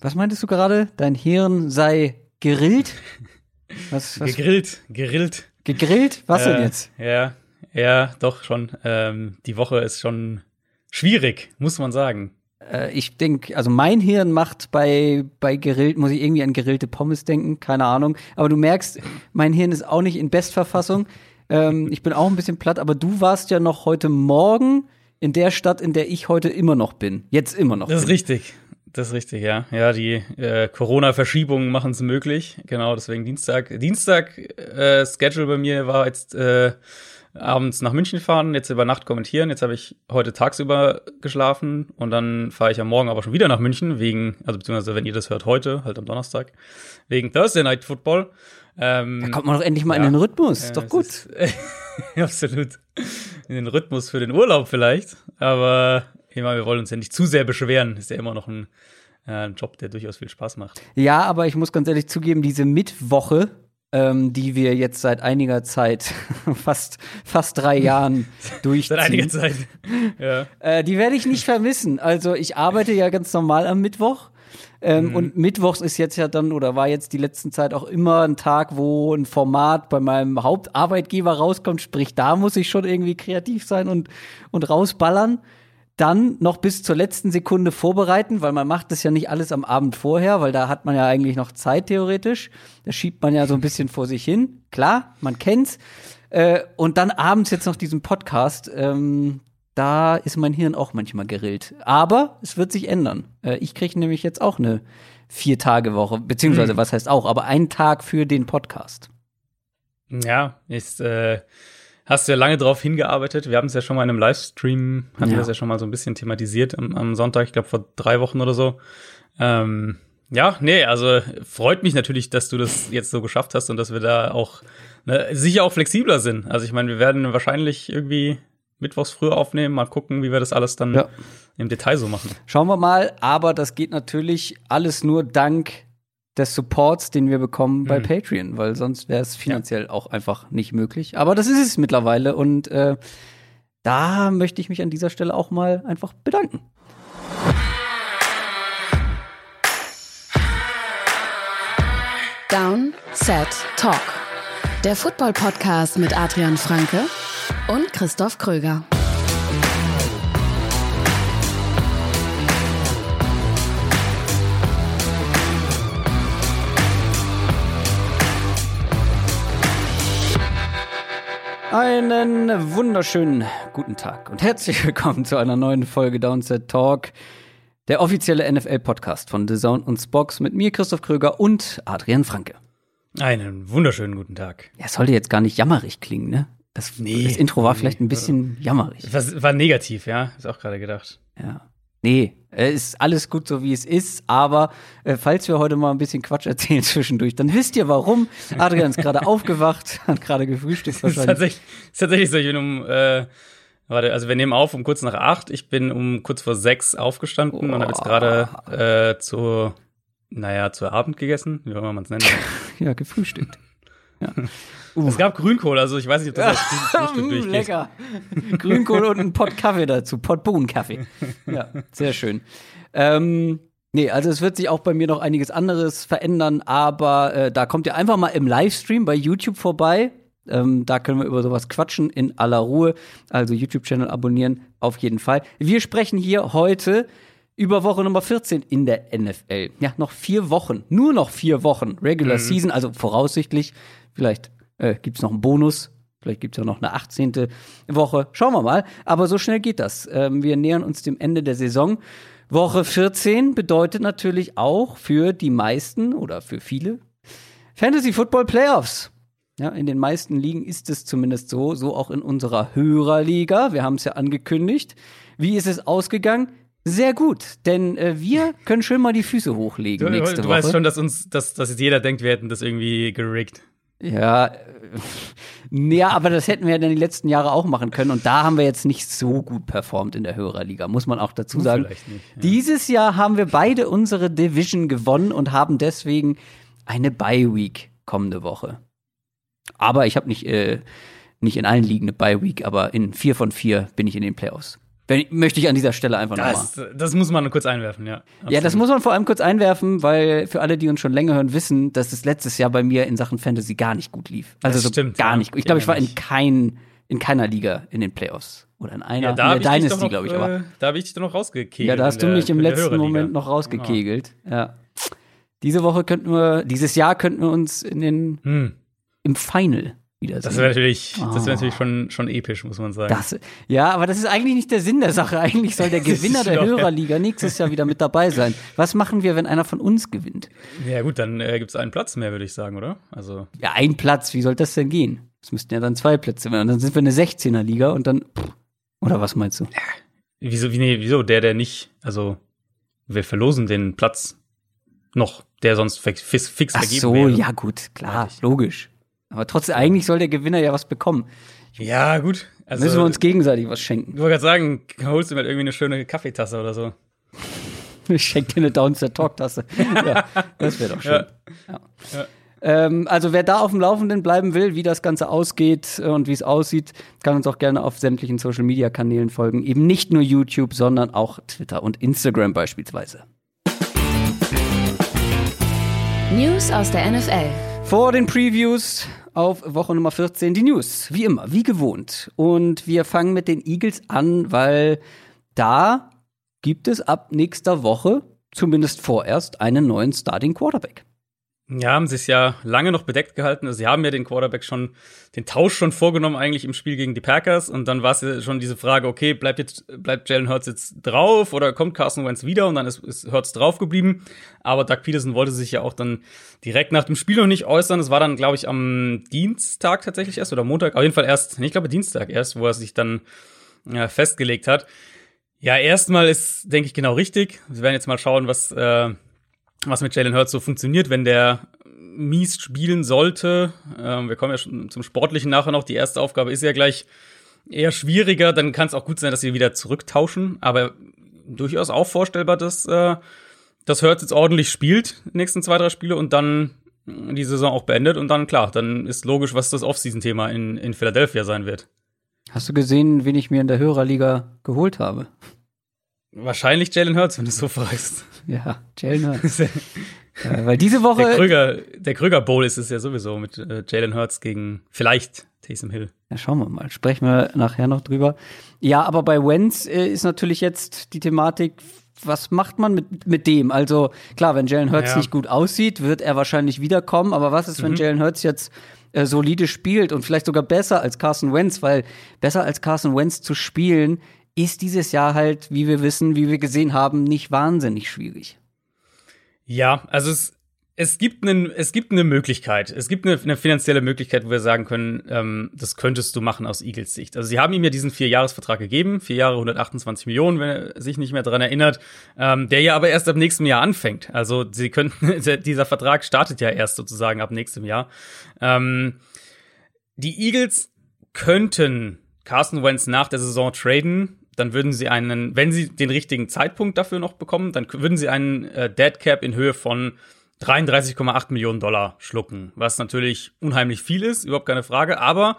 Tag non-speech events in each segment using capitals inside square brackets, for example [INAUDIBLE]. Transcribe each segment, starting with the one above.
Was meintest du gerade? Dein Hirn sei gerillt? [LAUGHS] Was, was? Gegrillt, gegrillt. Gegrillt? Was äh, denn jetzt? Ja, ja, doch schon. Ähm, die Woche ist schon schwierig, muss man sagen. Äh, ich denke, also mein Hirn macht bei, bei gegrillt, muss ich irgendwie an gerillte Pommes denken, keine Ahnung. Aber du merkst, mein Hirn ist auch nicht in Bestverfassung. ähm, ich bin auch ein bisschen platt, aber du warst ja noch heute Morgen in der Stadt, in der ich heute immer noch bin. Jetzt immer noch. Das bin. ist richtig. Das ist richtig, ja. Ja, die äh, Corona-Verschiebungen machen es möglich. Genau, deswegen Dienstag. Dienstag, äh, Schedule bei mir war jetzt äh, abends nach München fahren, jetzt über Nacht kommentieren. Jetzt habe ich heute tagsüber geschlafen und dann fahre ich am Morgen aber schon wieder nach München wegen, also beziehungsweise wenn ihr das hört heute, halt am Donnerstag, wegen Thursday Night Football. Ähm, da kommt man doch endlich mal ja, in den Rhythmus. Ist doch gut. Ist, [LAUGHS] absolut. In den Rhythmus für den Urlaub vielleicht. Aber ich meine, wir wollen uns ja nicht zu sehr beschweren. Ist ja immer noch ein, äh, ein Job, der durchaus viel Spaß macht. Ja, aber ich muss ganz ehrlich zugeben, diese Mittwoche, ähm, die wir jetzt seit einiger Zeit, [LAUGHS] fast, fast drei Jahren [LAUGHS] durchziehen. seit einiger Zeit. [LAUGHS] ja. Äh, die werde ich nicht vermissen. Also ich arbeite ja ganz normal am Mittwoch. Ähm, mhm. Und Mittwochs ist jetzt ja dann oder war jetzt die letzten Zeit auch immer ein Tag, wo ein Format bei meinem Hauptarbeitgeber rauskommt. Sprich, da muss ich schon irgendwie kreativ sein und, und rausballern dann noch bis zur letzten Sekunde vorbereiten, weil man macht das ja nicht alles am Abend vorher, weil da hat man ja eigentlich noch Zeit theoretisch. Da schiebt man ja so ein bisschen vor sich hin. Klar, man kennt's. Äh, und dann abends jetzt noch diesen Podcast. Ähm, da ist mein Hirn auch manchmal gerillt. Aber es wird sich ändern. Äh, ich kriege nämlich jetzt auch eine Vier-Tage-Woche, beziehungsweise mhm. was heißt auch, aber einen Tag für den Podcast. Ja, ist äh hast du ja lange drauf hingearbeitet. Wir haben es ja schon mal in einem Livestream, hatten ja. das ja schon mal so ein bisschen thematisiert am, am Sonntag, ich glaube vor drei Wochen oder so. Ähm, ja, nee, also freut mich natürlich, dass du das jetzt so geschafft hast und dass wir da auch ne, sicher auch flexibler sind. Also ich meine, wir werden wahrscheinlich irgendwie mittwochs früh aufnehmen, mal gucken, wie wir das alles dann ja. im Detail so machen. Schauen wir mal, aber das geht natürlich alles nur dank des Supports, den wir bekommen bei mhm. Patreon, weil sonst wäre es finanziell ja. auch einfach nicht möglich. Aber das ist es mittlerweile und äh, da möchte ich mich an dieser Stelle auch mal einfach bedanken. Down, Set, Talk. Der Football-Podcast mit Adrian Franke und Christoph Kröger. Einen wunderschönen guten Tag und herzlich willkommen zu einer neuen Folge Downset Talk, der offizielle NFL-Podcast von The Zone und Spox mit mir, Christoph Kröger und Adrian Franke. Einen wunderschönen guten Tag. Ja, sollte jetzt gar nicht jammerig klingen, ne? Das, nee, das Intro war nee. vielleicht ein bisschen jammerig. Was, war negativ, ja? Ist auch gerade gedacht. Ja. Nee, ist alles gut so wie es ist, aber äh, falls wir heute mal ein bisschen Quatsch erzählen [LAUGHS] zwischendurch, dann wisst ihr warum. Adrian ist gerade aufgewacht, [LAUGHS] hat gerade gefrühstückt wahrscheinlich. ist tatsächlich, ist tatsächlich so, ich bin um, äh, warte, also wir nehmen auf um kurz nach acht, ich bin um kurz vor sechs aufgestanden oh. und habe jetzt gerade äh, zu, naja, zu Abend gegessen, wie auch man es nennen [LAUGHS] Ja, gefrühstückt. Ja. Uh. Es gab Grünkohl, also ich weiß nicht, ob das als Frühstück [LAUGHS] mm, durchgeht. Lecker. Grünkohl und ein Pott Kaffee dazu, Pott Bohnenkaffee. Ja, sehr schön. Ähm, nee, also es wird sich auch bei mir noch einiges anderes verändern, aber äh, da kommt ihr einfach mal im Livestream bei YouTube vorbei. Ähm, da können wir über sowas quatschen in aller Ruhe. Also YouTube-Channel abonnieren auf jeden Fall. Wir sprechen hier heute über Woche Nummer 14 in der NFL. Ja, noch vier Wochen, nur noch vier Wochen Regular mhm. Season, also voraussichtlich vielleicht äh, gibt es noch einen Bonus. Vielleicht gibt es ja noch eine 18. Woche. Schauen wir mal. Aber so schnell geht das. Ähm, wir nähern uns dem Ende der Saison. Woche 14 bedeutet natürlich auch für die meisten oder für viele Fantasy Football Playoffs. Ja, in den meisten Ligen ist es zumindest so, so auch in unserer Hörerliga. Wir haben es ja angekündigt. Wie ist es ausgegangen? Sehr gut, denn äh, wir können schön mal die Füße hochlegen du, nächste du Woche. Du weißt schon, dass uns, dass, dass jetzt jeder denkt, wir hätten das irgendwie gerickt. Ja, äh, [LAUGHS] ja, aber das hätten wir ja dann die letzten Jahre auch machen können. Und da haben wir jetzt nicht so gut performt in der Hörerliga, muss man auch dazu sagen. Nicht, ja. Dieses Jahr haben wir beide unsere Division gewonnen und haben deswegen eine Bye Week kommende Woche. Aber ich habe nicht, äh, nicht in allen Ligen eine Bye Week, aber in vier von vier bin ich in den Playoffs. Wenn, möchte ich an dieser Stelle einfach nochmal. Das, das muss man kurz einwerfen, ja. Ja, das muss man vor allem kurz einwerfen, weil für alle, die uns schon länger hören, wissen, dass es letztes Jahr bei mir in Sachen Fantasy gar nicht gut lief. Also so stimmt, gar ja. nicht. Ich glaube, ich war in kein, in keiner Liga in den Playoffs. Oder in einer, Ja, da in der Dynasty, glaube ich. Aber. äh, da habe ich dich doch noch rausgekegelt. Ja, da hast du der- mich im der letzten Hörerliga. Moment noch rausgekegelt. Ja. Diese Woche könnten wir, dieses Jahr könnten wir uns in den, Hm, im Final wiedersehen. das wäre natürlich, das Oh. wäre natürlich schon, schon episch, muss man sagen. Das, ja, aber das ist eigentlich nicht der Sinn der Sache. Eigentlich soll der [LAUGHS] Gewinner der ja. Hörerliga nächstes Jahr wieder mit dabei sein. Was machen wir, wenn einer von uns gewinnt? Ja, gut, dann äh, gibt es einen Platz mehr, würde ich sagen, oder? Also, Ja, ein Platz, wie soll das denn gehen? Es müssten ja dann zwei Plätze werden. Und dann sind wir eine 16er-Liga und dann. pff, Oder was meinst du? wieso, wie, nee, wieso? Der, der nicht, also, wir verlosen den Platz noch, der sonst fix, fix, fix Ach vergeben so, wäre. ja, gut, klar, logisch. Aber trotzdem, eigentlich soll der Gewinner ja was bekommen. Ja, gut. Also, Müssen wir uns gegenseitig was schenken. ich wollte gerade sagen, holst du mir halt irgendwie eine schöne Kaffeetasse oder so. [LAUGHS] Ich schenke dir eine Downstairs Talk-Tasse. [LAUGHS] ja, das wäre doch schön. Ja. Ja. Ähm, also wer da auf dem Laufenden bleiben will, wie das Ganze ausgeht und wie es aussieht, kann uns auch gerne auf sämtlichen Social-Media-Kanälen folgen. Eben nicht nur YouTube, sondern auch Twitter und Instagram beispielsweise. News aus der NFL. Vor den Previews auf Woche Nummer 14 die News, wie immer, wie gewohnt. Und wir fangen mit den Eagles an, weil da gibt es ab nächster Woche, zumindest vorerst, einen neuen Starting Quarterback. Ja, haben sie es ja lange noch bedeckt gehalten. Also sie haben ja den Quarterback schon, den Tausch schon vorgenommen eigentlich im Spiel gegen die Packers. Und dann war es ja schon diese Frage, okay, bleibt jetzt, bleibt Jalen Hurts jetzt drauf oder kommt Carson Wentz wieder? Und dann ist, ist Hurts drauf geblieben. Aber Doug Peterson wollte sich ja auch dann direkt nach dem Spiel noch nicht äußern. Es war dann, glaube ich, am Dienstag tatsächlich erst oder Montag. Auf jeden Fall erst, ich glaube Dienstag erst, wo er sich dann ja, festgelegt hat. Ja, erstmal ist, denke ich, genau richtig. Wir werden jetzt mal schauen, was, äh, was mit Jalen Hurts so funktioniert, wenn der mies spielen sollte. Ähm, wir kommen ja schon zum Sportlichen nachher noch. Die erste Aufgabe ist ja gleich eher schwieriger. Dann kann es auch gut sein, dass sie wieder zurücktauschen. Aber durchaus auch vorstellbar, dass, äh, dass Hurts jetzt ordentlich spielt, die nächsten zwei, drei Spiele und dann die Saison auch beendet. Und dann, klar, dann ist logisch, was das Offseason-Thema in, in Philadelphia sein wird. Hast du gesehen, wen ich mir in der Hörerliga geholt habe? Wahrscheinlich Jalen Hurts, wenn du so fragst. [LAUGHS] Ja, Jalen Hurts. [LAUGHS] äh, weil diese Woche. Der Krüger, der Krüger Bowl ist es ja sowieso mit äh, Jalen Hurts gegen vielleicht Taysom Hill. Ja, schauen wir mal. Sprechen wir nachher noch drüber. Ja, aber bei Wentz äh, ist natürlich jetzt die Thematik, was macht man mit, mit dem? Also klar, wenn Jalen Hurts Ja. nicht gut aussieht, wird er wahrscheinlich wiederkommen. Aber was ist, wenn Jalen Hurts jetzt äh, solide spielt und vielleicht sogar besser als Carson Wentz? Weil besser als Carson Wentz zu spielen, ist dieses Jahr halt, wie wir wissen, wie wir gesehen haben, nicht wahnsinnig schwierig. Ja, also es, es gibt einen, es gibt eine Möglichkeit. Es gibt eine, eine finanzielle Möglichkeit, wo wir sagen können, ähm, das könntest du machen aus Eagles Sicht. Also sie haben ihm ja diesen Vierjahresvertrag gegeben, vier Jahre 128 Millionen, wenn er sich nicht mehr dran erinnert, ähm, der ja aber erst ab nächstem Jahr anfängt. Also sie könnten, [LAUGHS] dieser Vertrag startet ja erst sozusagen ab nächstem Jahr. Ähm, die Eagles könnten Carson Wentz nach der Saison traden. Dann würden sie einen, wenn sie den richtigen Zeitpunkt dafür noch bekommen, dann würden sie einen äh, Dead Cap in Höhe von 33,8 Millionen Dollar schlucken, was natürlich unheimlich viel ist, überhaupt keine Frage, aber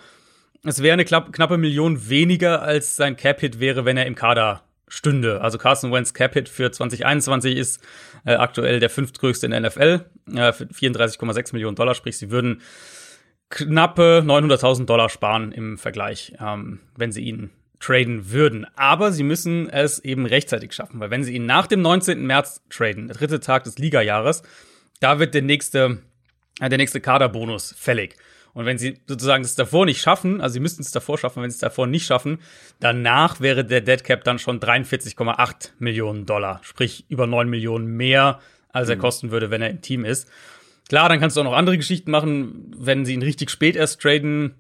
es wäre eine knapp, knappe Million weniger, als sein Cap-Hit wäre, wenn er im Kader stünde. Also Carson Wentz Cap-Hit für 2021 ist äh, aktuell der fünftgrößte in der NFL, äh, für 34,6 Millionen Dollar, sprich, sie würden knappe 900.000 Dollar sparen im Vergleich, ähm, wenn sie ihn traden würden. Aber sie müssen es eben rechtzeitig schaffen, weil wenn sie ihn nach dem 19. März traden, der dritte Tag des Ligajahres, da wird der nächste, äh, der nächste Kaderbonus fällig. Und wenn sie sozusagen das davor nicht schaffen, also sie müssten es davor schaffen, wenn sie es davor nicht schaffen, danach wäre der Dead Cap dann schon 43,8 Millionen Dollar, sprich über 9 Millionen mehr, als er kosten würde, wenn er im Team ist. Klar, dann kannst du auch noch andere Geschichten machen, wenn sie ihn richtig spät erst traden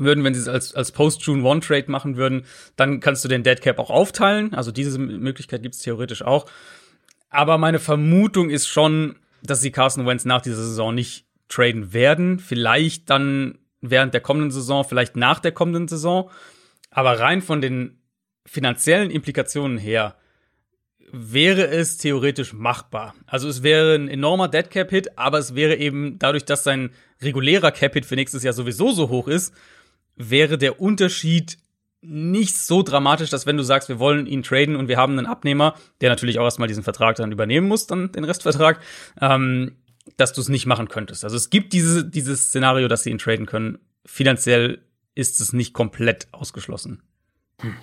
würden, wenn sie es als, als Post-June-One-Trade machen würden, dann kannst du den Dead Cap auch aufteilen. Also diese Möglichkeit gibt es theoretisch auch. Aber meine Vermutung ist schon, dass sie Carson Wentz nach dieser Saison nicht traden werden. Vielleicht dann während der kommenden Saison, vielleicht nach der kommenden Saison. Aber rein von den finanziellen Implikationen her wäre es theoretisch machbar. Also es wäre ein enormer Dead Cap Hit, aber es wäre eben dadurch, dass sein regulärer Cap Hit für nächstes Jahr sowieso so hoch ist, wäre der Unterschied nicht so dramatisch, dass wenn du sagst, wir wollen ihn traden und wir haben einen Abnehmer, der natürlich auch erstmal diesen Vertrag dann übernehmen muss, dann den Restvertrag, ähm, dass du es nicht machen könntest. Also es gibt diese, dieses Szenario, dass sie ihn traden können. Finanziell ist es nicht komplett ausgeschlossen. Hm.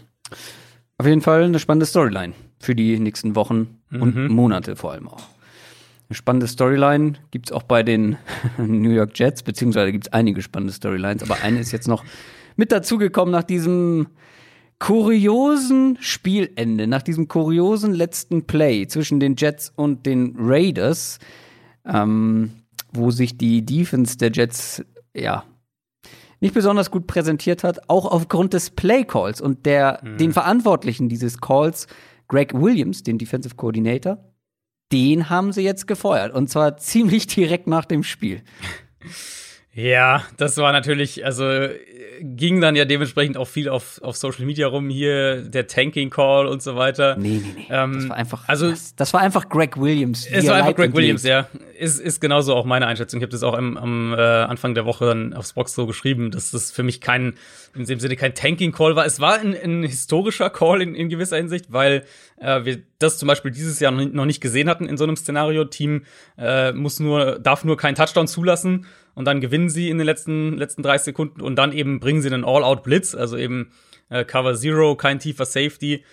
Auf jeden Fall eine spannende Storyline für die nächsten Wochen und mhm. Monate vor allem auch. Eine spannende Storyline gibt es auch bei den [LAUGHS] New York Jets, beziehungsweise gibt es einige spannende Storylines, aber eine ist jetzt noch mit dazugekommen nach diesem kuriosen Spielende, nach diesem kuriosen letzten Play zwischen den Jets und den Raiders, ähm, wo sich die Defense der Jets ja nicht besonders gut präsentiert hat, auch aufgrund des Play Calls und der mhm. den Verantwortlichen dieses Calls, Greg Williams, den Defensive Coordinator, den haben sie jetzt gefeuert und zwar ziemlich direkt nach dem Spiel. [LAUGHS] Ja, das war natürlich, also ging dann ja dementsprechend auch viel auf, auf Social Media rum, hier der Tanking Call und so weiter. Nee, nee, nee. Ähm, das war einfach, also, das, das, war einfach Greg Williams. Es war einfach Greg Williams, ja. Ist, ist genauso auch meine Einschätzung. Ich habe das auch am, am äh, Anfang der Woche dann aufs Box so geschrieben, dass das für mich kein, in dem Sinne kein Tanking Call war. Es war ein, ein historischer Call in, in gewisser Hinsicht, weil äh, wir das zum Beispiel dieses Jahr noch nicht gesehen hatten in so einem Szenario. Team äh, muss nur, darf nur keinen Touchdown zulassen und dann gewinnen sie in den letzten, letzten 30 Sekunden und dann eben bringen sie einen All-Out-Blitz, also eben äh, Cover Zero, kein tiefer Safety.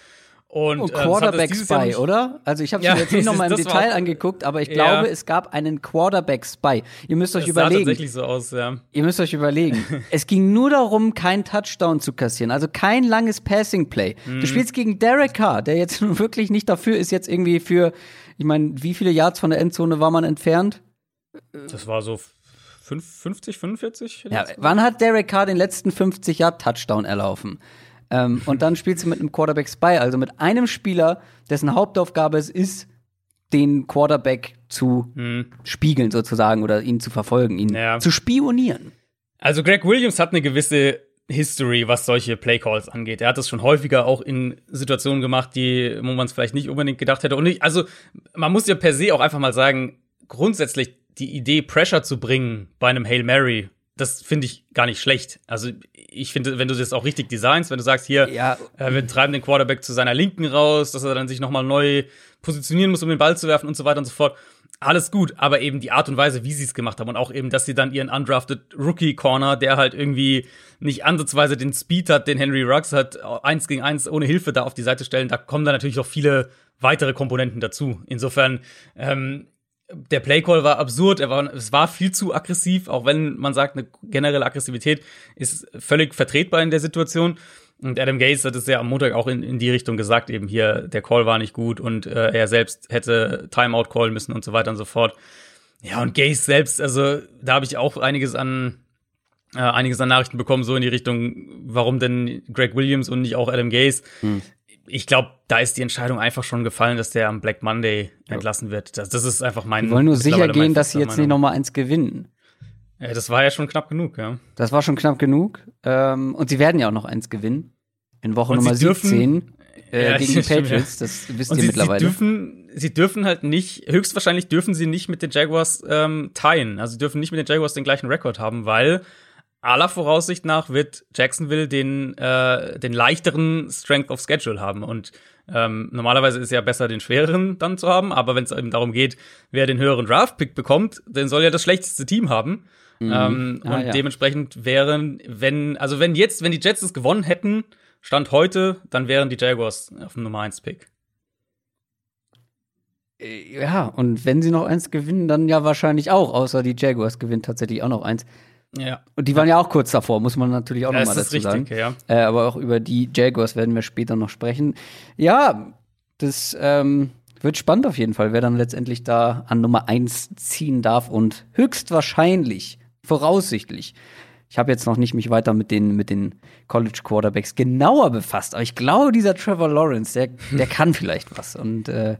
Und, und äh, Quarterback Spy, oder? Also ich habe ja, mir jetzt nicht nochmal [LAUGHS] im Detail auch, angeguckt, aber ich ja. glaube, es gab einen Quarterback Spy. Ihr müsst euch das überlegen. Sah tatsächlich so aus, ja. Ihr müsst euch überlegen. [LAUGHS] es ging nur darum, keinen Touchdown zu kassieren, also kein langes Passing Play. Mhm. Du spielst gegen Derek Carr, der jetzt [LAUGHS] nun wirklich nicht dafür ist, jetzt irgendwie für, ich meine, wie viele Yards von der Endzone war man entfernt? Das war so 50, 45? Ja, wann hat Derek Carr den letzten 50 Yard Touchdown erlaufen? Ähm, und dann spielst du mit einem Quarterback Spy, also mit einem Spieler, dessen Hauptaufgabe es ist, den Quarterback zu hm. spiegeln sozusagen oder ihn zu verfolgen, ihn ja. zu spionieren. Also Greg Williams hat eine gewisse History, was solche Playcalls angeht. Er hat das schon häufiger auch in Situationen gemacht, die, wo man es vielleicht nicht unbedingt gedacht hätte. Und ich, also, man muss ja per se auch einfach mal sagen, grundsätzlich die Idee, Pressure zu bringen bei einem Hail Mary, das finde ich gar nicht schlecht. Also ich finde, wenn du das auch richtig designst, wenn du sagst, hier, ja. äh, wir treiben den Quarterback zu seiner Linken raus, dass er dann sich nochmal neu positionieren muss, um den Ball zu werfen und so weiter und so fort. Alles gut, aber eben die Art und Weise, wie sie es gemacht haben und auch eben, dass sie dann ihren undrafted Rookie Corner, der halt irgendwie nicht ansatzweise den Speed hat, den Henry Ruggs hat, eins gegen eins ohne Hilfe da auf die Seite stellen, da kommen dann natürlich auch viele weitere Komponenten dazu. Insofern ähm, der Playcall war absurd, er war, es war viel zu aggressiv, auch wenn man sagt, eine generelle Aggressivität ist völlig vertretbar in der Situation. Und Adam Gaze hat es ja am Montag auch in, in die Richtung gesagt, eben hier, der Call war nicht gut und äh, er selbst hätte Timeout callen müssen und so weiter und so fort. Ja, und Gaze selbst, also da habe ich auch einiges an äh, einiges an Nachrichten bekommen, so in die Richtung, warum denn Greg Williams und nicht auch Adam Gaze. Hm ich glaube, da ist die Entscheidung einfach schon gefallen, dass der am Black Monday entlassen wird. Das, das ist einfach mein. Wir wollen nur sicher gehen, dass sie jetzt nicht noch mal eins gewinnen. Ja, das war ja schon knapp genug, ja. Das war schon knapp genug. Ähm, und sie werden ja auch noch eins gewinnen. In Woche und Nummer dürfen, 17 äh, ja, gegen die Patriots. Das wisst und ihr sie, mittlerweile. Sie dürfen, sie dürfen halt nicht, höchstwahrscheinlich dürfen sie nicht mit den Jaguars ähm, teilen. Also sie dürfen nicht mit den Jaguars den gleichen Rekord haben, weil aller Voraussicht nach wird Jacksonville den, äh, den leichteren Strength of Schedule haben. Und ähm, normalerweise ist es ja besser, den schwereren dann zu haben, aber wenn es eben darum geht, wer den höheren Draft-Pick bekommt, dann soll ja das schlechteste Team haben. Mhm. Ähm, ah, und ja. dementsprechend wären, wenn, also wenn jetzt, wenn die Jets es gewonnen hätten, Stand heute, dann wären die Jaguars auf dem Nummer 1 Pick. Äh, ja, und wenn sie noch eins gewinnen, dann ja wahrscheinlich auch, außer die Jaguars gewinnen tatsächlich auch noch eins. Ja. Und die waren ja auch kurz davor, muss man natürlich auch ja, nochmal dazu richtig, sagen. Ja. Äh, aber auch über die Jaguars werden wir später noch sprechen. Ja, das ähm, wird spannend auf jeden Fall, wer dann letztendlich da an Nummer 1 ziehen darf und höchstwahrscheinlich, voraussichtlich, ich habe jetzt noch nicht mich weiter mit den, mit den College Quarterbacks genauer befasst, aber ich glaube, dieser Trevor Lawrence, der, der kann [LAUGHS] vielleicht was. Und äh,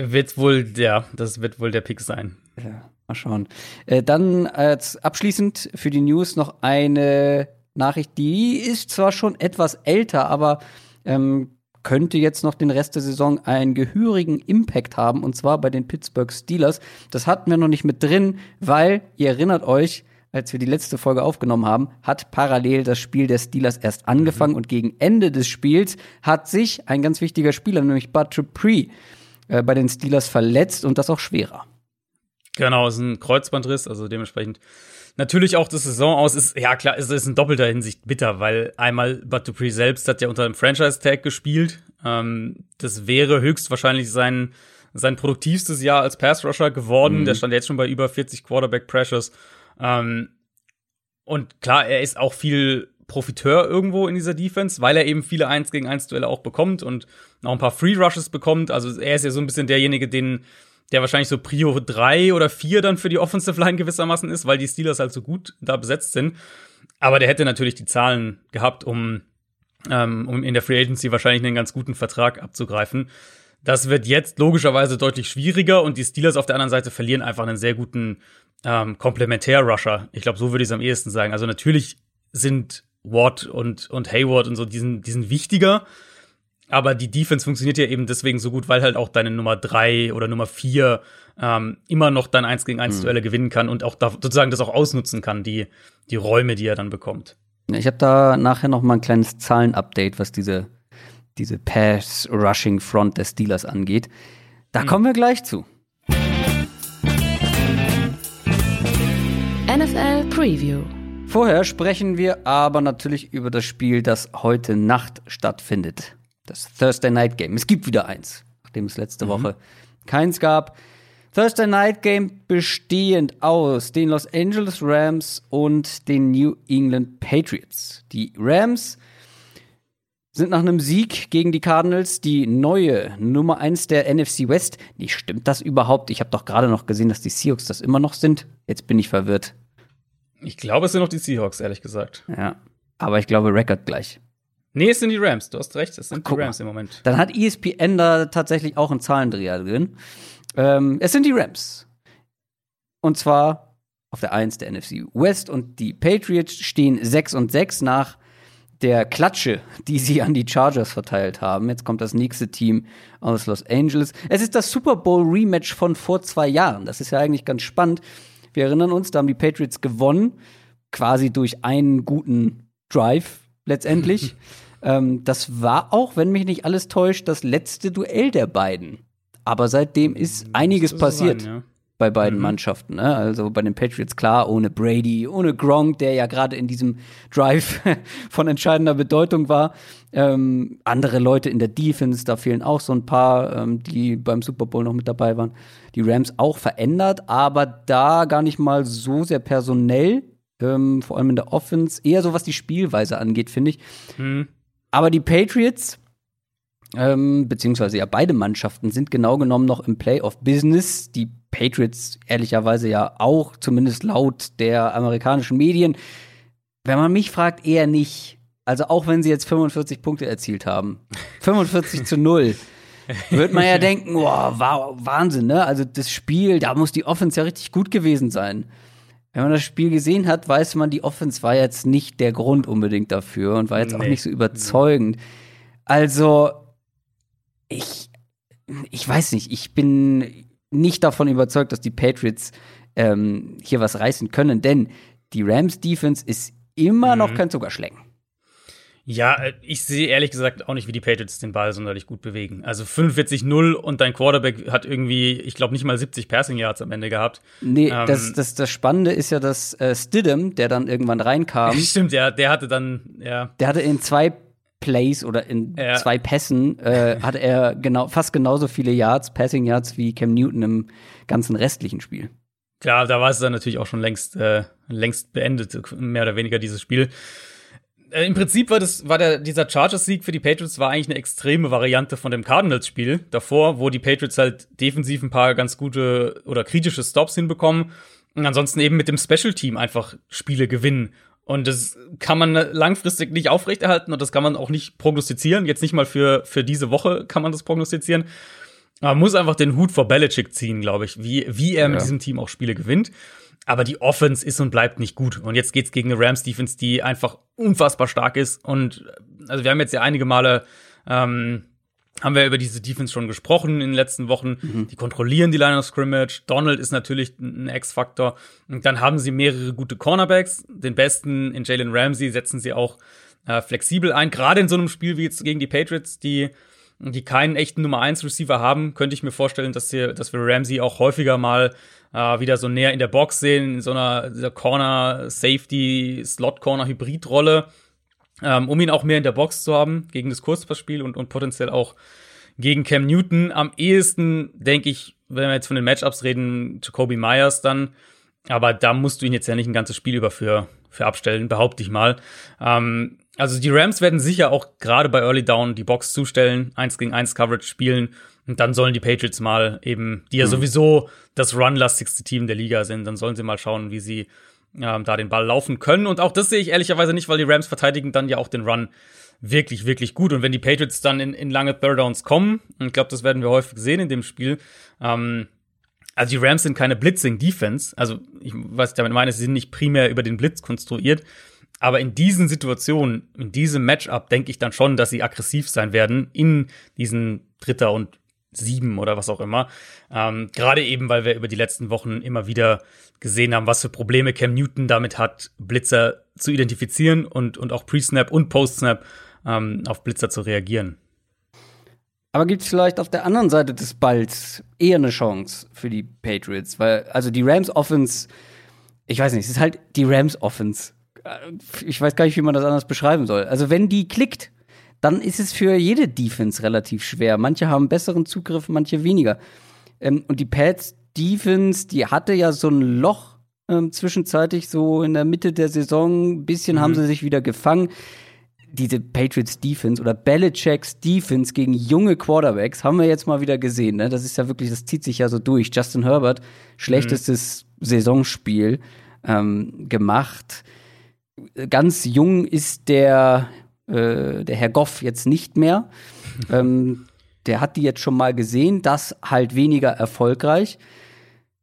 wird wohl, ja, das wird wohl der Pick sein. Ja. Mal schauen. Äh, dann äh, abschließend für die News noch eine Nachricht, die ist zwar schon etwas älter, aber ähm, könnte jetzt noch den Rest der Saison einen gehörigen Impact haben, und zwar bei den Pittsburgh Steelers. Das hatten wir noch nicht mit drin, weil, ihr erinnert euch, als wir die letzte Folge aufgenommen haben, hat parallel das Spiel der Steelers erst angefangen mhm. und gegen Ende des Spiels hat sich ein ganz wichtiger Spieler, nämlich Bud Dupree, äh, bei den Steelers verletzt und das auch schwerer. Genau, es ist ein Kreuzbandriss, also dementsprechend natürlich auch das Saison aus ist, ja klar, es ist in doppelter Hinsicht bitter, weil einmal Bud Dupree selbst hat ja unter einem Franchise-Tag gespielt. Ähm, das wäre höchstwahrscheinlich sein, sein produktivstes Jahr als Pass-Rusher geworden. Mhm. Der stand jetzt schon bei über 40 Quarterback-Pressures. Ähm, und klar, er ist auch viel Profiteur irgendwo in dieser Defense, weil er eben viele 1 gegen 1 Duelle auch bekommt und auch ein paar Free Rushes bekommt. Also er ist ja so ein bisschen derjenige, den, der wahrscheinlich so Prio 3 oder 4 dann für die Offensive Line gewissermaßen ist, weil die Steelers halt so gut da besetzt sind. Aber der hätte natürlich die Zahlen gehabt, um, ähm, um in der Free Agency wahrscheinlich einen ganz guten Vertrag abzugreifen. Das wird jetzt logischerweise deutlich schwieriger und die Steelers auf der anderen Seite verlieren einfach einen sehr guten ähm, Komplementär-Rusher. Ich glaube, so würde ich es am ehesten sagen. Also natürlich sind Watt und, und Hayward und so, die sind, die sind wichtiger. Aber die Defense funktioniert ja eben deswegen so gut, weil halt auch deine Nummer drei oder Nummer vier ähm, immer noch dann eins gegen eins mhm. Duelle gewinnen kann und auch da, sozusagen das auch ausnutzen kann, die, die Räume, die er dann bekommt. Ich habe da nachher noch mal ein kleines Zahlenupdate, was diese, diese Pass-Rushing-Front des Steelers angeht. Da mhm. kommen wir gleich zu. NFL Preview. Vorher sprechen wir aber natürlich über das Spiel, das heute Nacht stattfindet. Das Thursday Night Game. Es gibt wieder eins, nachdem es letzte mhm. Woche keins gab. Thursday Night Game bestehend aus den Los Angeles Rams und den New England Patriots. Die Rams sind nach einem Sieg gegen die Cardinals die neue Nummer 1 der NFC West. Nee, stimmt das überhaupt? Ich habe doch gerade noch gesehen, dass die Seahawks das immer noch sind. Jetzt bin ich verwirrt. Ich glaube, es sind noch die Seahawks, ehrlich gesagt. Ja. Aber ich glaube, Record gleich. Nee, es sind die Rams. Du hast recht, es sind Ach, die Rams mal. im Moment. Dann hat ESPN da tatsächlich auch einen Zahlendreher drin. Ähm, es sind die Rams. Und zwar auf der 1 der NFC West und die Patriots stehen 6 und 6 nach der Klatsche, die sie an die Chargers verteilt haben. Jetzt kommt das nächste Team aus Los Angeles. Es ist das Super Bowl Rematch von vor zwei Jahren. Das ist ja eigentlich ganz spannend. Wir erinnern uns, da haben die Patriots gewonnen, quasi durch einen guten Drive letztendlich. [LAUGHS] ähm, das war auch, wenn mich nicht alles täuscht, das letzte Duell der beiden. Aber seitdem ist einiges passiert. Sein, ja bei beiden mhm. Mannschaften. Ne? Also bei den Patriots klar, ohne Brady, ohne Gronk, der ja gerade in diesem Drive [LAUGHS] von entscheidender Bedeutung war. Ähm, andere Leute in der Defense, da fehlen auch so ein paar, ähm, die beim Super Bowl noch mit dabei waren. Die Rams auch verändert, aber da gar nicht mal so sehr personell, ähm, vor allem in der Offense, eher so was die Spielweise angeht, finde ich. Mhm. Aber die Patriots, ähm, beziehungsweise ja beide Mannschaften sind genau genommen noch im Playoff-Business. Die Patriots ehrlicherweise ja auch, zumindest laut der amerikanischen Medien. Wenn man mich fragt, eher nicht. Also auch wenn sie jetzt 45 Punkte erzielt haben. [LAUGHS] 45 zu 0. Wird man ja [LAUGHS] denken, wow, wow, Wahnsinn, ne? Also das Spiel, da muss die Offense ja richtig gut gewesen sein. Wenn man das Spiel gesehen hat, weiß man, die Offense war jetzt nicht der Grund unbedingt dafür und war jetzt nee. auch nicht so überzeugend. Also, ich, ich weiß nicht, ich bin nicht davon überzeugt, dass die Patriots ähm, hier was reißen können, denn die Rams Defense ist immer mhm. noch kein Zuckerschlecken. Ja, äh, ich sehe ehrlich gesagt auch nicht, wie die Patriots den Ball sonderlich gut bewegen. Also 45-0 und dein Quarterback hat irgendwie, ich glaube, nicht mal 70 Passing Yards am Ende gehabt. Nee, ähm, das, das, das Spannende ist ja, dass äh, Stidham, der dann irgendwann reinkam. [LAUGHS] Stimmt, ja, der hatte dann, ja. Der hatte in zwei Plays oder in ja. zwei Pässen äh, hat er genau, fast genauso viele Yards, Passing Yards wie Cam Newton im ganzen restlichen Spiel. Klar, da war es dann natürlich auch schon längst, äh, längst beendet, mehr oder weniger dieses Spiel. Äh, Im Prinzip war das, war der, dieser Chargers-Sieg für die Patriots war eigentlich eine extreme Variante von dem Cardinals-Spiel davor, wo die Patriots halt defensiv ein paar ganz gute oder kritische Stops hinbekommen und ansonsten eben mit dem Special-Team einfach Spiele gewinnen. Und das kann man langfristig nicht aufrechterhalten und das kann man auch nicht prognostizieren. Jetzt nicht mal für, für diese Woche kann man das prognostizieren. Man muss einfach den Hut vor Belichick ziehen, glaube ich, wie, wie er ja. mit diesem Team auch Spiele gewinnt. Aber die Offense ist und bleibt nicht gut. Und jetzt geht's gegen eine Rams-Defense, die einfach unfassbar stark ist. Und also wir haben jetzt ja einige Male ähm, haben wir über diese Defense schon gesprochen in den letzten Wochen. Mhm. Die kontrollieren die Line of Scrimmage. Donald ist natürlich ein X-Faktor. Und dann haben sie mehrere gute Cornerbacks. Den besten in Jalen Ramsey setzen sie auch äh, flexibel ein. Gerade in so einem Spiel wie jetzt gegen die Patriots, die die keinen echten Nummer 1 Receiver haben, könnte ich mir vorstellen, dass wir, dass wir Ramsey auch häufiger mal äh, wieder so näher in der Box sehen, in so einer, dieser Corner Safety Slot Corner Hybrid-Rolle ähm, um ihn auch mehr in der Box zu haben gegen das Kurzpassspiel und, und potenziell auch gegen Cam Newton. Am ehesten, denke ich, wenn wir jetzt von den Matchups reden, Jacoby Myers dann. Aber da musst du ihn jetzt ja nicht ein ganzes Spiel über für, für abstellen, behaupte ich mal. Ähm, also die Rams werden sicher auch gerade bei Early Down die Box zustellen, eins gegen eins Coverage spielen. Und dann sollen die Patriots mal eben, die ja mhm. sowieso das run-lastigste Team der Liga sind, dann sollen sie mal schauen, wie sie ähm, da den Ball laufen können. Und auch das sehe ich ehrlicherweise nicht, weil die Rams verteidigen dann ja auch den Run wirklich, wirklich gut. Und wenn die Patriots dann in, in lange Third Downs kommen, und ich glaube, das werden wir häufig sehen in dem Spiel, ähm, also die Rams sind keine Blitzing-Defense. Also, ich, was ich damit meine, sie sind nicht primär über den Blitz konstruiert. Aber in diesen Situationen, in diesem Matchup, denke ich dann schon, dass sie aggressiv sein werden in diesen Dritter und sieben oder was auch immer. Ähm, Gerade eben, weil wir über die letzten Wochen immer wieder gesehen haben, was für Probleme Cam Newton damit hat, Blitzer zu identifizieren und, und auch Pre-Snap und Post-Snap ähm, auf Blitzer zu reagieren. Aber gibt es vielleicht auf der anderen Seite des Balls eher eine Chance für die Patriots? Weil, also die Rams Offense, ich weiß nicht, es ist halt die Rams Offense. Ich weiß gar nicht, wie man das anders beschreiben soll. Also, wenn die klickt, dann ist es für jede Defense relativ schwer. Manche haben besseren Zugriff, manche weniger. Ähm, und die Pats Defense, die hatte ja so ein Loch ähm, zwischenzeitlich so in der Mitte der Saison. Ein bisschen mhm. haben sie sich wieder gefangen. Diese Patriots Defense oder Belichicks Defense gegen junge Quarterbacks haben wir jetzt mal wieder gesehen. Ne? Das ist ja wirklich, das zieht sich ja so durch. Justin Herbert, schlechtestes mhm. Saisonspiel ähm, gemacht. Ganz jung ist der äh, der Herr Goff jetzt nicht mehr. [LAUGHS] ähm, der hat die jetzt schon mal gesehen, das halt weniger erfolgreich.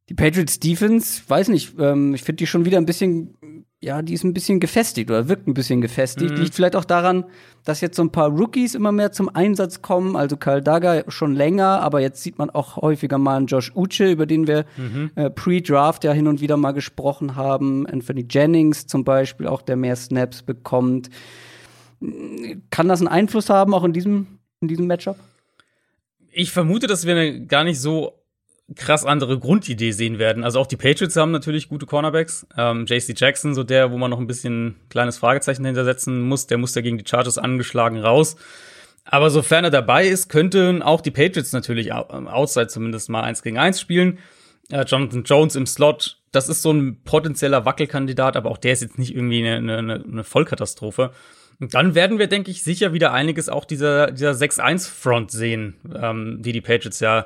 Die Patriots Defense, weiß nicht, ähm, ich finde die schon wieder ein bisschen, ja, die ist ein bisschen gefestigt oder wirkt ein bisschen gefestigt. Mhm. Liegt vielleicht auch daran, dass jetzt so ein paar Rookies immer mehr zum Einsatz kommen. Also Karl Dagger schon länger, aber jetzt sieht man auch häufiger mal einen Josh Uche, über den wir mhm. äh, pre-Draft ja hin und wieder mal gesprochen haben. Anthony Jennings zum Beispiel, auch der mehr Snaps bekommt. Kann das einen Einfluss haben, auch in diesem, in diesem Matchup? Ich vermute, dass wir eine gar nicht so krass andere Grundidee sehen werden. Also auch die Patriots haben natürlich gute Cornerbacks. Ähm, JC Jackson, so der, wo man noch ein bisschen kleines Fragezeichen hintersetzen muss, der muss ja gegen die Chargers angeschlagen raus. Aber sofern er dabei ist, könnten auch die Patriots natürlich outside zumindest mal eins gegen eins spielen. Äh, Jonathan Jones im Slot, das ist so ein potenzieller Wackelkandidat, aber auch der ist jetzt nicht irgendwie eine, eine, eine Vollkatastrophe. Und dann werden wir, denke ich, sicher wieder einiges auch dieser, dieser 6-1-Front sehen, ähm, die die Patriots ja,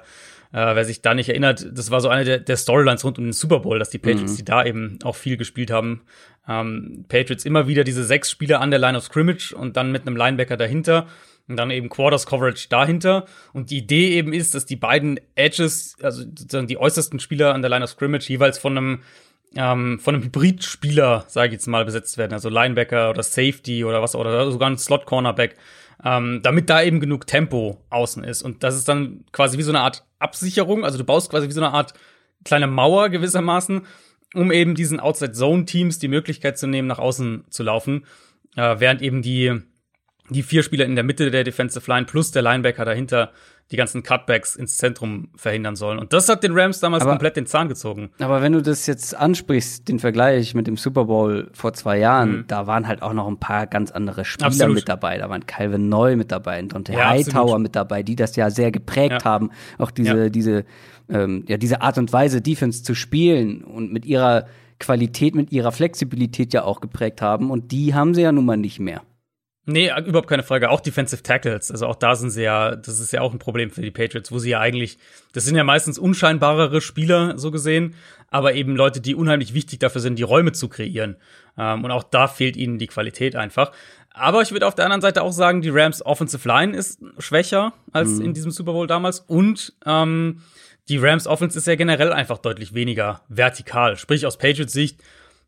äh, wer sich da nicht erinnert, das war so eine der, der Storylines rund um den Super Bowl, dass die Patriots, mhm. die da eben auch viel gespielt haben, ähm, Patriots immer wieder diese sechs Spieler an der Line of Scrimmage und dann mit einem Linebacker dahinter und dann eben Quarters Coverage dahinter. Und die Idee eben ist, dass die beiden Edges, also sozusagen die äußersten Spieler an der Line of Scrimmage jeweils von einem ähm, von einem Hybrid-Spieler, sage ich jetzt mal, besetzt werden, also Linebacker oder Safety oder was, oder sogar ein Slot-Cornerback, ähm, damit da eben genug Tempo außen ist. Und das ist dann quasi wie so eine Art Absicherung, also du baust quasi wie so eine Art kleine Mauer gewissermaßen, um eben diesen Outside-Zone-Teams die Möglichkeit zu nehmen, nach außen zu laufen, äh, während eben die die vier Spieler in der Mitte der Defensive Line plus der Linebacker dahinter die ganzen Cutbacks ins Zentrum verhindern sollen. Und das hat den Rams damals aber, komplett den Zahn gezogen. Aber wenn du das jetzt ansprichst, den Vergleich mit dem Super Bowl vor zwei Jahren, mhm. da waren halt auch noch ein paar ganz andere Spieler absolut. mit dabei. Da waren Calvin Neu mit dabei, und Dante ja, Hightower absolut. mit dabei, die das ja sehr geprägt ja. haben. Auch diese, ja. diese, ähm, ja, diese Art und Weise, Defense zu spielen und mit ihrer Qualität, mit ihrer Flexibilität ja auch geprägt haben. Und die haben sie ja nun mal nicht mehr. Nee, überhaupt keine Frage. Auch Defensive Tackles. Also auch da sind sie ja, das ist ja auch ein Problem für die Patriots, wo sie ja eigentlich, das sind ja meistens unscheinbarere Spieler, so gesehen, aber eben Leute, die unheimlich wichtig dafür sind, die Räume zu kreieren. Ähm, und auch da fehlt ihnen die Qualität einfach. Aber ich würde auf der anderen Seite auch sagen, die Rams Offensive Line ist schwächer als mhm. in diesem Super Bowl damals. Und ähm, die Rams Offense ist ja generell einfach deutlich weniger vertikal. Sprich, aus Patriots Sicht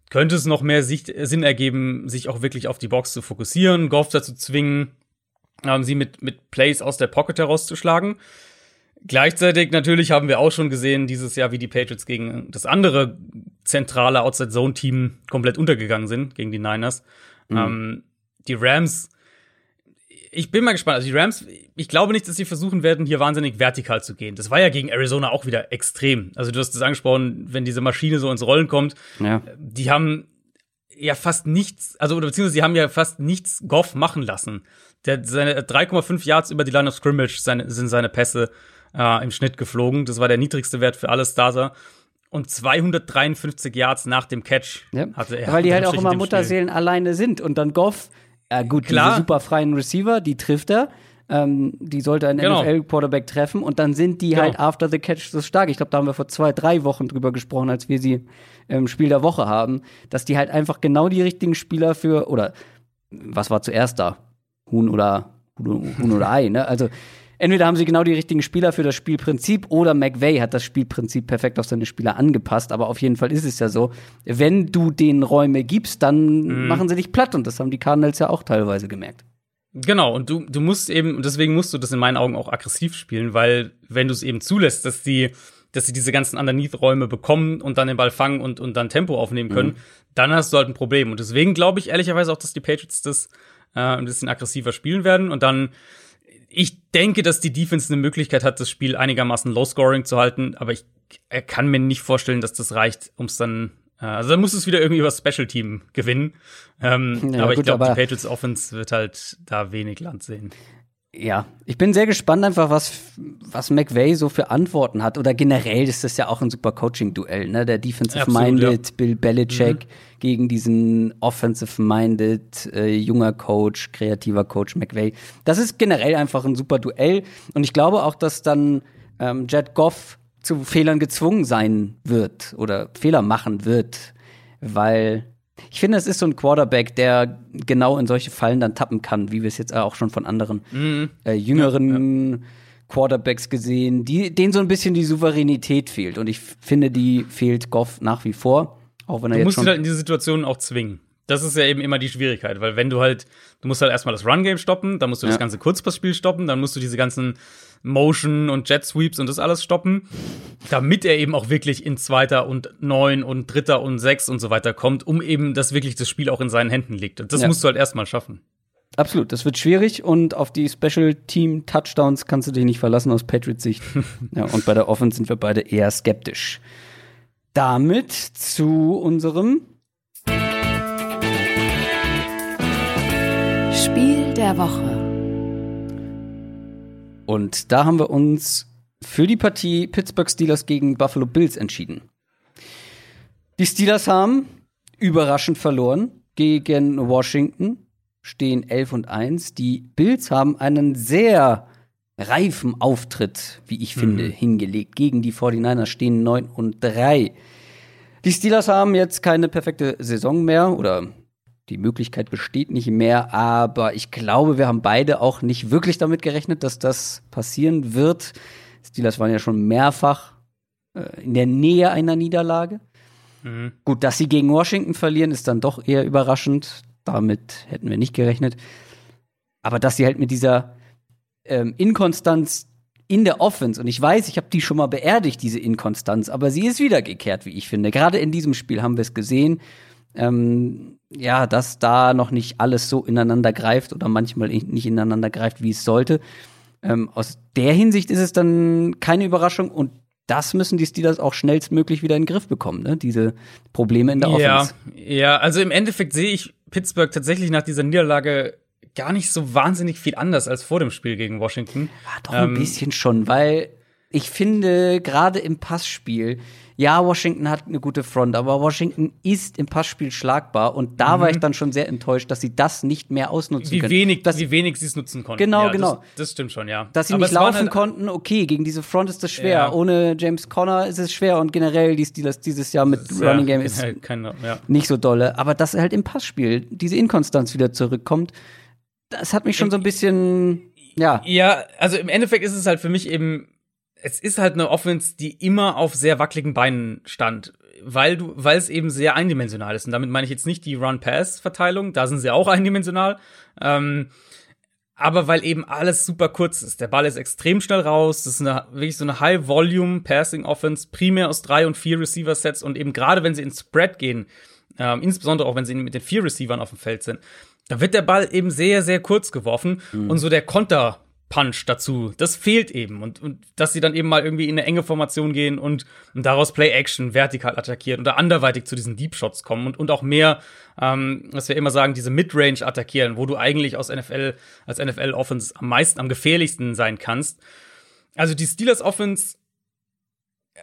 könnte es noch mehr Sicht, Sinn ergeben, sich auch wirklich auf die Box zu fokussieren, Goff dazu zwingen, ähm, sie mit, mit Plays aus der Pocket herauszuschlagen. Gleichzeitig natürlich haben wir auch schon gesehen dieses Jahr, wie die Patriots gegen das andere zentrale Outside-Zone-Team komplett untergegangen sind, gegen die Niners. Mhm. Ähm, die Rams, ich bin mal gespannt. Also die Rams, ich glaube nicht, dass sie versuchen werden, hier wahnsinnig vertikal zu gehen. Das war ja gegen Arizona auch wieder extrem. Also du hast es angesprochen, wenn diese Maschine so ins Rollen kommt, ja. die haben ja fast nichts, also oder beziehungsweise sie haben ja fast nichts Goff machen lassen. Der, seine 3,5 Yards über die Line of Scrimmage seine, sind seine Pässe äh, im Schnitt geflogen. Das war der niedrigste Wert für alle Starter. Und 253 Yards nach dem Catch ja. hatte er. Weil die halt auch immer Mutterseelen alleine sind. Und dann Goff, ja gut, Klar. diese super freien Receiver, die trifft er. Ähm, die sollte ein genau. NFL-Quarterback treffen und dann sind die genau. halt after the catch so stark. Ich glaube, da haben wir vor zwei, drei Wochen drüber gesprochen, als wir sie im Spiel der Woche haben, dass die halt einfach genau die richtigen Spieler für, oder was war zuerst da? Huhn oder Huhn oder Ei, ne? Also entweder haben sie genau die richtigen Spieler für das Spielprinzip oder McVay hat das Spielprinzip perfekt auf seine Spieler angepasst. Aber auf jeden Fall ist es ja so, wenn du den Räume gibst, dann mhm. machen sie dich platt. Und das haben die Cardinals ja auch teilweise gemerkt. Genau, und du, du musst eben, und deswegen musst du das in meinen Augen auch aggressiv spielen, weil wenn du es eben zulässt, dass die, dass sie diese ganzen Underneath-Räume bekommen und dann den Ball fangen und, und dann Tempo aufnehmen können, mhm. dann hast du halt ein Problem. Und deswegen glaube ich ehrlicherweise auch, dass die Patriots das äh, ein bisschen aggressiver spielen werden und dann ich denke, dass die Defense eine Möglichkeit hat, das Spiel einigermaßen low-scoring zu halten, aber ich kann mir nicht vorstellen, dass das reicht, um es dann äh, also dann muss es wieder irgendwie über Special Team gewinnen. Ähm, ja, aber gut, ich glaube, die Patriots Offense wird halt da wenig Land sehen. Ja, ich bin sehr gespannt einfach, was, was McVay so für Antworten hat. Oder generell ist das ja auch ein super Coaching-Duell, ne? Der Defensive-Minded ja, Bill Belichick mhm. gegen diesen Offensive-Minded äh, junger Coach, kreativer Coach McVay. Das ist generell einfach ein super Duell. Und ich glaube auch, dass dann ähm, Jed Goff zu Fehlern gezwungen sein wird oder Fehler machen wird, weil ich finde, es ist so ein Quarterback, der genau in solche Fallen dann tappen kann, wie wir es jetzt auch schon von anderen mhm. äh, jüngeren ja, ja. Quarterbacks gesehen, die, denen so ein bisschen die Souveränität fehlt. Und ich finde, die fehlt Goff nach wie vor. Auch wenn er du jetzt musst ihn halt in diese Situation auch zwingen. Das ist ja eben immer die Schwierigkeit, weil wenn du halt, du musst halt erstmal das Run-Game stoppen, dann musst du ja. das ganze Kurzpassspiel stoppen, dann musst du diese ganzen Motion und Jet Sweeps und das alles stoppen, damit er eben auch wirklich in zweiter und neun und dritter und sechs und so weiter kommt, um eben, dass wirklich das Spiel auch in seinen Händen liegt. Und das ja. musst du halt erstmal schaffen. Absolut, das wird schwierig und auf die Special Team Touchdowns kannst du dich nicht verlassen aus Patriots Sicht. [LAUGHS] ja, und bei der Offense sind wir beide eher skeptisch. Damit zu unserem der Woche. Und da haben wir uns für die Partie Pittsburgh Steelers gegen Buffalo Bills entschieden. Die Steelers haben überraschend verloren gegen Washington, stehen 11 und 1. Die Bills haben einen sehr reifen Auftritt, wie ich finde, mhm. hingelegt. Gegen die 49ers stehen 9 und 3. Die Steelers haben jetzt keine perfekte Saison mehr oder die Möglichkeit besteht nicht mehr, aber ich glaube, wir haben beide auch nicht wirklich damit gerechnet, dass das passieren wird. Steelers waren ja schon mehrfach äh, in der Nähe einer Niederlage. Mhm. Gut, dass sie gegen Washington verlieren, ist dann doch eher überraschend. Damit hätten wir nicht gerechnet. Aber dass sie halt mit dieser ähm, Inkonstanz in der Offense, und ich weiß, ich habe die schon mal beerdigt, diese Inkonstanz, aber sie ist wiedergekehrt, wie ich finde. Gerade in diesem Spiel haben wir es gesehen ähm, ja, dass da noch nicht alles so ineinander greift oder manchmal nicht ineinander greift, wie es sollte. Ähm, aus der Hinsicht ist es dann keine Überraschung und das müssen die Steelers auch schnellstmöglich wieder in den Griff bekommen, ne? diese Probleme in der Offense. Ja, ja, also im Endeffekt sehe ich Pittsburgh tatsächlich nach dieser Niederlage gar nicht so wahnsinnig viel anders als vor dem Spiel gegen Washington. Ja, doch ein ähm, bisschen schon, weil ich finde, gerade im Passspiel, ja, Washington hat eine gute Front, aber Washington ist im Passspiel schlagbar und da mhm. war ich dann schon sehr enttäuscht, dass sie das nicht mehr ausnutzen wie können. Wenig, dass, wie wenig sie es nutzen konnten. Genau, ja, genau. Das, das, stimmt schon, ja. Dass sie aber nicht laufen halt sehr okay, gegen diese Front ist das schwer. Ja. Ohne James Conner ist es schwer und generell die Steelers dieses Jahr mit ja, Running Game ist [LAUGHS] keine, nicht so dolle. Aber dass halt im Passspiel diese Inkonstanz wieder zurückkommt, das hat mich schon so ein bisschen, ja. Ja, also im Endeffekt ist es halt für mich eben es ist halt eine Offense, die immer auf sehr wackeligen Beinen stand, weil du, weil es eben sehr eindimensional ist. Und damit meine ich jetzt nicht die Run-Pass-Verteilung, da sind sie auch eindimensional. Ähm, aber weil eben alles super kurz ist. Der Ball ist extrem schnell raus. Das ist eine, wirklich so eine High-Volume-Passing-Offense, primär aus drei und vier Receiver-Sets und eben gerade wenn sie ins Spread gehen, ähm, insbesondere auch wenn sie mit den vier Receivern auf dem Feld sind, da wird der Ball eben sehr, sehr kurz geworfen mhm. und so der Konter Punch dazu. Das fehlt eben. Und, und dass sie dann eben mal irgendwie in eine enge Formation gehen und, und daraus Play-Action vertikal attackieren oder anderweitig zu diesen Deep Shots kommen und, und auch mehr, ähm, was wir immer sagen, diese Midrange attackieren, wo du eigentlich aus NFL, als NFL Offense am meisten, am gefährlichsten sein kannst. Also die Steelers Offense,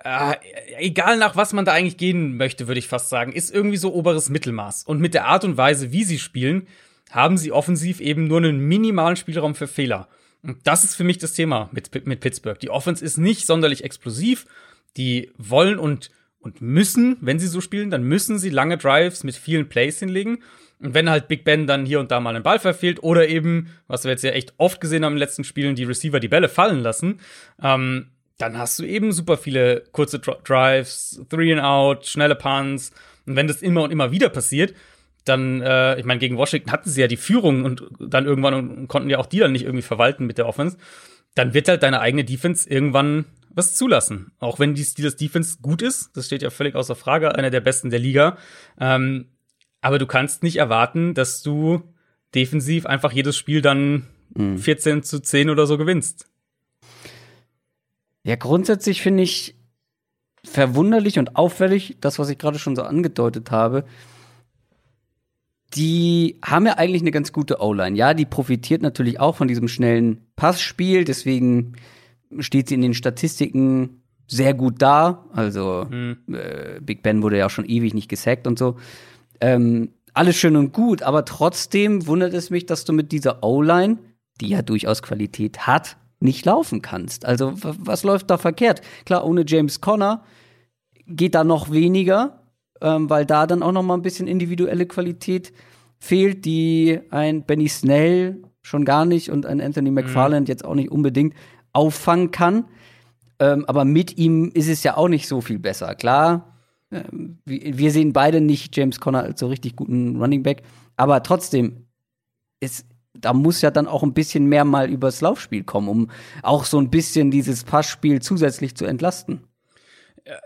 äh, egal nach was man da eigentlich gehen möchte, würde ich fast sagen, ist irgendwie so oberes Mittelmaß. Und mit der Art und Weise, wie sie spielen, haben sie offensiv eben nur einen minimalen Spielraum für Fehler. Und das ist für mich das Thema mit, mit Pittsburgh. Die Offense ist nicht sonderlich explosiv. Die wollen und, und müssen, wenn sie so spielen, dann müssen sie lange Drives mit vielen Plays hinlegen. Und wenn halt Big Ben dann hier und da mal einen Ball verfehlt oder eben, was wir jetzt ja echt oft gesehen haben in den letzten Spielen, die Receiver die Bälle fallen lassen, ähm, dann hast du eben super viele kurze Drives, Three and Out, schnelle Punts. Und wenn das immer und immer wieder passiert, dann, äh, ich meine, gegen Washington hatten sie ja die Führung und dann irgendwann und konnten ja auch die dann nicht irgendwie verwalten mit der Offense. Dann wird halt deine eigene Defense irgendwann was zulassen. Auch wenn die Steelers Defense gut ist, das steht ja völlig außer Frage, einer der besten der Liga. Ähm, aber du kannst nicht erwarten, dass du defensiv einfach jedes Spiel dann mhm. 14 zu 10 oder so gewinnst. Ja, grundsätzlich finde ich verwunderlich und auffällig, das, was ich gerade schon so angedeutet habe, die haben ja eigentlich eine ganz gute O-Line. Ja, die profitiert natürlich auch von diesem schnellen Passspiel, deswegen steht sie in den Statistiken sehr gut da. Also mhm. äh, Big Ben wurde ja auch schon ewig nicht gesackt und so. Ähm, alles schön und gut, aber trotzdem wundert es mich, dass du mit dieser O-Line, die ja durchaus Qualität hat, nicht laufen kannst. Also was läuft da verkehrt? Klar, ohne James Conner geht da noch weniger ähm, weil da dann auch noch mal ein bisschen individuelle Qualität fehlt, die ein Benny Snell schon gar nicht und ein Anthony mhm. McFarland mhm. jetzt auch nicht unbedingt auffangen kann. Ähm, aber mit ihm ist es ja auch nicht so viel besser. Klar, ähm, wir sehen beide nicht James Conner als so richtig guten Running Back, aber trotzdem ist da muss ja dann auch ein bisschen mehr mal übers Laufspiel kommen, um auch so ein bisschen dieses Passspiel zusätzlich zu entlasten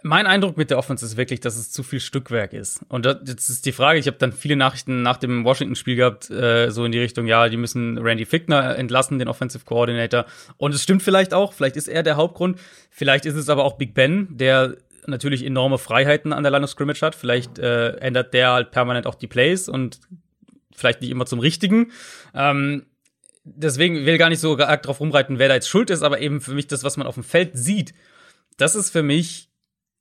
mein Eindruck mit der Offense ist wirklich, dass es zu viel Stückwerk ist. Und das, jetzt ist die Frage, ich habe dann viele Nachrichten nach dem Washington-Spiel gehabt, äh, so in die Richtung, ja, die müssen Randy Fickner entlassen, den Offensive Coordinator. Und es stimmt vielleicht auch, vielleicht ist er der Hauptgrund. Vielleicht ist es aber auch Big Ben, der natürlich enorme Freiheiten an der Line of Scrimmage hat. Vielleicht äh, ändert der halt permanent auch die Plays und vielleicht nicht immer zum Richtigen. Ähm, deswegen will gar nicht so arg drauf rumreiten, wer da jetzt schuld ist, aber eben für mich das, was man auf dem Feld sieht, das ist für mich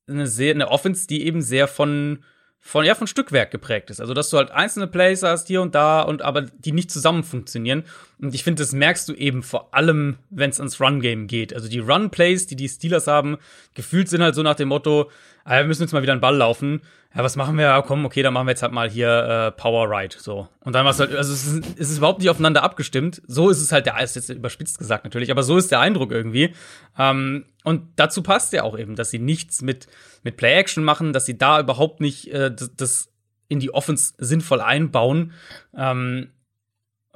eine sehr, eine Offense, die eben sehr von, von, ja, von Stückwerk geprägt ist. Also, dass du halt einzelne Plays hast hier und da und aber die nicht zusammen funktionieren. Und ich finde, das merkst du eben vor allem, wenn es ans Run-Game geht. Also, die Run-Plays, die die Steelers haben, gefühlt sind halt so nach dem Motto, ah, wir müssen jetzt mal wieder einen Ball laufen ja, was machen wir? Ja, komm, okay, dann machen wir jetzt halt mal hier äh, Power Ride. So. Und dann war es halt, also es ist, es ist überhaupt nicht aufeinander abgestimmt. So ist es halt, der ist jetzt überspitzt gesagt natürlich, aber so ist der Eindruck irgendwie. Ähm, und dazu passt ja auch eben, dass sie nichts mit, mit Play-Action machen, dass sie da überhaupt nicht äh, das, das in die Offense sinnvoll einbauen. Ähm,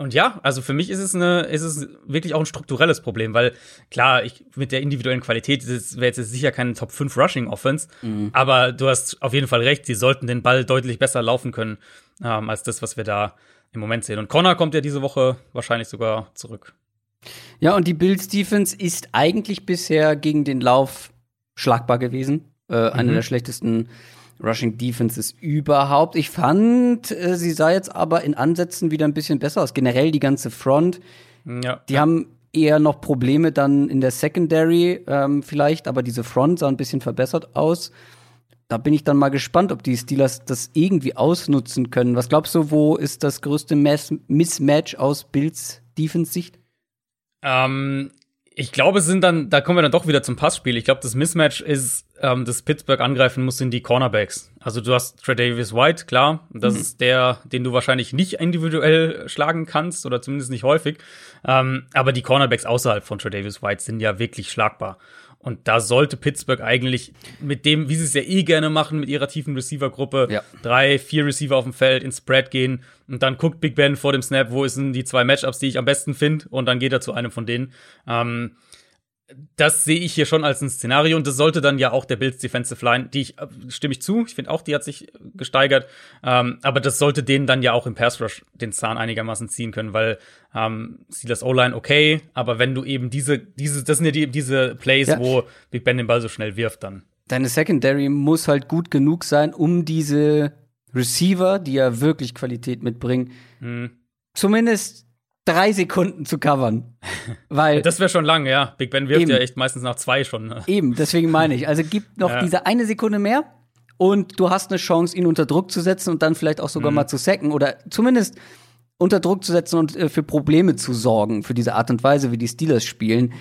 und ja, also für mich ist es eine, ist es wirklich auch ein strukturelles Problem, weil klar, ich mit der individuellen Qualität wäre jetzt sicher keine Top 5 Rushing Offense, mhm. aber du hast auf jeden Fall recht, sie sollten den Ball deutlich besser laufen können, ähm, als das, was wir da im Moment sehen. Und Connor kommt ja diese Woche wahrscheinlich sogar zurück. Ja, und die Bills Defense ist eigentlich bisher gegen den Lauf schlagbar gewesen. Äh, mhm. Eine der schlechtesten Rushing Defenses überhaupt. Ich fand, äh, sie sah jetzt aber in Ansätzen wieder ein bisschen besser aus. Generell die ganze Front. Ja. Die haben eher noch Probleme dann in der Secondary ähm, vielleicht, aber diese Front sah ein bisschen verbessert aus. Da bin ich dann mal gespannt, ob die Steelers das irgendwie ausnutzen können. Was glaubst du, wo ist das größte Mismatch aus Bills Defense-Sicht? Ähm, ich glaube, es sind dann, da kommen wir dann doch wieder zum Passspiel. Ich glaube, das Mismatch ist, ähm, dass Pittsburgh angreifen muss, sind die Cornerbacks. Also du hast Tredavious White, klar, das mhm. ist der, den du wahrscheinlich nicht individuell schlagen kannst oder zumindest nicht häufig. Ähm, aber die Cornerbacks außerhalb von Tredavious White sind ja wirklich schlagbar. Und da sollte Pittsburgh eigentlich mit dem, wie sie es ja eh gerne machen, mit ihrer tiefen Receiver-Gruppe, Ja. drei, vier Receiver auf dem Feld ins Spread gehen und dann guckt Big Ben vor dem Snap, wo sind die zwei Matchups, die ich am besten finde, und dann geht er zu einem von denen. Ähm, das sehe ich hier schon als ein Szenario und das sollte dann ja auch der Bills Defensive Line, die ich äh, stimme ich zu, ich finde auch, die hat sich gesteigert, ähm, aber das sollte denen dann ja auch im Pass Rush den Zahn einigermaßen ziehen können, weil ähm, Steelers O-Line okay, aber wenn du eben diese, diese, das sind ja die, diese Plays, Ja. wo Big Ben den Ball so schnell wirft, dann. Deine Secondary muss halt gut genug sein, um diese Receiver, die ja wirklich Qualität mitbringen, Hm. zumindest drei Sekunden zu covern. Weil Das wäre schon lang, ja. Big Ben wirft Eben. ja echt meistens nach zwei schon. Ne? eben, deswegen meine ich. Also gib noch Ja. diese eine Sekunde mehr und du hast eine Chance, ihn unter Druck zu setzen und dann vielleicht auch sogar mal zu sacken oder zumindest unter Druck zu setzen und äh, für Probleme zu sorgen, für diese Art und Weise, wie die Steelers spielen.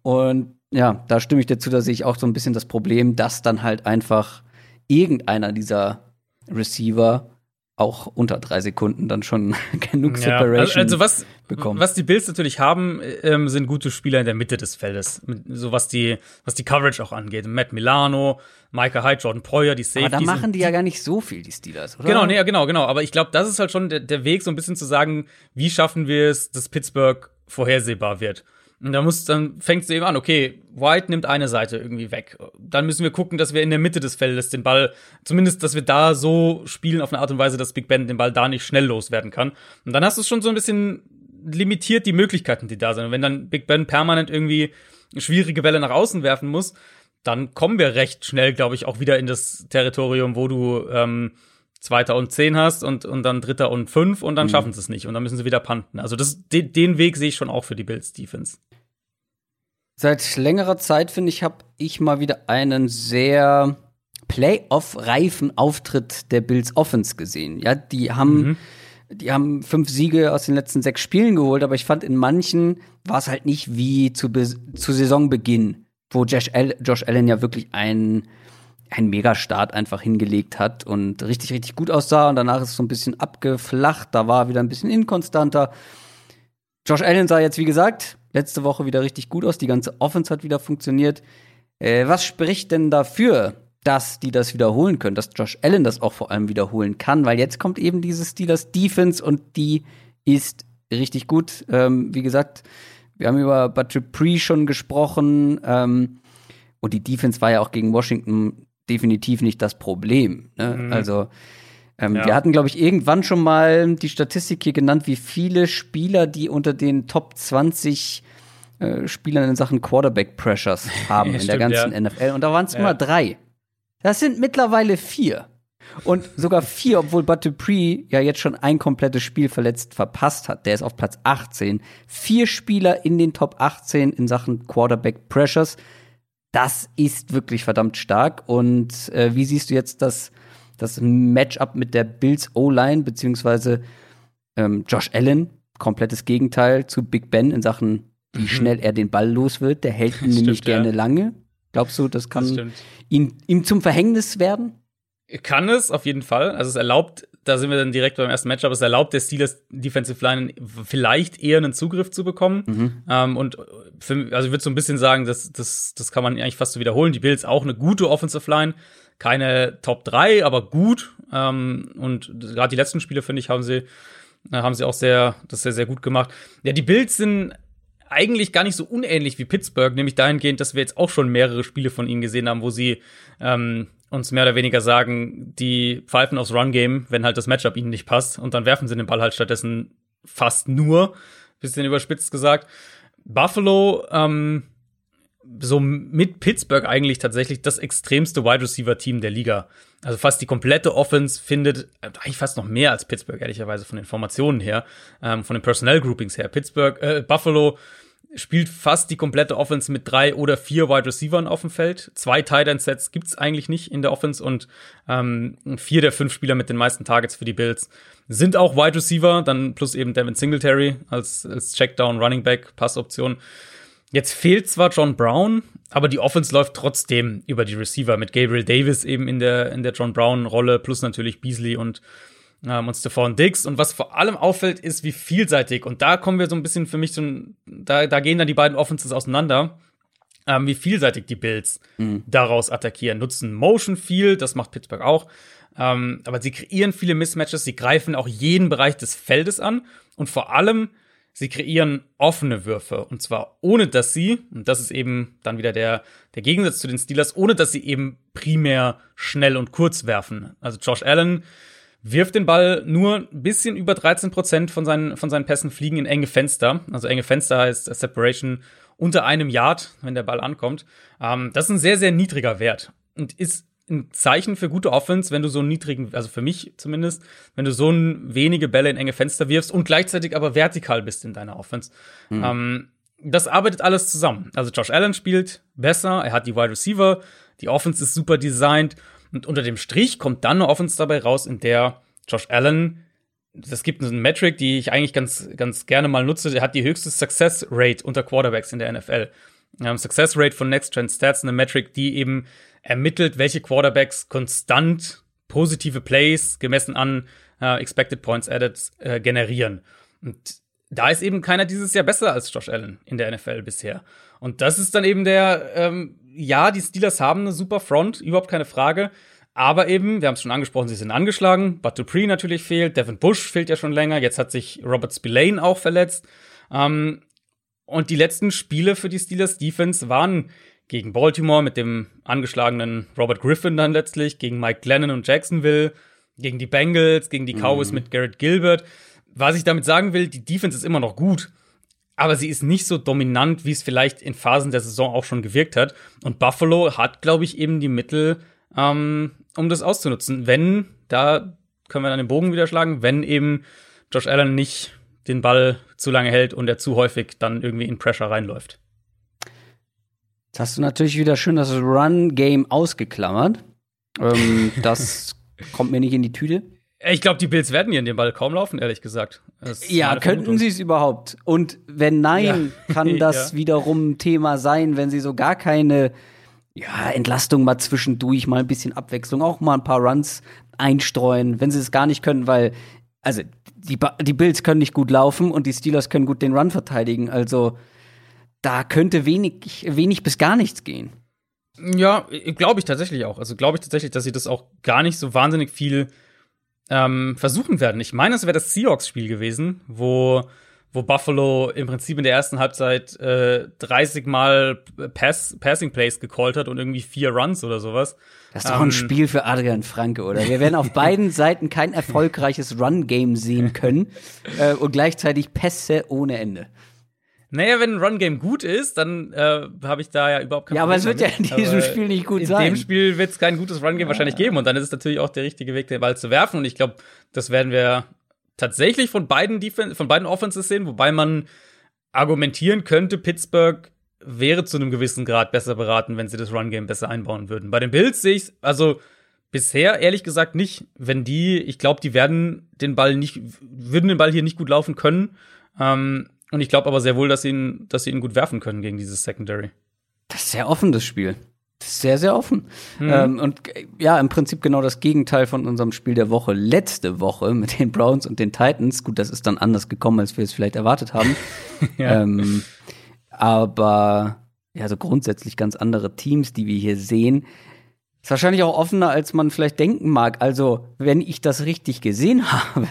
Und ja, da stimme ich dazu, da sehe ich auch so ein bisschen das Problem, dass dann halt einfach irgendeiner dieser Receiver auch unter drei Sekunden dann schon [LAUGHS] genug Ja, Separation also, also was, bekommen. was die Bills natürlich haben, ähm, sind gute Spieler in der Mitte des Feldes. So was die, was die Coverage auch angeht. Matt Milano, Micah Hyde, Jordan Poyer, die Safeties. Aber da machen die ja gar nicht so viel, die Steelers, oder? Genau, nee, ja, genau, genau. Aber ich glaube, das ist halt schon der, der Weg, so ein bisschen zu sagen, wie schaffen wir es, dass Pittsburgh vorhersehbar wird. Und da muss, dann fängst du eben an, okay, White nimmt eine Seite irgendwie weg. Dann müssen wir gucken, dass wir in der Mitte des Feldes den Ball, zumindest, dass wir da so spielen auf eine Art und Weise, dass Big Ben den Ball da nicht schnell loswerden kann. Und dann hast du schon so ein bisschen limitiert die Möglichkeiten, die da sind. Und wenn dann Big Ben permanent irgendwie schwierige Bälle nach außen werfen muss, dann kommen wir recht schnell, glaube ich, auch wieder in das Territorium, wo du ähm, Zweiter und zehn hast und, und dann Dritter und fünf und dann schaffen sie es nicht und dann müssen sie wieder punten. Also das, den, den Weg sehe ich schon auch für die Bills Defense. Seit längerer Zeit, finde ich, habe ich mal wieder einen sehr Playoff-reifen Auftritt der Bills Offense gesehen. Ja, die haben, die haben fünf Siege aus den letzten sechs Spielen geholt, aber ich fand, in manchen war es halt nicht wie zu, zu Saisonbeginn, wo Josh, Al Josh Allen ja wirklich einen, einen Megastart einfach hingelegt hat und richtig, richtig gut aussah. Und danach ist es so ein bisschen abgeflacht, da war er wieder ein bisschen inkonstanter. Josh Allen sah jetzt, wie gesagt, letzte Woche wieder richtig gut aus. Die ganze Offense hat wieder funktioniert. Äh, was spricht denn dafür, dass die das wiederholen können, dass Josh Allen das auch vor allem wiederholen kann? Weil jetzt kommt eben diese Steelers Defense und die ist richtig gut. Ähm, wie gesagt, wir haben über Pre schon gesprochen ähm, und die Defense war ja auch gegen Washington definitiv nicht das Problem. Ne? Also ähm, Ja. Wir hatten, glaube ich, irgendwann schon mal die Statistik hier genannt, wie viele Spieler, die unter den Top 20 äh, Spielern in Sachen Quarterback Pressures [LAUGHS] haben in der Stimmt, ganzen ja. NFL. Und da waren es immer drei. Das sind mittlerweile vier. Und sogar vier, obwohl Bud Dupree ja jetzt schon ein komplettes Spiel verletzt verpasst hat. Der ist auf Platz 18. Vier Spieler in den Top 18 in Sachen Quarterback Pressures. Das ist wirklich verdammt stark. Und äh, wie siehst du jetzt das, das Matchup mit der Bills O-Line, beziehungsweise ähm, Josh Allen, komplettes Gegenteil zu Big Ben in Sachen, wie schnell er den Ball los wird. Der hält ihn Stimmt, nämlich gerne ja. lange. Glaubst du, das kann Das stimmt. ihn, ihm zum Verhängnis werden? Kann es auf jeden Fall. Also es erlaubt, da sind wir dann direkt beim ersten Matchup, es erlaubt der Steelers Defensive Line vielleicht eher einen Zugriff zu bekommen. Ähm, und für, also ich würde so ein bisschen sagen, das, das, das kann man eigentlich fast so wiederholen. Die Bills auch eine gute Offensive Line. Keine Top 3, aber gut. Ähm, und gerade die letzten Spiele, finde ich, haben sie, äh, haben sie auch sehr, das sehr, sehr gut gemacht. Ja, die Bills sind eigentlich gar nicht so unähnlich wie Pittsburgh, nämlich dahingehend, dass wir jetzt auch schon mehrere Spiele von ihnen gesehen haben, wo sie ähm, uns mehr oder weniger sagen, die pfeifen aufs Run-Game, wenn halt das Matchup ihnen nicht passt und dann werfen sie den Ball halt stattdessen fast nur, bisschen überspitzt gesagt. Buffalo, ähm, so mit Pittsburgh eigentlich tatsächlich das extremste Wide Receiver Team der Liga. Also fast die komplette Offense findet äh, eigentlich fast noch mehr als Pittsburgh ehrlicherweise von den Formationen her, ähm, von den Personnel Groupings her. Pittsburgh, äh, Buffalo spielt fast die komplette Offense mit drei oder vier Wide Receivern auf dem Feld. Zwei Tight End Sets gibt's eigentlich nicht in der Offense und ähm, vier der fünf Spieler mit den meisten Targets für die Bills sind auch Wide Receiver, dann plus eben Devin Singletary als, als Checkdown Running Back Passoption. Jetzt fehlt zwar John Brown, aber die Offense läuft trotzdem über die Receiver mit Gabriel Davis eben in der, in der John Brown-Rolle, plus natürlich Beasley und, ähm, und Stephon Diggs. Und was vor allem auffällt, ist, wie vielseitig, und da kommen wir so ein bisschen für mich so ein, da, da gehen dann die beiden Offenses auseinander. ähm, wie vielseitig die Bills mhm. daraus attackieren. Nutzen Motion viel, das macht Pittsburgh auch. Ähm, aber sie kreieren viele Mismatches, sie greifen auch jeden Bereich des Feldes an und vor allem sie kreieren offene Würfe. Und zwar ohne, dass sie, und das ist eben dann wieder der, der Gegensatz zu den Steelers, ohne dass sie eben primär schnell und kurz werfen. Also Josh Allen wirft den Ball nur ein bisschen über 13 Prozent von seinen, von seinen Pässen fliegen in enge Fenster. Also enge Fenster heißt Separation unter einem Yard, wenn der Ball ankommt. Ähm, das ist ein sehr, sehr niedriger Wert und ist ein Zeichen für gute Offense, wenn du so einen niedrigen, also für mich zumindest, wenn du so ein wenige Bälle in enge Fenster wirfst und gleichzeitig aber vertikal bist in deiner Offense. Mhm. Ähm, das arbeitet alles zusammen. Also Josh Allen spielt besser, er hat die Wide Receiver, die Offense ist super designt und unter dem Strich kommt dann eine Offense dabei raus, in der Josh Allen es gibt eine Metric, die ich eigentlich ganz, ganz gerne mal nutze. Der hat die höchste Success Rate unter Quarterbacks in der NFL. Ähm, Success Rate von Next Trend Stats, eine Metric, die eben ermittelt, welche Quarterbacks konstant positive Plays gemessen an äh, Expected Points Added äh, generieren. Und da ist eben keiner dieses Jahr besser als Josh Allen in der NFL bisher. Und das ist dann eben der, ähm, ja, die Steelers haben eine super Front, überhaupt keine Frage. Aber eben, wir haben es schon angesprochen, sie sind angeschlagen. Bud Dupree natürlich fehlt. Devin Bush fehlt ja schon länger. Jetzt hat sich Robert Spillane auch verletzt. Ähm, und die letzten Spiele für die Steelers Defense waren gegen Baltimore mit dem angeschlagenen Robert Griffin dann letztlich, gegen Mike Glennon und Jacksonville, gegen die Bengals, gegen die Cowboys mhm. mit Garrett Gilbert. Was ich damit sagen will, die Defense ist immer noch gut, aber sie ist nicht so dominant, wie es vielleicht in Phasen der Saison auch schon gewirkt hat. Und Buffalo hat, glaube ich, eben die Mittel, ähm, um das auszunutzen. Wenn, da können wir dann den Bogen wieder schlagen, wenn eben Josh Allen nicht den Ball zu lange hält und er zu häufig dann irgendwie in Pressure reinläuft. Jetzt hast du natürlich wieder schön das Run-Game ausgeklammert. Ähm, [LAUGHS] das kommt mir nicht in die Tüte. Ich glaube, die Bills werden hier in den Ball kaum laufen, ehrlich gesagt. Ja, könnten sie es überhaupt? Und wenn nein, ja. kann [LAUGHS] das ja. wiederum Thema sein, wenn sie so gar keine ja, Entlastung mal zwischendurch, mal ein bisschen Abwechslung, auch mal ein paar Runs einstreuen, wenn sie es gar nicht können, weil, also, die, die Bills können nicht gut laufen und die Steelers können gut den Run verteidigen. Also, da könnte wenig, wenig bis gar nichts gehen. Ja, glaube ich tatsächlich auch. Also glaube ich tatsächlich, dass sie das auch gar nicht so wahnsinnig viel ähm, versuchen werden. Ich meine, es wäre das Seahawks-Spiel gewesen, wo, wo Buffalo im Prinzip in der ersten Halbzeit äh, 30 Mal Pass, Passing Plays gecallt hat und irgendwie vier Runs oder sowas. Das ist doch ähm, ein Spiel für Adrian Franke, oder? Wir werden auf [LAUGHS] beiden Seiten kein erfolgreiches Run-Game sehen können äh, und gleichzeitig Pässe ohne Ende. Naja, wenn ein Run-Game gut ist, dann äh, habe ich da ja überhaupt kein Ja, aber es wird ja in diesem aber Spiel nicht gut in sein. In dem Spiel wird es kein gutes Run-Game ja. wahrscheinlich geben. Und dann ist es natürlich auch der richtige Weg, den Ball zu werfen. Und ich glaube, das werden wir tatsächlich von beiden, Defen von beiden Offenses sehen, wobei man argumentieren könnte, Pittsburgh wäre zu einem gewissen Grad besser beraten, wenn sie das Run-Game besser einbauen würden. Bei den Bills sehe ich also bisher ehrlich gesagt nicht. Wenn die, ich glaube, die werden den Ball nicht, würden den Ball hier nicht gut laufen können. Ähm, und ich glaube aber sehr wohl, dass sie, ihn, dass sie ihn gut werfen können gegen dieses Secondary. Das ist sehr offen, das Spiel. Sehr, sehr offen. Mhm. Ähm, und ja, im Prinzip genau das Gegenteil von unserem Spiel der Woche letzte Woche mit den Browns und den Titans. Gut, das ist dann anders gekommen, als wir es vielleicht erwartet haben. [LAUGHS] ja. ähm, aber ja, so grundsätzlich ganz andere Teams, die wir hier sehen. Ist wahrscheinlich auch offener, als man vielleicht denken mag. Also, wenn ich das richtig gesehen [LAUGHS] habe,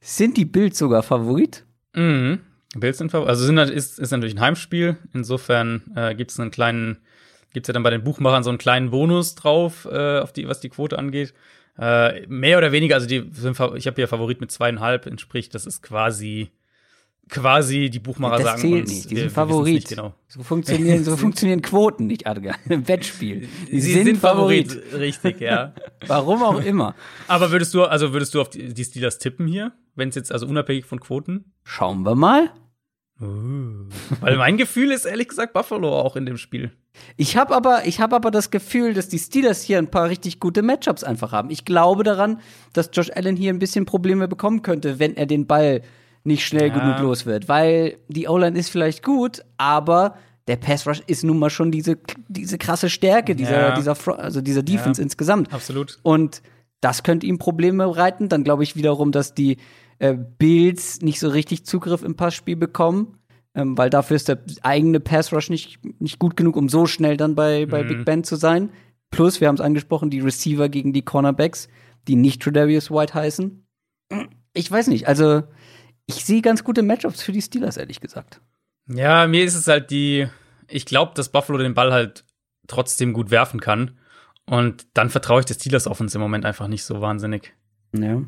sind die Bills sogar Favorit. Mhm. Bills sind Also sind, ist, ist natürlich ein Heimspiel. Insofern äh, gibt es einen kleinen, gibt es ja dann bei den Buchmachern so einen kleinen Bonus drauf, äh, auf die, was die Quote angeht. Äh, mehr oder weniger, also die sind, ich habe hier Favorit mit zweieinhalb, entspricht, das ist quasi quasi die Buchmacher das sagen zählt nicht. Die sind Favorit. Nicht genau. So funktionieren, so [LAUGHS] funktionieren Quoten nicht, Adrian. [LAUGHS] Im Wettspiel. Die Sie sind, sind Favorit. Favorit. Richtig, ja. [LAUGHS] Warum auch immer. Aber würdest du, also würdest du auf die, die Steelers tippen hier? Wenn es jetzt, also unabhängig von Quoten? Schauen wir mal. Weil mein Gefühl ist ehrlich gesagt Buffalo auch in dem Spiel. Ich habe aber, ich habe aber das Gefühl, dass die Steelers hier ein paar richtig gute Matchups einfach haben. Ich glaube daran, dass Josh Allen hier ein bisschen Probleme bekommen könnte, wenn er den Ball nicht schnell ja. genug los wird, weil die O-Line ist vielleicht gut, aber der Pass Rush ist nun mal schon diese diese krasse Stärke dieser ja. dieser also dieser Defense ja. insgesamt. Absolut. Und das könnte ihm Probleme bereiten. Dann glaube ich wiederum, dass die äh, Bills nicht so richtig Zugriff im Passspiel bekommen. ähm, weil dafür ist der eigene Pass Rush nicht, nicht gut genug, um so schnell dann bei, bei Mhm. Big Ben zu sein. Plus, wir haben es angesprochen, die Receiver gegen die Cornerbacks, die nicht Tredavious White heißen. Ich weiß nicht, also ich sehe ganz gute Matchups für die Steelers, ehrlich gesagt. Ja, mir ist es halt die, ich glaube, dass Buffalo den Ball halt trotzdem gut werfen kann. Und dann vertraue ich des Steelers Offense im Moment einfach nicht so wahnsinnig. Ja.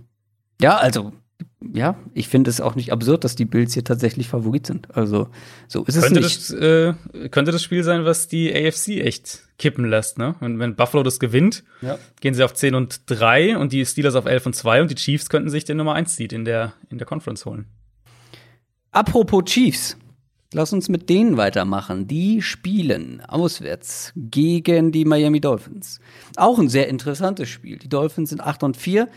Ja, also, ja, ich finde es auch nicht absurd, dass die Bills hier tatsächlich Favorit sind. Also, so ist es Könnte nicht. das, äh, könnte das Spiel sein, was die AFC echt kippen lässt, ne? Und wenn Buffalo das gewinnt, Ja. gehen sie auf 10 und 3 und die Steelers auf 11 und 2 und die Chiefs könnten sich den Nummer 1 Seed in der, in der Conference holen. Apropos Chiefs. Lass uns mit denen weitermachen. Die spielen auswärts gegen die Miami Dolphins. Auch ein sehr interessantes Spiel. Die Dolphins sind 8 und 4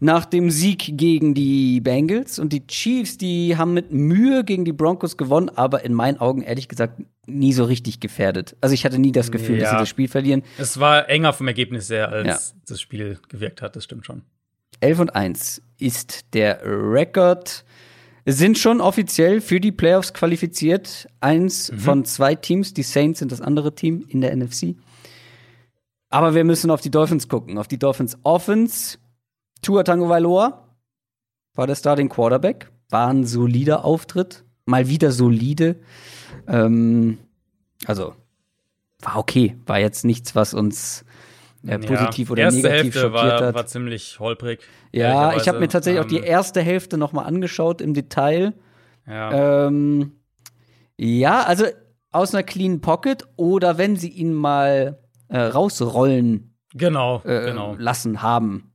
nach dem Sieg gegen die Bengals und die Chiefs, die haben mit Mühe gegen die Broncos gewonnen, aber in meinen Augen ehrlich gesagt nie so richtig gefährdet. Also ich hatte nie das Gefühl, dass Ja. sie das Spiel verlieren. Es war enger vom Ergebnis her, als Ja. das Spiel gewirkt hat, das stimmt schon. 11 und 1 ist der Rekord. Sind schon offiziell für die Playoffs qualifiziert. Eins von zwei Teams. Die Saints sind das andere Team in der NFC. Aber wir müssen auf die Dolphins gucken. Auf die Dolphins Offense. Tua Tagovailoa war der Starting Quarterback. War ein solider Auftritt. Mal wieder solide. Ähm, also, war okay. War jetzt nichts, was uns äh, positiv oder Erste negativ Hälfte schockiert war, hat. war ziemlich holprig. Ja, ich habe mir tatsächlich auch die Ähm, erste Hälfte noch mal angeschaut im Detail. Ja. Ähm, ja, also aus einer clean Pocket oder wenn sie ihn mal äh, rausrollen genau, äh, genau. lassen haben,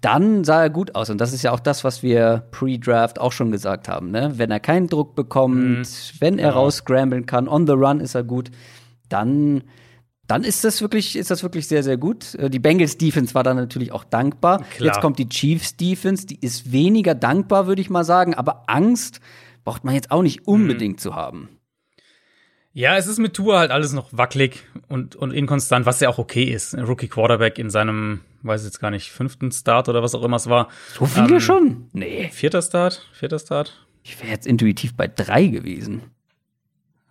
dann sah er gut aus. Und das ist ja auch das, was wir pre-Draft auch schon gesagt haben. Ne? Wenn er keinen Druck bekommt, wenn er genau. rausscramblen kann, on the run ist er gut, dann dann ist das wirklich, ist das wirklich sehr, sehr gut. Äh, Die Bengals Defense war dann natürlich auch dankbar. Klar. Jetzt kommt die Chiefs Defense, die ist weniger dankbar, würde ich mal sagen, aber Angst braucht man jetzt auch nicht unbedingt zu haben. Ja, es ist mit Tour halt alles noch wackelig und, und inkonstant, was ja auch okay ist. Ein Rookie Quarterback in seinem, weiß ich jetzt gar nicht, fünften Start oder was auch immer es war. So viele Ähm, schon? Nee, Vierter Start? Vierter Start? ich wäre jetzt intuitiv bei drei gewesen.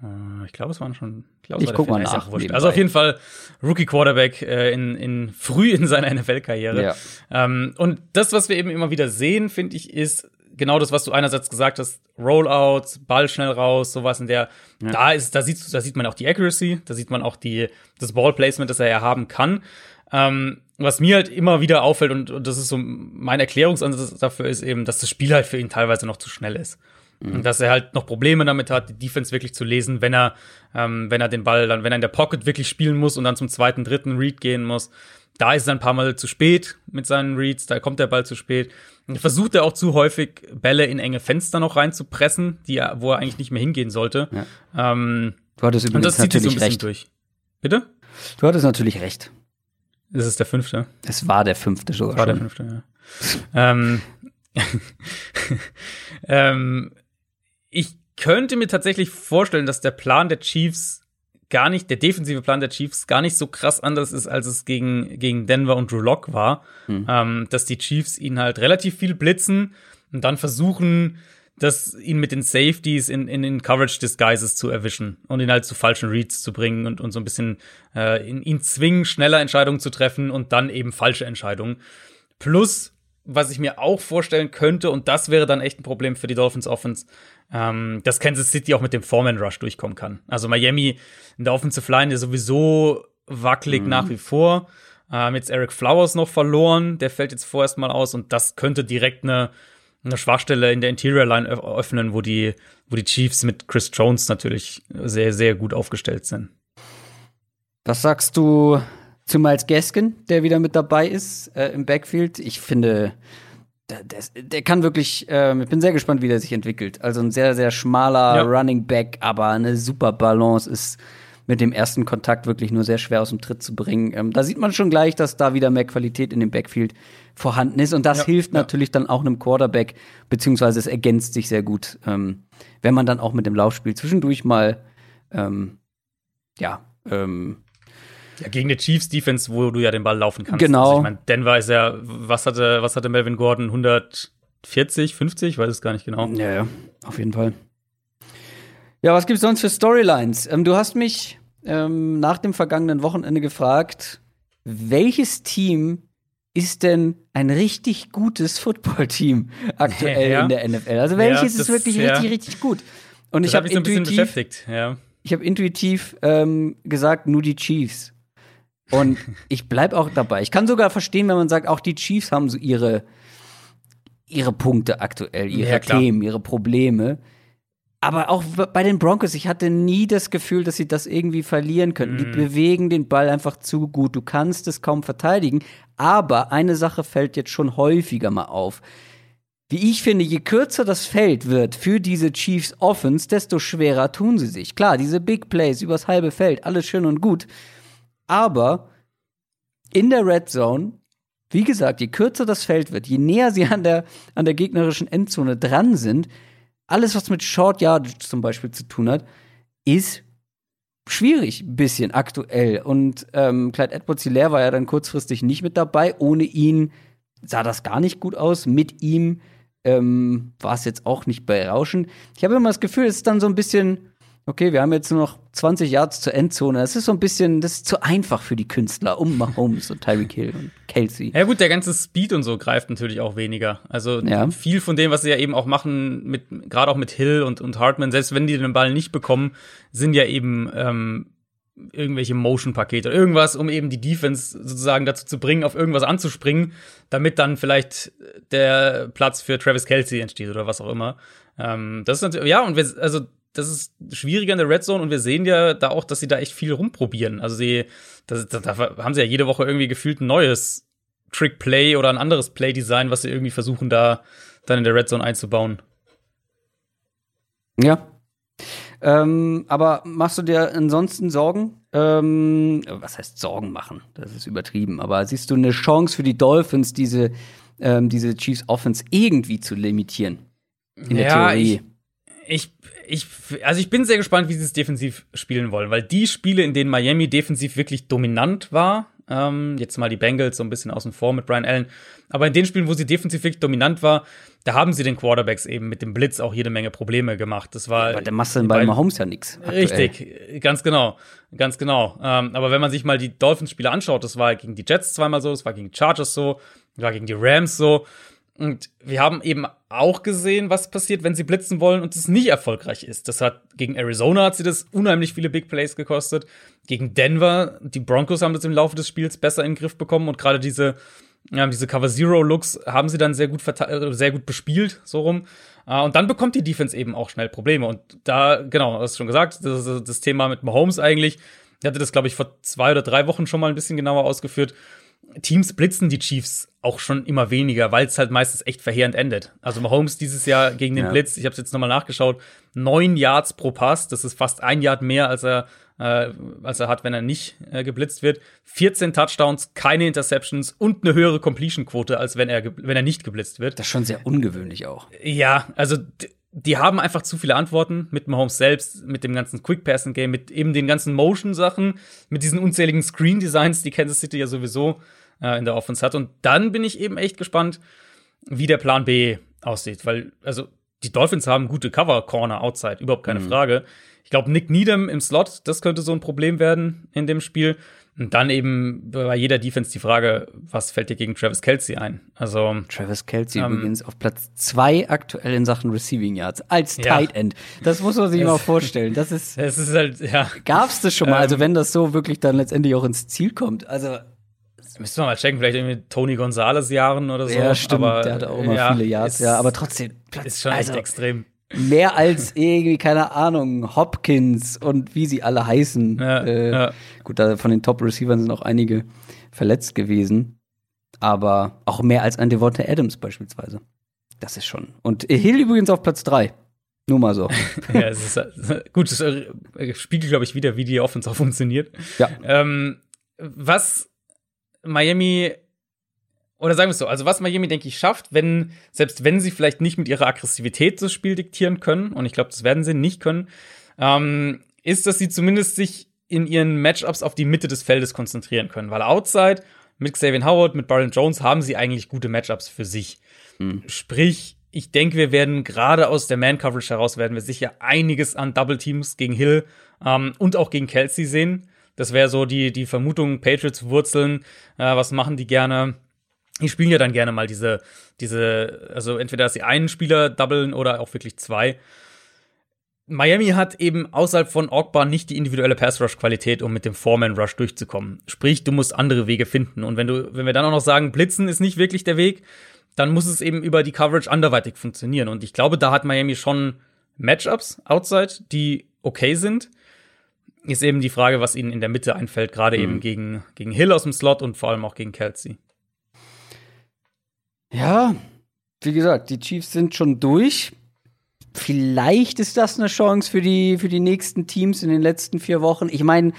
Äh, Ich glaube, es waren schon. Ich, glaub, Ich guck mal ja nach. Also auf jeden Fall Rookie Quarterback äh, in, in früh in seiner NFL-Karriere. Ja. Ähm, und das, was wir eben immer wieder sehen, finde ich, ist genau das, was du einerseits gesagt hast: Rollouts, Ball schnell raus, sowas in der. Da ist, da sieht, da sieht man auch die Accuracy, da sieht man auch die das Ballplacement, das er ja haben kann. Ähm, was mir halt immer wieder auffällt und, und das ist so mein Erklärungsansatz dafür ist eben, dass das Spiel halt für ihn teilweise noch zu schnell ist. Und dass er halt noch Probleme damit hat, die Defense wirklich zu lesen, wenn er, ähm, wenn er den Ball dann, wenn er in der Pocket wirklich spielen muss und dann zum zweiten, dritten Read gehen muss. Da ist er ein paar Mal zu spät mit seinen Reads, da kommt der Ball zu spät. Und versucht er auch zu häufig, Bälle in enge Fenster noch reinzupressen, die er, wo er eigentlich nicht mehr hingehen sollte. Ähm, Du hattest und übrigens das zieht sich so ein natürlich bisschen recht. durch. Bitte? Du hattest natürlich recht. Ist der fünfte. Es war der fünfte sogar War der schon. fünfte, ja. ähm, [LAUGHS] ähm, ich könnte mir tatsächlich vorstellen, dass der Plan der Chiefs gar nicht, der defensive Plan der Chiefs gar nicht so krass anders ist, als es gegen, gegen Denver und Drew Lock war. Ähm, dass die Chiefs ihn halt relativ viel blitzen und dann versuchen, das ihn mit den Safeties in, in den Coverage Disguises zu erwischen und ihn halt zu falschen Reads zu bringen und, und so ein bisschen äh, ihn, ihn zwingen, schneller Entscheidungen zu treffen und dann eben falsche Entscheidungen. Plus, was ich mir auch vorstellen könnte, und das wäre dann echt ein Problem für die Dolphins Offense, ähm, dass Kansas City auch mit dem Foreman Rush durchkommen kann. Also Miami in der Offensive Line ist sowieso wackelig nach wie vor. Ähm, jetzt Eric Flowers noch verloren, der fällt jetzt vorerst mal aus und das könnte direkt eine, eine Schwachstelle in der Interior Line öff- öffnen, wo die, wo die Chiefs mit Chris Jones natürlich sehr, sehr gut aufgestellt sind. Was sagst du zu Miles Gaskin, der wieder mit dabei ist äh, im Backfield? Ich finde, der, der, der kann wirklich, ähm, ich bin sehr gespannt, wie der sich entwickelt. Also ein sehr, sehr schmaler Ja. Running Back, aber eine super Balance ist mit dem ersten Kontakt wirklich nur sehr schwer aus dem Tritt zu bringen. Ähm, da sieht man schon gleich, dass da wieder mehr Qualität in dem Backfield vorhanden ist. Und das Ja, hilft ja. natürlich dann auch einem Quarterback, beziehungsweise es ergänzt sich sehr gut, ähm, wenn man dann auch mit dem Laufspiel zwischendurch mal, ähm, ja, ähm, Ja, gegen die Chiefs Defense, wo du ja den Ball laufen kannst. Genau. Also ich meine, Denver ist ja, was hatte, was hatte Melvin Gordon? 140, 50? Ich weiß es gar nicht genau. Ja, ja, auf jeden Fall. Ja, was gibt's sonst für Storylines? Ähm, du hast mich ähm, nach dem vergangenen Wochenende gefragt, welches Team ist denn ein richtig gutes Footballteam [LAUGHS] aktuell ja. in der NFL? Also welches ja, ist wirklich ja. richtig, richtig gut? Und das ich habe hab intuitiv, so ja. Ich habe intuitiv ähm, gesagt, nur die Chiefs. Und [LAUGHS] ich bleib auch dabei. Ich kann sogar verstehen, wenn man sagt, auch die Chiefs haben so ihre, ihre Punkte aktuell, ihre Themen, ihre Probleme. Aber auch bei den Broncos, ich hatte nie das Gefühl, dass sie das irgendwie verlieren könnten. Mm. Die bewegen den Ball einfach zu gut. Du kannst es kaum verteidigen. Aber eine Sache fällt jetzt schon häufiger mal auf. Wie ich finde, je kürzer das Feld wird für diese Chiefs Offense, desto schwerer tun sie sich. Klar, diese Big Plays übers halbe Feld, alles schön und gut. Aber in der Red Zone, wie gesagt, je kürzer das Feld wird, je näher sie an der, an der gegnerischen Endzone dran sind, alles, was mit Short Yardage zum Beispiel zu tun hat, ist schwierig, ein bisschen aktuell. Und ähm, Clyde Edwards Hilaire war ja dann kurzfristig nicht mit dabei. Ohne ihn sah das gar nicht gut aus. Mit ihm ähm, war es jetzt auch nicht berauschend. Ich habe immer das Gefühl, es ist dann so ein bisschen okay, wir haben jetzt nur noch 20 Yards zur Endzone. Das ist so ein bisschen, das ist zu einfach für die Künstler um Mahomes und Tyreek Hill und Kelsey. Ja gut, der ganze Speed und so greift natürlich auch weniger. Also ja. viel von dem, was sie ja eben auch machen, mit gerade auch mit Hill und, und Hartman, selbst wenn die den Ball nicht bekommen, sind ja eben ähm, irgendwelche Motion-Pakete oder irgendwas, um eben die Defense sozusagen dazu zu bringen, auf irgendwas anzuspringen, damit dann vielleicht der Platz für Travis Kelsey entsteht oder was auch immer. Ähm, das ist natürlich, ja, und wir, also das ist schwieriger in der Red Zone und wir sehen ja da auch, dass sie da echt viel rumprobieren. Also sie, da, da haben sie ja jede Woche irgendwie gefühlt ein neues Trick-Play oder ein anderes Play-Design, was sie irgendwie versuchen, da dann in der Red Zone einzubauen. Ja. Ähm, aber machst du dir ansonsten Sorgen? Ähm, was heißt Sorgen machen? Das ist übertrieben. Aber siehst du eine Chance für die Dolphins, diese, ähm, diese Chiefs Offense irgendwie zu limitieren? In der ja, Theorie. Ich, ich ich, also ich bin sehr gespannt, wie sie es defensiv spielen wollen, weil die Spiele, in denen Miami defensiv wirklich dominant war, ähm, jetzt mal die Bengals so ein bisschen außen vor mit Brian Allen, aber in den Spielen, wo sie defensiv wirklich dominant war, da haben sie den Quarterbacks eben mit dem Blitz auch jede Menge Probleme gemacht. Das war. Aber der machst du bei Mahomes ja nichts. Richtig, ganz genau, ganz genau. Ähm, aber wenn man sich mal die Dolphins-Spiele anschaut, das war gegen die Jets zweimal so, das war gegen die Chargers so, das war gegen die Rams so. Und wir haben eben auch gesehen, was passiert, wenn sie blitzen wollen und es nicht erfolgreich ist. Das hat gegen Arizona hat sie das unheimlich viele Big Plays gekostet. Gegen Denver, die Broncos haben das im Laufe des Spiels besser in den Griff bekommen und gerade diese ja, diese Cover Zero Looks haben sie dann sehr gut äh, sehr gut bespielt, so rum. Uh, und dann bekommt die Defense eben auch schnell Probleme. Und da, genau, hast du schon gesagt, das das Thema mit Mahomes eigentlich. Ich hatte das, glaube ich, vor zwei oder drei Wochen schon mal ein bisschen genauer ausgeführt. Teams blitzen die Chiefs auch schon immer weniger, weil es halt meistens echt verheerend endet. Also Mahomes dieses Jahr gegen den ja. Blitz, ich habe es jetzt nochmal nachgeschaut, neun Yards pro Pass, das ist fast ein Yard mehr, als er, äh, als er hat, wenn er nicht äh, geblitzt wird. 14 Touchdowns, keine Interceptions und eine höhere Completion-Quote, als wenn er, wenn er nicht geblitzt wird. Das ist schon sehr ungewöhnlich auch. Ja, also die haben einfach zu viele Antworten mit Mahomes selbst, mit dem ganzen Quick Passing Game, mit eben den ganzen Motion Sachen, mit diesen unzähligen Screen Designs, die Kansas City ja sowieso äh, in der Offense hat. Und dann bin ich eben echt gespannt, wie der Plan B aussieht, weil also die Dolphins haben gute Cover Corner Outside, überhaupt keine mhm. Frage. Ich glaube, Nick Needham im Slot, das könnte so ein Problem werden in dem Spiel. Und dann eben bei jeder Defense die Frage, was fällt dir gegen Travis Kelsey ein? Also Travis Kelsey ähm, übrigens auf Platz zwei aktuell in Sachen Receiving Yards als ja. Tight End. Das muss man sich [LAUGHS] mal vorstellen. Das ist, [LAUGHS] das ist halt, ja. Gab's das schon mal? Also ähm, also wenn das so wirklich dann letztendlich auch ins Ziel kommt. Also Müssen wir mal checken, vielleicht irgendwie Tony Gonzalez Jahren oder so. Ja, stimmt. Aber, der hatte auch immer ja, viele Yards. Ja, aber trotzdem. Platz, ist schon also, echt extrem mehr als irgendwie, keine Ahnung, Hopkins und wie sie alle heißen. Ja, äh, ja. Gut, da von den Top-Receivern sind auch einige verletzt gewesen. Aber auch mehr als ein Devonta Adams beispielsweise. Das ist schon. Und Hill übrigens auf Platz 3. Nur mal so. [LAUGHS] ja, es ist gut, es äh, spiegelt, glaube ich, wieder, wie die Offense auch funktioniert. Ja. Ähm, was Miami oder sagen wir es so, also was Miami, denke ich, schafft, wenn, selbst wenn sie vielleicht nicht mit ihrer Aggressivität das Spiel diktieren können, und ich glaube, das werden sie nicht können, ähm, ist, dass sie zumindest sich in ihren Matchups auf die Mitte des Feldes konzentrieren können. Weil outside mit Xavier Howard, mit Baron Jones haben sie eigentlich gute Matchups für sich. Mhm. Sprich, ich denke, wir werden gerade aus der Man-Coverage heraus werden wir sicher einiges an Double-Teams gegen Hill ähm, und auch gegen Kelsey sehen. Das wäre so die, die Vermutung, Patriots wurzeln, äh, was machen die gerne? Die spielen ja dann gerne mal diese, diese, also entweder, dass sie einen Spieler doublen oder auch wirklich zwei. Miami hat eben außerhalb von Ogbar nicht die individuelle Pass-Rush-Qualität, um mit dem Foreman-Rush durchzukommen. Sprich, du musst andere Wege finden. Und wenn du, wenn wir dann auch noch sagen, Blitzen ist nicht wirklich der Weg, dann muss es eben über die Coverage anderweitig funktionieren. Und ich glaube, da hat Miami schon Matchups outside, die okay sind. Ist eben die Frage, was ihnen in der Mitte einfällt, gerade mhm. eben gegen, gegen Hill aus dem Slot und vor allem auch gegen Kelsey. Ja, wie gesagt, die Chiefs sind schon durch. Vielleicht ist das eine Chance für die, für die nächsten Teams in den letzten vier Wochen. Ich meine,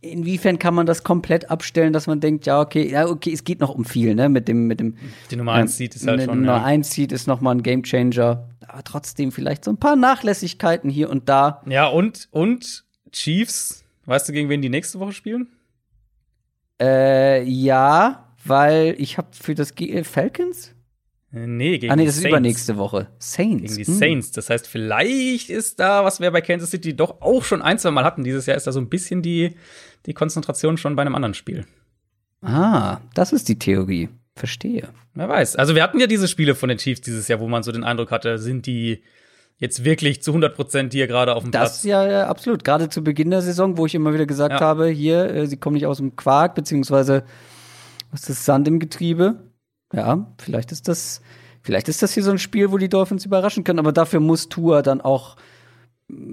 inwiefern kann man das komplett abstellen, dass man denkt, ja, okay, ja, okay, es geht noch um viel, ne, mit dem, mit dem. Die Nummer 1 Seed ist halt schon. Die Nummer ja. 1 Seed ist nochmal ein Gamechanger. Aber trotzdem vielleicht so ein paar Nachlässigkeiten hier und da. Ja, und, und Chiefs, weißt du, gegen wen die nächste Woche spielen? Äh, ja, weil ich habe für das G Falcons? Nee, gegen Ah, nee, das ist übernächste Woche. Saints. Gegen die hm. Saints. Das heißt, vielleicht ist da, was wir bei Kansas City doch auch schon ein, zwei Mal hatten dieses Jahr, ist da so ein bisschen die, die Konzentration schon bei einem anderen Spiel. Ah, das ist die Theorie. Verstehe. Wer weiß. Also wir hatten ja diese Spiele von den Chiefs dieses Jahr, wo man so den Eindruck hatte, sind die jetzt wirklich zu 100 Prozent hier gerade auf dem Platz. Das ja, ja, absolut. Gerade zu Beginn der Saison, wo ich immer wieder gesagt ja. habe, hier, äh, sie kommen nicht aus dem Quark, beziehungsweise was ist das Sand im Getriebe? Ja, vielleicht ist das, vielleicht ist das hier so ein Spiel, wo die Dolphins überraschen können, aber dafür muss Tour dann auch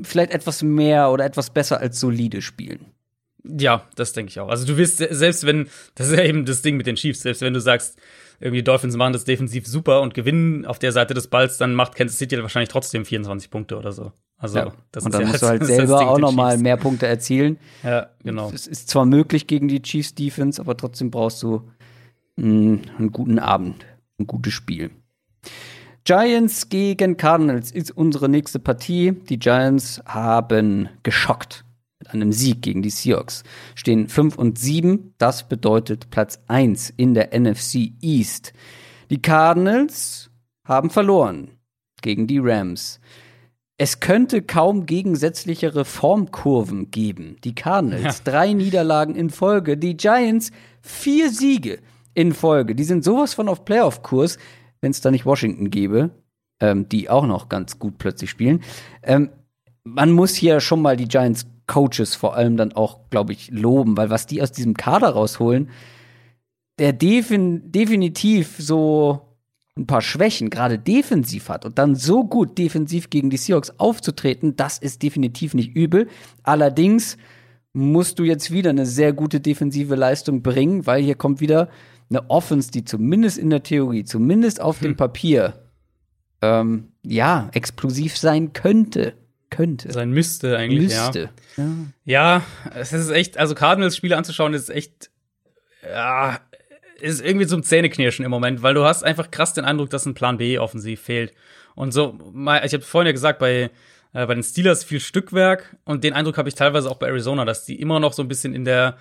vielleicht etwas mehr oder etwas besser als solide spielen. Ja, das denke ich auch. Also du wirst, selbst wenn, das ist ja eben das Ding mit den Chiefs, selbst wenn du sagst, irgendwie Dolphins machen das defensiv super und gewinnen auf der Seite des Balls, dann macht Kansas City wahrscheinlich trotzdem 24 Punkte oder so. Also, ja. das und dann musst ja du halt [LAUGHS] selber auch noch mal mehr Punkte erzielen. Ja, genau. Es ist zwar möglich gegen die Chiefs Defense, aber trotzdem brauchst du mh, einen guten Abend, ein gutes Spiel. Giants gegen Cardinals ist unsere nächste Partie. Die Giants haben geschockt mit einem Sieg gegen die Seahawks. Stehen 5 und 7, das bedeutet Platz 1 in der NFC East. Die Cardinals haben verloren gegen die Rams. Es könnte kaum gegensätzlichere Formkurven geben. Die Cardinals ja. drei Niederlagen in Folge, die Giants vier Siege in Folge. Die sind sowas von auf Playoff-Kurs, wenn es da nicht Washington gäbe, ähm, die auch noch ganz gut plötzlich spielen. Ähm, man muss hier schon mal die Giants Coaches vor allem dann auch, glaube ich, loben, weil was die aus diesem Kader rausholen, der defin definitiv so ein paar Schwächen, gerade defensiv hat und dann so gut defensiv gegen die Seahawks aufzutreten, das ist definitiv nicht übel. Allerdings musst du jetzt wieder eine sehr gute defensive Leistung bringen, weil hier kommt wieder eine Offense, die zumindest in der Theorie, zumindest auf dem hm. Papier, ähm, ja, explosiv sein könnte könnte. Sein müsste eigentlich, müsste. Ja. ja. Ja, es ist echt, also Cardinals-Spiele anzuschauen, ist echt, ja, ist irgendwie zum Zähneknirschen im Moment, weil du hast einfach krass den Eindruck, dass ein Plan B offensiv fehlt. Und so, ich habe vorhin ja gesagt, bei, äh, bei den Steelers viel Stückwerk und den Eindruck habe ich teilweise auch bei Arizona, dass die immer noch so ein bisschen in der,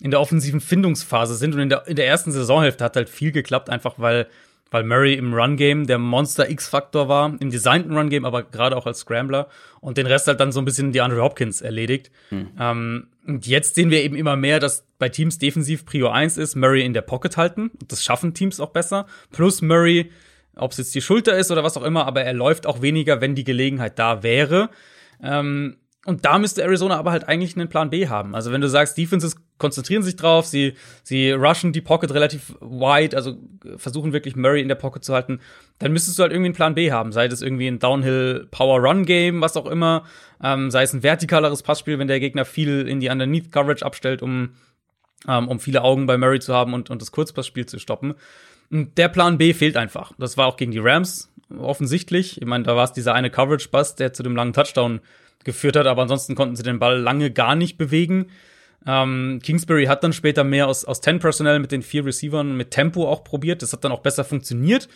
in der offensiven Findungsphase sind und in der, in der ersten Saisonhälfte hat halt viel geklappt, einfach weil weil Murray im Run-Game der Monster X-Faktor war, im designten Run-Game, aber gerade auch als Scrambler und den Rest halt dann so ein bisschen die Andre Hopkins erledigt. Hm. Ähm, und jetzt sehen wir eben immer mehr, dass bei Teams defensiv Prio 1 ist, Murray in der Pocket halten. Und das schaffen Teams auch besser. Plus Murray, ob es jetzt die Schulter ist oder was auch immer, aber er läuft auch weniger, wenn die Gelegenheit da wäre. Ähm, und da müsste Arizona aber halt eigentlich einen Plan B haben. Also wenn du sagst, Defenses konzentrieren sich drauf, sie, sie rushen die Pocket relativ wide, also versuchen wirklich Murray in der Pocket zu halten, dann müsstest du halt irgendwie einen Plan B haben. Sei es irgendwie ein Downhill Power Run Game, was auch immer, ähm, sei es ein vertikaleres Passspiel, wenn der Gegner viel in die Underneath Coverage abstellt, um, ähm, um viele Augen bei Murray zu haben und, und das Kurzpassspiel zu stoppen. Und der Plan B fehlt einfach. Das war auch gegen die Rams offensichtlich. Ich meine, da war es dieser eine Coverage-Bust, der zu dem langen Touchdown geführt hat, aber ansonsten konnten sie den Ball lange gar nicht bewegen. Ähm, Kingsbury hat dann später mehr aus, aus 10 Personnel mit den vier Receivern mit Tempo auch probiert. Das hat dann auch besser funktioniert.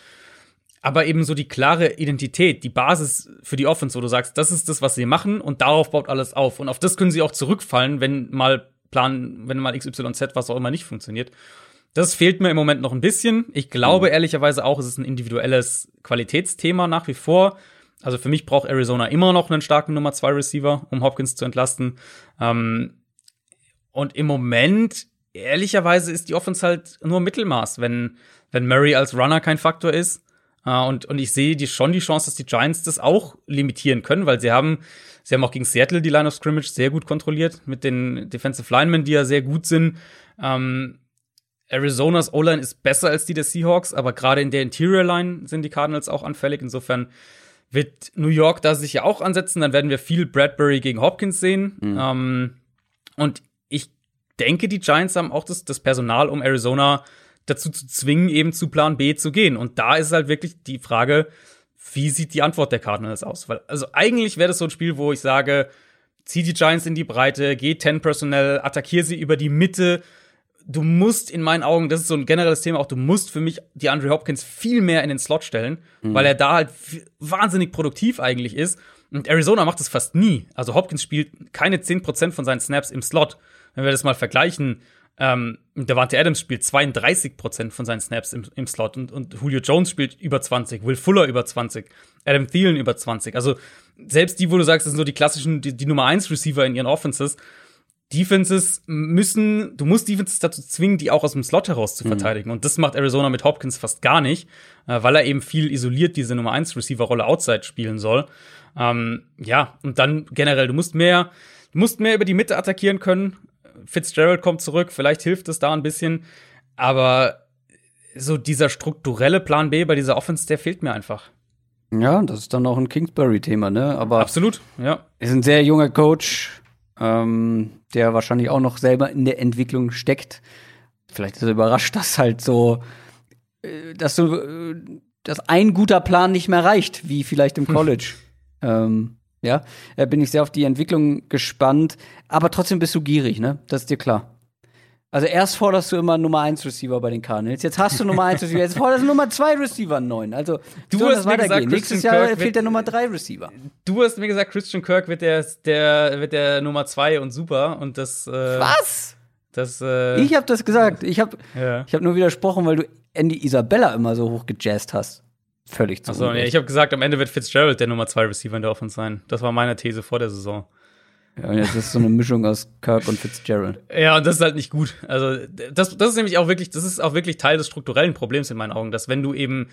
Aber eben so die klare Identität, die Basis für die Offense, wo du sagst, das ist das, was sie machen und darauf baut alles auf. Und auf das können sie auch zurückfallen, wenn mal Plan, wenn mal XYZ, was auch immer nicht funktioniert. Das fehlt mir im Moment noch ein bisschen. Ich glaube mhm. ehrlicherweise auch, es ist ein individuelles Qualitätsthema nach wie vor. Also für mich braucht Arizona immer noch einen starken Nummer 2 Receiver, um Hopkins zu entlasten. Ähm, und im Moment, ehrlicherweise, ist die Offense halt nur Mittelmaß, wenn, wenn Murray als Runner kein Faktor ist. Äh, und, und ich sehe die, schon die Chance, dass die Giants das auch limitieren können, weil sie haben, sie haben auch gegen Seattle die Line of Scrimmage sehr gut kontrolliert mit den Defensive Linemen, die ja sehr gut sind. Ähm, Arizonas O-Line ist besser als die der Seahawks, aber gerade in der Interior Line sind die Cardinals auch anfällig. Insofern wird New York da sich ja auch ansetzen. Dann werden wir viel Bradbury gegen Hopkins sehen. Mhm. Ähm, und denke, die Giants haben auch das, das Personal, um Arizona dazu zu zwingen, eben zu Plan B zu gehen. Und da ist halt wirklich die Frage, wie sieht die Antwort der Cardinals aus? Weil, also eigentlich wäre das so ein Spiel, wo ich sage, zieh die Giants in die Breite, geh 10 Personell, attackier sie über die Mitte, du musst in meinen Augen, das ist so ein generelles Thema auch, du musst für mich die Andre Hopkins viel mehr in den Slot stellen, mhm. weil er da halt wahnsinnig produktiv eigentlich ist. Und Arizona macht das fast nie. Also Hopkins spielt keine 10% von seinen Snaps im Slot. Wenn wir das mal vergleichen, ähm, Devante Adams spielt 32% von seinen Snaps im, im Slot und, und Julio Jones spielt über 20, Will Fuller über 20, Adam Thielen über 20. Also selbst die, wo du sagst, das sind so die klassischen, die, die Nummer 1 Receiver in ihren Offenses, Defenses müssen, du musst Defenses dazu zwingen, die auch aus dem Slot heraus zu mhm. verteidigen. Mhm. Und das macht Arizona mit Hopkins fast gar nicht, äh, weil er eben viel isoliert diese Nummer 1 Receiver-Rolle outside spielen soll. Ähm, ja, und dann generell, du musst mehr, du musst mehr über die Mitte attackieren können. Fitzgerald kommt zurück, vielleicht hilft es da ein bisschen. Aber so dieser strukturelle Plan B bei dieser Offense, der fehlt mir einfach. Ja, das ist dann auch ein Kingsbury-Thema, ne? Aber absolut, ja. Ist ein sehr junger Coach, ähm, der wahrscheinlich auch noch selber in der Entwicklung steckt. Vielleicht ist er überrascht, dass halt so, äh, dass so, äh, dass ein guter Plan nicht mehr reicht, wie vielleicht im College. ähm, ja, äh, bin ich sehr auf die Entwicklung gespannt. Aber trotzdem bist du gierig, ne? Das ist dir klar. Also erst forderst du immer Nummer 1 Receiver bei den Cardinals. Jetzt hast du Nummer 1 Receiver. Jetzt forderst du Nummer 2 Receiver 9. Also du hast das weitergehen. Gesagt, Nächstes Jahr Kirk fehlt der Nummer 3 Receiver. Du hast mir gesagt, Christian Kirk wird der, der, wird der Nummer 2 und super. Und das. Äh, Was? Das, äh, ich habe das gesagt. Ich habe ja. hab nur widersprochen, weil du Andy Isabella immer so hoch gejazzt hast. Völlig zu Achso, nee, ich habe gesagt, am Ende wird Fitzgerald der Nummer 2 Receiver in der Offense sein. Das war meine These vor der Saison. Ja, und jetzt ist so eine Mischung aus Kirk und Fitzgerald. [LAUGHS] Ja, und das ist halt nicht gut. Also, das, das ist nämlich auch wirklich, das ist auch wirklich Teil des strukturellen Problems in meinen Augen, dass wenn du eben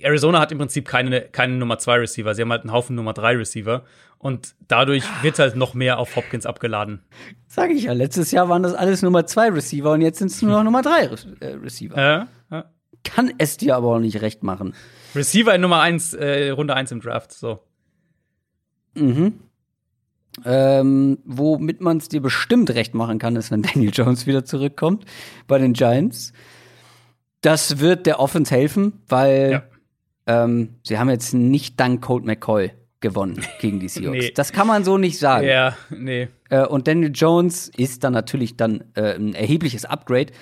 Arizona hat im Prinzip keine, keine Nummer 2 Receiver, sie haben halt einen Haufen Nummer 3 Receiver und dadurch wird halt noch mehr auf Hopkins abgeladen. Sag ich ja, letztes Jahr waren das alles Nummer 2 Receiver und jetzt sind es nur noch Nummer 3 äh, Receiver. Ja, ja. Kann es dir aber auch nicht recht machen. Receiver in Nummer 1, äh, Runde 1 im Draft, so. Mhm. Ähm, womit man es dir bestimmt recht machen kann, ist, wenn [LAUGHS] Daniel Jones wieder zurückkommt bei den Giants. Das wird der Offense helfen, weil ja. ähm, sie haben jetzt nicht dank Colt McCoy gewonnen gegen die [LAUGHS] Seahawks. nee. Das kann man so nicht sagen. Ja, nee. Äh, und Daniel Jones ist dann natürlich dann äh, ein erhebliches Upgrade.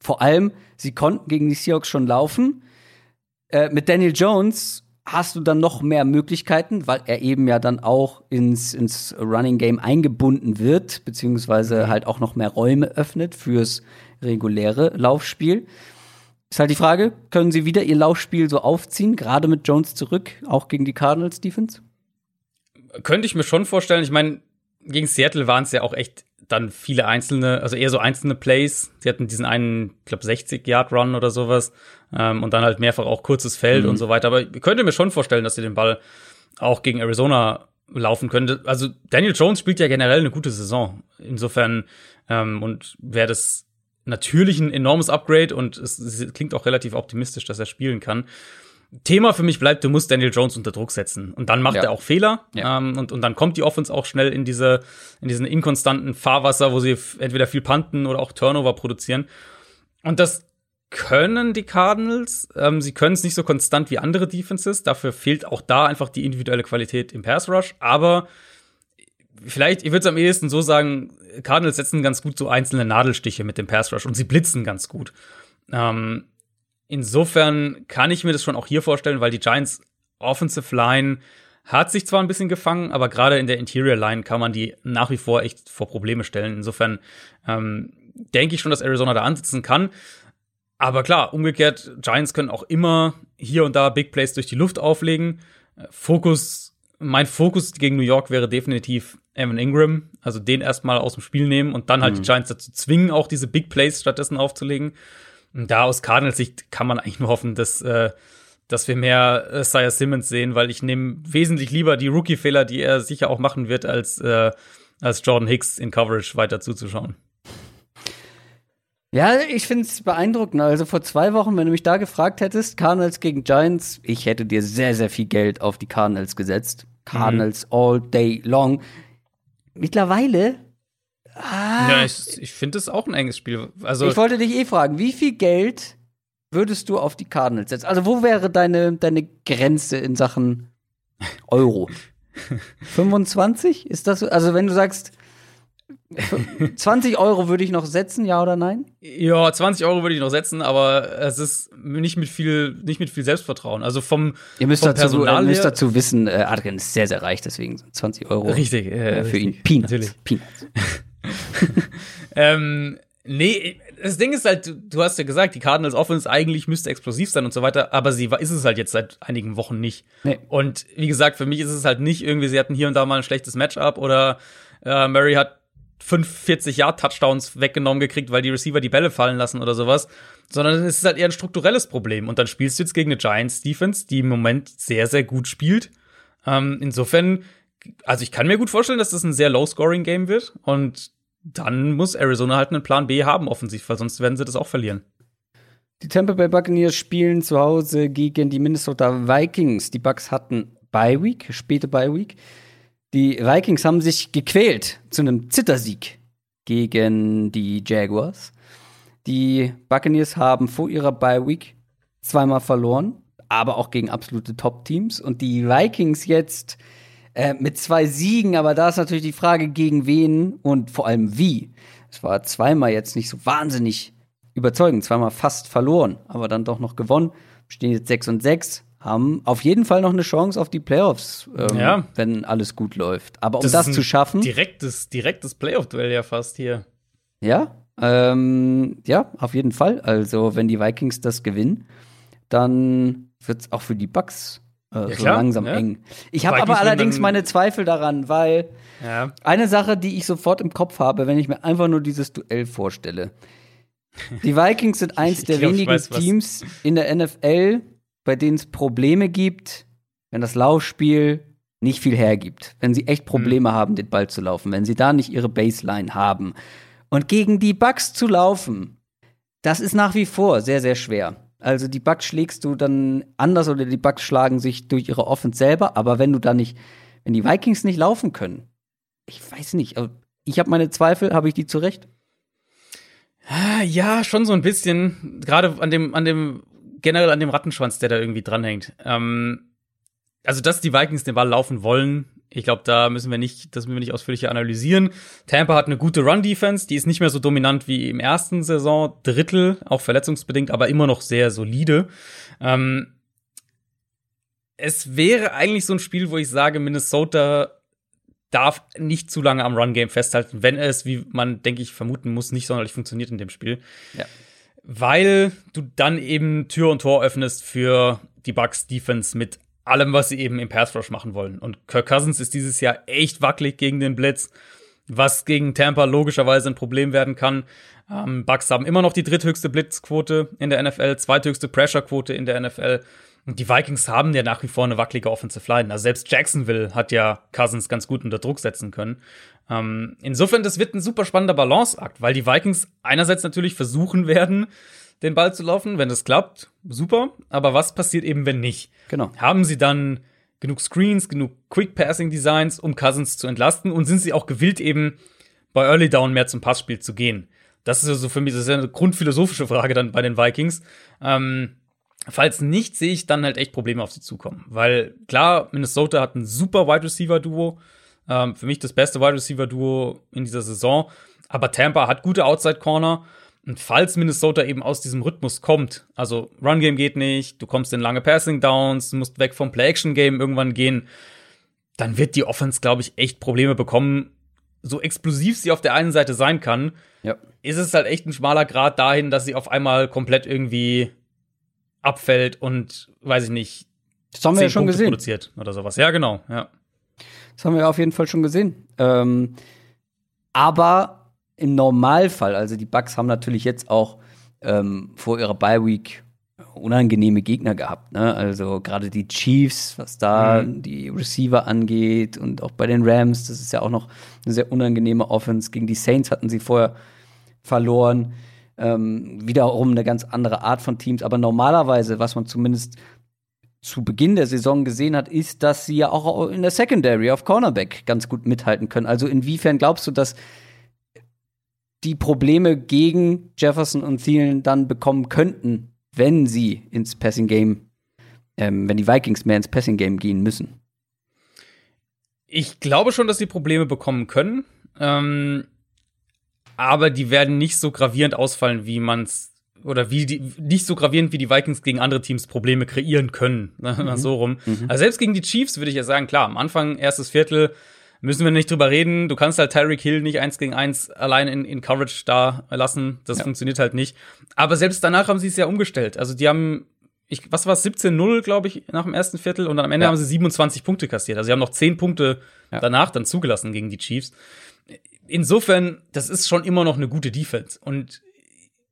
Vor allem, sie konnten gegen die Seahawks schon laufen. Äh, mit Daniel Jones hast du dann noch mehr Möglichkeiten, weil er eben ja dann auch ins, ins Running Game eingebunden wird, beziehungsweise mhm. halt auch noch mehr Räume öffnet fürs reguläre Laufspiel. Ist halt die Frage, können sie wieder ihr Laufspiel so aufziehen, gerade mit Jones zurück, auch gegen die Cardinals Defense? Könnte ich mir schon vorstellen. Ich meine, gegen Seattle waren es ja auch echt dann viele einzelne, also eher so einzelne Plays. Sie hatten diesen einen, ich glaube, 60-Yard-Run oder sowas. Ähm, und dann halt mehrfach auch kurzes Feld mhm. und so weiter. Aber ich könnte mir schon vorstellen, dass sie den Ball auch gegen Arizona laufen könnte. Also Daniel Jones spielt ja generell eine gute Saison. Insofern ähm, und wäre das natürlich ein enormes Upgrade und es, es, klingt auch relativ optimistisch, dass er spielen kann. Thema für mich bleibt, du musst Daniel Jones unter Druck setzen. Und dann macht ja. er auch Fehler. Ja. Ähm, und, und dann kommt die Offense auch schnell in diese, in diesen inkonstanten Fahrwasser, wo sie entweder viel panten oder auch Turnover produzieren. Und das können die Cardinals. Ähm, sie können es nicht so konstant wie andere Defenses. Dafür fehlt auch da einfach die individuelle Qualität im Pass Rush. Aber vielleicht, ich würde es am ehesten so sagen, Cardinals setzen ganz gut so einzelne Nadelstiche mit dem Pass Rush und sie blitzen ganz gut. Ähm, insofern kann ich mir das schon auch hier vorstellen, weil die Giants Offensive Line hat sich zwar ein bisschen gefangen, aber gerade in der Interior Line kann man die nach wie vor echt vor Probleme stellen. Insofern ähm, denke ich schon, dass Arizona da ansitzen kann. Aber klar, umgekehrt, Giants können auch immer hier und da Big Plays durch die Luft auflegen. Fokus, mein Fokus gegen New York wäre definitiv Evan Ingram, also den erstmal aus dem Spiel nehmen und dann halt mhm. die Giants dazu zwingen, auch diese Big Plays stattdessen aufzulegen. Und da aus Cardinals Sicht kann man eigentlich nur hoffen, dass, äh, dass wir mehr äh, Sire Simmons sehen, weil ich nehme wesentlich lieber die Rookie-Fehler, die er sicher auch machen wird, als, äh, als Jordan Hicks in Coverage weiter zuzuschauen. Ja, ich finde es beeindruckend. Also vor zwei Wochen, wenn du mich da gefragt hättest, Cardinals gegen Giants, ich hätte dir sehr, sehr viel Geld auf die Cardinals gesetzt. Cardinals mhm. all day long. Mittlerweile. Ah, ja, ich, ich finde es auch ein enges Spiel. Also ich wollte dich eh fragen, wie viel Geld würdest du auf die Cardinals setzen? Also wo wäre deine, deine Grenze in Sachen Euro? [LAUGHS] 25? Ist das so? Also wenn du sagst, 20 Euro würde ich noch setzen, ja oder nein? Ja, 20 Euro würde ich noch setzen, aber es ist nicht mit viel, nicht mit viel Selbstvertrauen. Also vom, ihr müsst vom dazu, Personal ihr müsst dazu wissen, äh, Adrian ist sehr, sehr reich, deswegen 20 Euro. Richtig, äh, für richtig, ihn. Peanuts. Natürlich. Peanuts. [LAUGHS] ähm, nee, das Ding ist halt, du hast ja gesagt, die Cardinals Offense eigentlich müsste explosiv sein und so weiter, aber sie ist es halt jetzt seit einigen Wochen nicht. Nee. Und wie gesagt, für mich ist es halt nicht irgendwie, sie hatten hier und da mal ein schlechtes Matchup oder äh, Murray hat 45 Yard Touchdowns weggenommen gekriegt, weil die Receiver die Bälle fallen lassen oder sowas, sondern es ist halt eher ein strukturelles Problem. Und dann spielst du jetzt gegen eine Giants Defense, die im Moment sehr, sehr gut spielt. Ähm, insofern, also ich kann mir gut vorstellen, dass das ein sehr Low-Scoring-Game wird. Und dann muss Arizona halt einen Plan B haben, offensiv, weil sonst werden sie das auch verlieren. Die Tampa Bay Buccaneers spielen zu Hause gegen die Minnesota Vikings. Die Bucks hatten Bye Week, späte Bye Week. Die Vikings haben sich gequält zu einem Zittersieg gegen die Jaguars. Die Buccaneers haben vor ihrer Bye Week zweimal verloren, aber auch gegen absolute Top-Teams. Und die Vikings jetzt äh, mit zwei Siegen, aber da ist natürlich die Frage, gegen wen und vor allem wie. Es war zweimal jetzt nicht so wahnsinnig überzeugend, zweimal fast verloren, aber dann doch noch gewonnen. Stehen jetzt 6 und 6 haben auf jeden Fall noch eine Chance auf die Playoffs, ähm, ja. wenn alles gut läuft. Aber um das, das zu schaffen. Direktes, direktes Playoff-Duell ja fast hier. Ja, ähm, ja, auf jeden Fall. Also, wenn die Vikings das gewinnen, dann wird es auch für die Bucks äh, ja, so langsam ja. eng. Ich habe aber allerdings meine Zweifel daran, weil ja. eine Sache, die ich sofort im Kopf habe, wenn ich mir einfach nur dieses Duell vorstelle. Die Vikings sind [LAUGHS] eins der glaub, wenigen weiß, Teams in der NFL, bei denen es Probleme gibt, wenn das Laufspiel nicht viel hergibt, wenn sie echt Probleme mhm. haben, den Ball zu laufen, wenn sie da nicht ihre Baseline haben. Und gegen die Bugs zu laufen, das ist nach wie vor sehr, sehr schwer. Also die Bugs schlägst du dann anders oder die Bugs schlagen sich durch ihre Offense selber, aber wenn du da nicht, wenn die Vikings nicht laufen können, ich weiß nicht, ich habe meine Zweifel, habe ich die zurecht? Ah, ja, schon so ein bisschen. Gerade an dem, an dem generell an dem Rattenschwanz, der da irgendwie dranhängt. Ähm, also, dass die Vikings den Ball laufen wollen, ich glaube, da müssen wir nicht, das müssen wir nicht ausführlicher analysieren. Tampa hat eine gute Run-Defense, die ist nicht mehr so dominant wie im ersten Saison Drittel, auch verletzungsbedingt, aber immer noch sehr solide. Ähm, es wäre eigentlich so ein Spiel, wo ich sage, Minnesota darf nicht zu lange am Run-Game festhalten, wenn es, wie man, denke ich, vermuten muss, nicht sonderlich funktioniert in dem Spiel. Ja weil du dann eben Tür und Tor öffnest für die Bucks Defense mit allem, was sie eben im Pass Rush machen wollen. Und Kirk Cousins ist dieses Jahr echt wackelig gegen den Blitz, was gegen Tampa logischerweise ein Problem werden kann. Ähm, Bucks haben immer noch die dritthöchste Blitzquote in der NFL, zweithöchste Pressure-Quote in der NFL. Und die Vikings haben ja nach wie vor eine wackelige Offensive Line. Also selbst Jacksonville hat ja Cousins ganz gut unter Druck setzen können. Ähm, insofern, das wird ein super spannender Balanceakt, weil die Vikings einerseits natürlich versuchen werden, den Ball zu laufen. Wenn das klappt, super. Aber was passiert eben, wenn nicht? Genau. Haben sie dann genug Screens, genug Quick Passing Designs, um Cousins zu entlasten? Und sind sie auch gewillt, eben bei Early Down mehr zum Passspiel zu gehen? Das ist also für mich das ist ja eine grundphilosophische Frage dann bei den Vikings. Ähm, falls nicht, sehe ich dann halt echt Probleme auf sie zukommen. Weil klar, Minnesota hat ein super Wide Receiver Duo. Ähm, für mich das beste Wide Receiver Duo in dieser Saison. Aber Tampa hat gute Outside Corner. Und falls Minnesota eben aus diesem Rhythmus kommt, also Run Game geht nicht, du kommst in lange Passing Downs, musst weg vom Play Action Game irgendwann gehen, dann wird die Offense, glaube ich, echt Probleme bekommen, so explosiv sie auf der einen Seite sein kann, Ja. ist es halt echt ein schmaler Grad dahin, dass sie auf einmal komplett irgendwie abfällt und, weiß ich nicht, Das haben wir ja schon Punkte gesehen. produziert oder sowas. Ja, genau, ja. Das haben wir auf jeden Fall schon gesehen. Ähm, aber im Normalfall, also die Bucks haben natürlich jetzt auch ähm, vor ihrer Bye Week unangenehme Gegner gehabt. Ne? Also gerade die Chiefs, was da Mhm. die Receiver angeht und auch bei den Rams, das ist ja auch noch eine sehr unangenehme Offense. Gegen die Saints hatten sie vorher verloren. Ähm, wiederum eine ganz andere Art von Teams. Aber normalerweise, was man zumindest zu Beginn der Saison gesehen hat, ist, dass sie ja auch in der Secondary auf Cornerback ganz gut mithalten können. Also inwiefern glaubst du, dass die Probleme gegen Jefferson und Thielen dann bekommen könnten, wenn sie ins Passing Game, ähm, wenn die Vikings mehr ins Passing Game gehen müssen? Ich glaube schon, dass sie Probleme bekommen können. Ähm, aber die werden nicht so gravierend ausfallen, wie man's oder wie die nicht so gravierend wie die Vikings gegen andere Teams Probleme kreieren können, [LAUGHS] mhm. so rum. Mhm. Also selbst gegen die Chiefs würde ich ja sagen, klar, am Anfang erstes Viertel müssen wir nicht drüber reden. Du kannst halt Tyreek Hill nicht eins gegen eins allein in, in Coverage da lassen. Das ja. funktioniert halt nicht. Aber selbst danach haben sie es ja umgestellt. Also die haben ich, was war es, 17-0, glaube ich, nach dem ersten Viertel und dann am Ende ja. haben sie 27 Punkte kassiert. Also sie haben noch 10 Punkte ja. danach dann zugelassen gegen die Chiefs. Insofern, das ist schon immer noch eine gute Defense. Und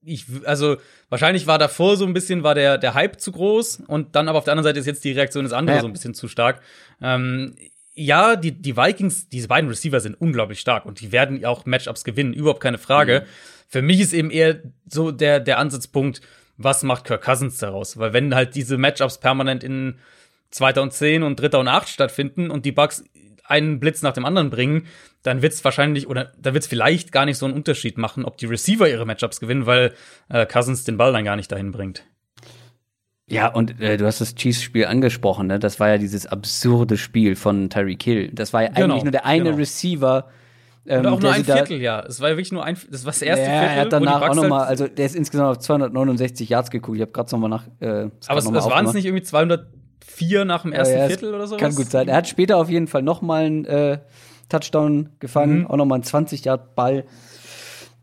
ich, also wahrscheinlich war davor so ein bisschen, war der, der Hype zu groß und dann aber auf der anderen Seite ist jetzt die Reaktion des anderen ja. so ein bisschen zu stark. Ähm, ja, die, die Vikings, diese beiden Receiver sind unglaublich stark und die werden auch Matchups gewinnen, überhaupt keine Frage. Mhm. Für mich ist eben eher so der, der Ansatzpunkt, was macht Kirk Cousins daraus? Weil wenn halt diese Matchups permanent in zweiter und zehn und dritter und acht stattfinden und die Bucks einen Blitz nach dem anderen bringen, dann wird's wahrscheinlich oder da wird's vielleicht gar nicht so einen Unterschied machen, ob die Receiver ihre Matchups gewinnen, weil äh, Cousins den Ball dann gar nicht dahin bringt. Ja, und äh, du hast das Chiefs-Spiel angesprochen, ne? Das war ja dieses absurde Spiel von Tyreek Hill. Das war ja Genau, eigentlich nur der eine genau. Receiver. Ähm, Oder auch nur ein Viertel, ja. Es war ja wirklich nur ein, das war das erste ja, Viertel. er hat danach auch nochmal, also der ist insgesamt auf 269 Yards geguckt. Ich habe gerade nochmal nach. Äh, das aber es, waren es nicht irgendwie 204 nach dem ersten Ja, ja, Viertel oder sowas? Kann gut sein. Er hat später auf jeden Fall nochmal einen äh, Touchdown gefangen, Mhm. auch nochmal einen 20-Yard-Ball.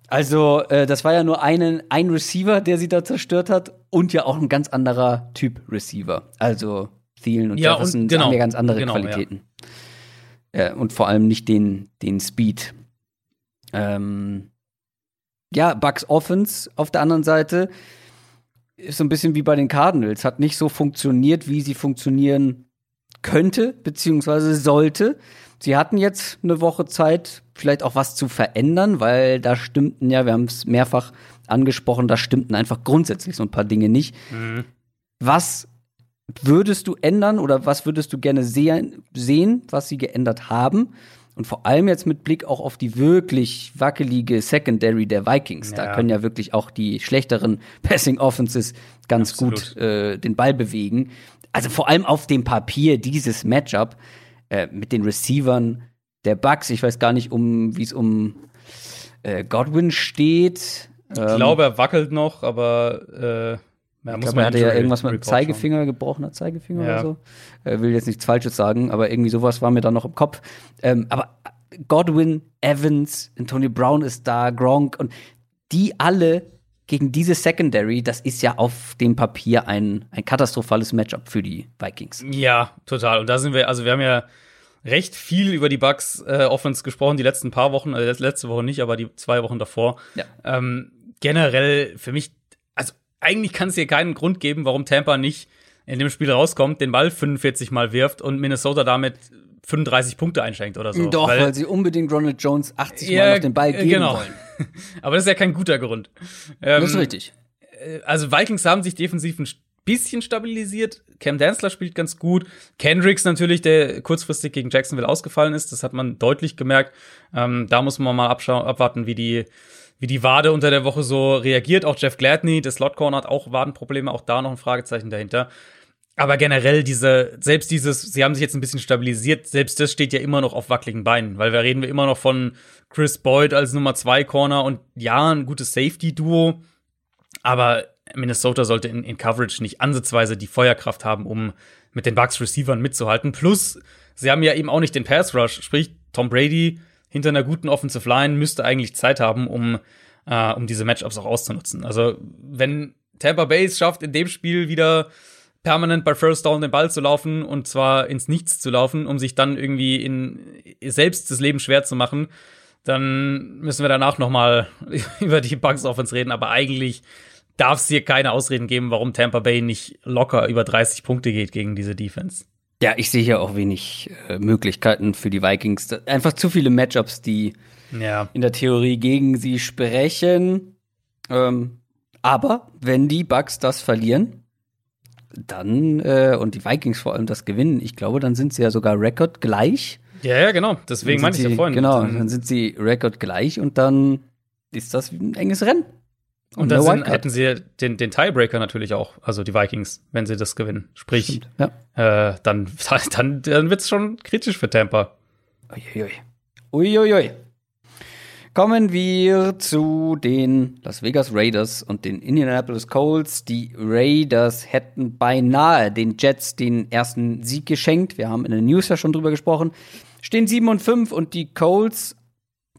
Also, äh, das war ja nur einen, ein Receiver, der sie da zerstört hat und ja auch ein ganz anderer Typ Receiver. Also, Thielen und Ja, und Jefferson genau, haben ja ganz andere genau, Qualitäten. Äh, und vor allem nicht den, den Speed. Ähm, ja, Bucks Offense auf der anderen Seite ist so ein bisschen wie bei den Cardinals, hat nicht so funktioniert, wie sie funktionieren könnte, beziehungsweise sollte. Sie hatten jetzt eine Woche Zeit, vielleicht auch was zu verändern, weil da stimmten ja, wir haben es mehrfach angesprochen, da stimmten einfach grundsätzlich so ein paar Dinge nicht. Mhm. Was würdest du ändern oder was würdest du gerne sehen, sehen, was sie geändert haben? Und vor allem jetzt mit Blick auch auf die wirklich wackelige Secondary der Vikings. Da Ja. können ja wirklich auch die schlechteren [LAUGHS] Passing Offenses ganz Absolut. gut äh, den Ball bewegen. Also vor allem auf dem Papier dieses Matchup äh, mit den Receivern der Bucks. Ich weiß gar nicht, um wie es um äh, Godwin steht. Ich glaube, er wackelt noch, aber äh, ja, Ich muss glaube, man er hatte ja irgendwas mit Report schauen. Zeigefinger, gebrochener Zeigefinger Ja. oder so. Äh, will jetzt nichts Falsches sagen, aber irgendwie sowas war mir da noch im Kopf. Ähm, aber Godwin, Evans, Antonio Brown ist da, Gronk und die alle gegen diese Secondary, das ist ja auf dem Papier ein, ein katastrophales Matchup für die Vikings. Ja, total. Und da sind wir, also wir haben ja recht viel über die Bucks äh, Offense gesprochen, die letzten paar Wochen, äh, letzte Woche nicht, aber die zwei Wochen davor. Ja. Ähm, generell für mich, also eigentlich kann es hier keinen Grund geben, warum Tampa nicht in dem Spiel rauskommt, den Ball 45 Mal wirft und Minnesota damit 35 Punkte einschenkt oder so. Doch, weil, sie unbedingt Ronald Jones 80 Ja, Mal auf den Ball äh, geben genau. wollen. [LAUGHS] aber das ist ja kein guter Grund. Ähm, Das ist richtig. also Vikings haben sich defensiv ein bisschen stabilisiert. Cam Danzler spielt ganz gut. Kendricks natürlich, der kurzfristig gegen Jacksonville ausgefallen ist, das hat man deutlich gemerkt. Ähm, da muss man mal abwarten, wie die, wie die Wade unter der Woche so reagiert. Auch Jeff Gladney, der Slot Corner hat auch Wadenprobleme, auch da noch ein Fragezeichen dahinter. Aber generell diese, selbst dieses, sie haben sich jetzt ein bisschen stabilisiert, selbst das steht ja immer noch auf wackeligen Beinen, weil wir reden wir immer noch von Chris Boyd als Nummer zwei Corner und ja, ein gutes Safety-Duo, aber Minnesota sollte in, in Coverage nicht ansatzweise die Feuerkraft haben, um mit den Bucks Receivern mitzuhalten. Plus, sie haben ja eben auch nicht den Pass Rush, sprich Tom Brady hinter einer guten Offensive Line müsste eigentlich Zeit haben, um, äh, um diese Matchups auch auszunutzen. Also wenn Tampa Bay es schafft, in dem Spiel wieder permanent bei First Down den Ball zu laufen und zwar ins Nichts zu laufen, um sich dann irgendwie in selbst das Leben schwer zu machen, dann müssen wir danach noch mal [LAUGHS] über die Bugs Offense reden. Aber eigentlich darf es hier keine Ausreden geben, warum Tampa Bay nicht locker über 30 Punkte geht gegen diese Defense. Ja, ich sehe hier auch wenig äh, Möglichkeiten für die Vikings. Einfach zu viele Matchups, die ja. in der Theorie gegen sie sprechen. Ähm, aber wenn die Bucks das verlieren, dann äh, und die Vikings vor allem das gewinnen, ich glaube, dann sind sie ja sogar Rekord gleich. Ja, ja, genau. Deswegen meine ich ja vorhin. Genau, dann sind sie Rekord gleich und dann ist das ein enges Rennen. Und dann sind, hätten sie den, den Tiebreaker natürlich auch, also die Vikings, wenn sie das gewinnen. Sprich, ja. äh, dann, [LAUGHS] dann, dann wird es schon kritisch für Tampa. Uiuiui. Uiuiui. Kommen wir zu den Las Vegas Raiders und den Indianapolis Colts. Die Raiders hätten beinahe den Jets den ersten Sieg geschenkt. Wir haben in den News ja schon drüber gesprochen. Stehen 7 und 5 und die Colts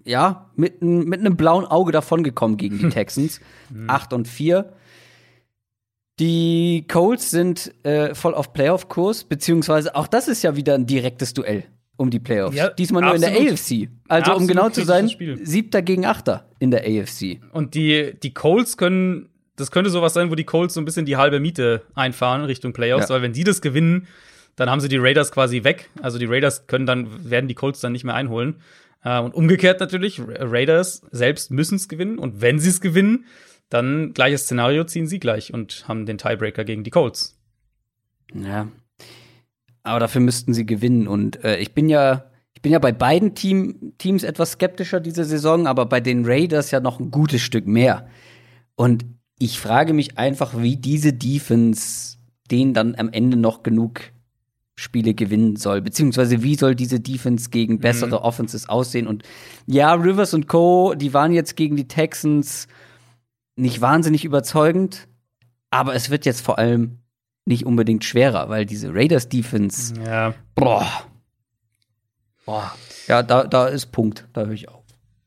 ja, mit, mit einem blauen Auge davongekommen gegen die [LAUGHS] Texans. 8 und 4. Die Colts sind äh, voll auf Playoff-Kurs, beziehungsweise auch das ist ja wieder ein direktes Duell um die Playoffs. Ja, Diesmal nur absolut. in der AFC. Also absolut um genau zu sein, siebter gegen achter in der AFC. Und die, die Colts können, das könnte sowas sein, wo die Colts so ein bisschen die halbe Miete einfahren Richtung Playoffs, ja. weil wenn die das gewinnen, dann haben sie die Raiders quasi weg. Also die Raiders können dann, werden die Colts dann nicht mehr einholen. Äh, und umgekehrt natürlich, Raiders selbst müssen es gewinnen. Und wenn sie es gewinnen, dann gleiches Szenario ziehen sie gleich und haben den Tiebreaker gegen die Colts. Ja. Aber dafür müssten sie gewinnen. Und äh, ich bin ja, ich bin ja bei beiden Team, Teams etwas skeptischer diese Saison, aber bei den Raiders ja noch ein gutes Stück mehr. Und ich frage mich einfach, wie diese Defense denen dann am Ende noch genug Spiele gewinnen soll, beziehungsweise wie soll diese Defense gegen mhm. bessere mhm. Offenses aussehen. Und ja, Rivers und Co., die waren jetzt gegen die Texans nicht wahnsinnig überzeugend, aber es wird jetzt vor allem nicht unbedingt schwerer, weil diese Raiders Defense, ja. boah, boah, ja, da, da ist Punkt, da höre ich auf.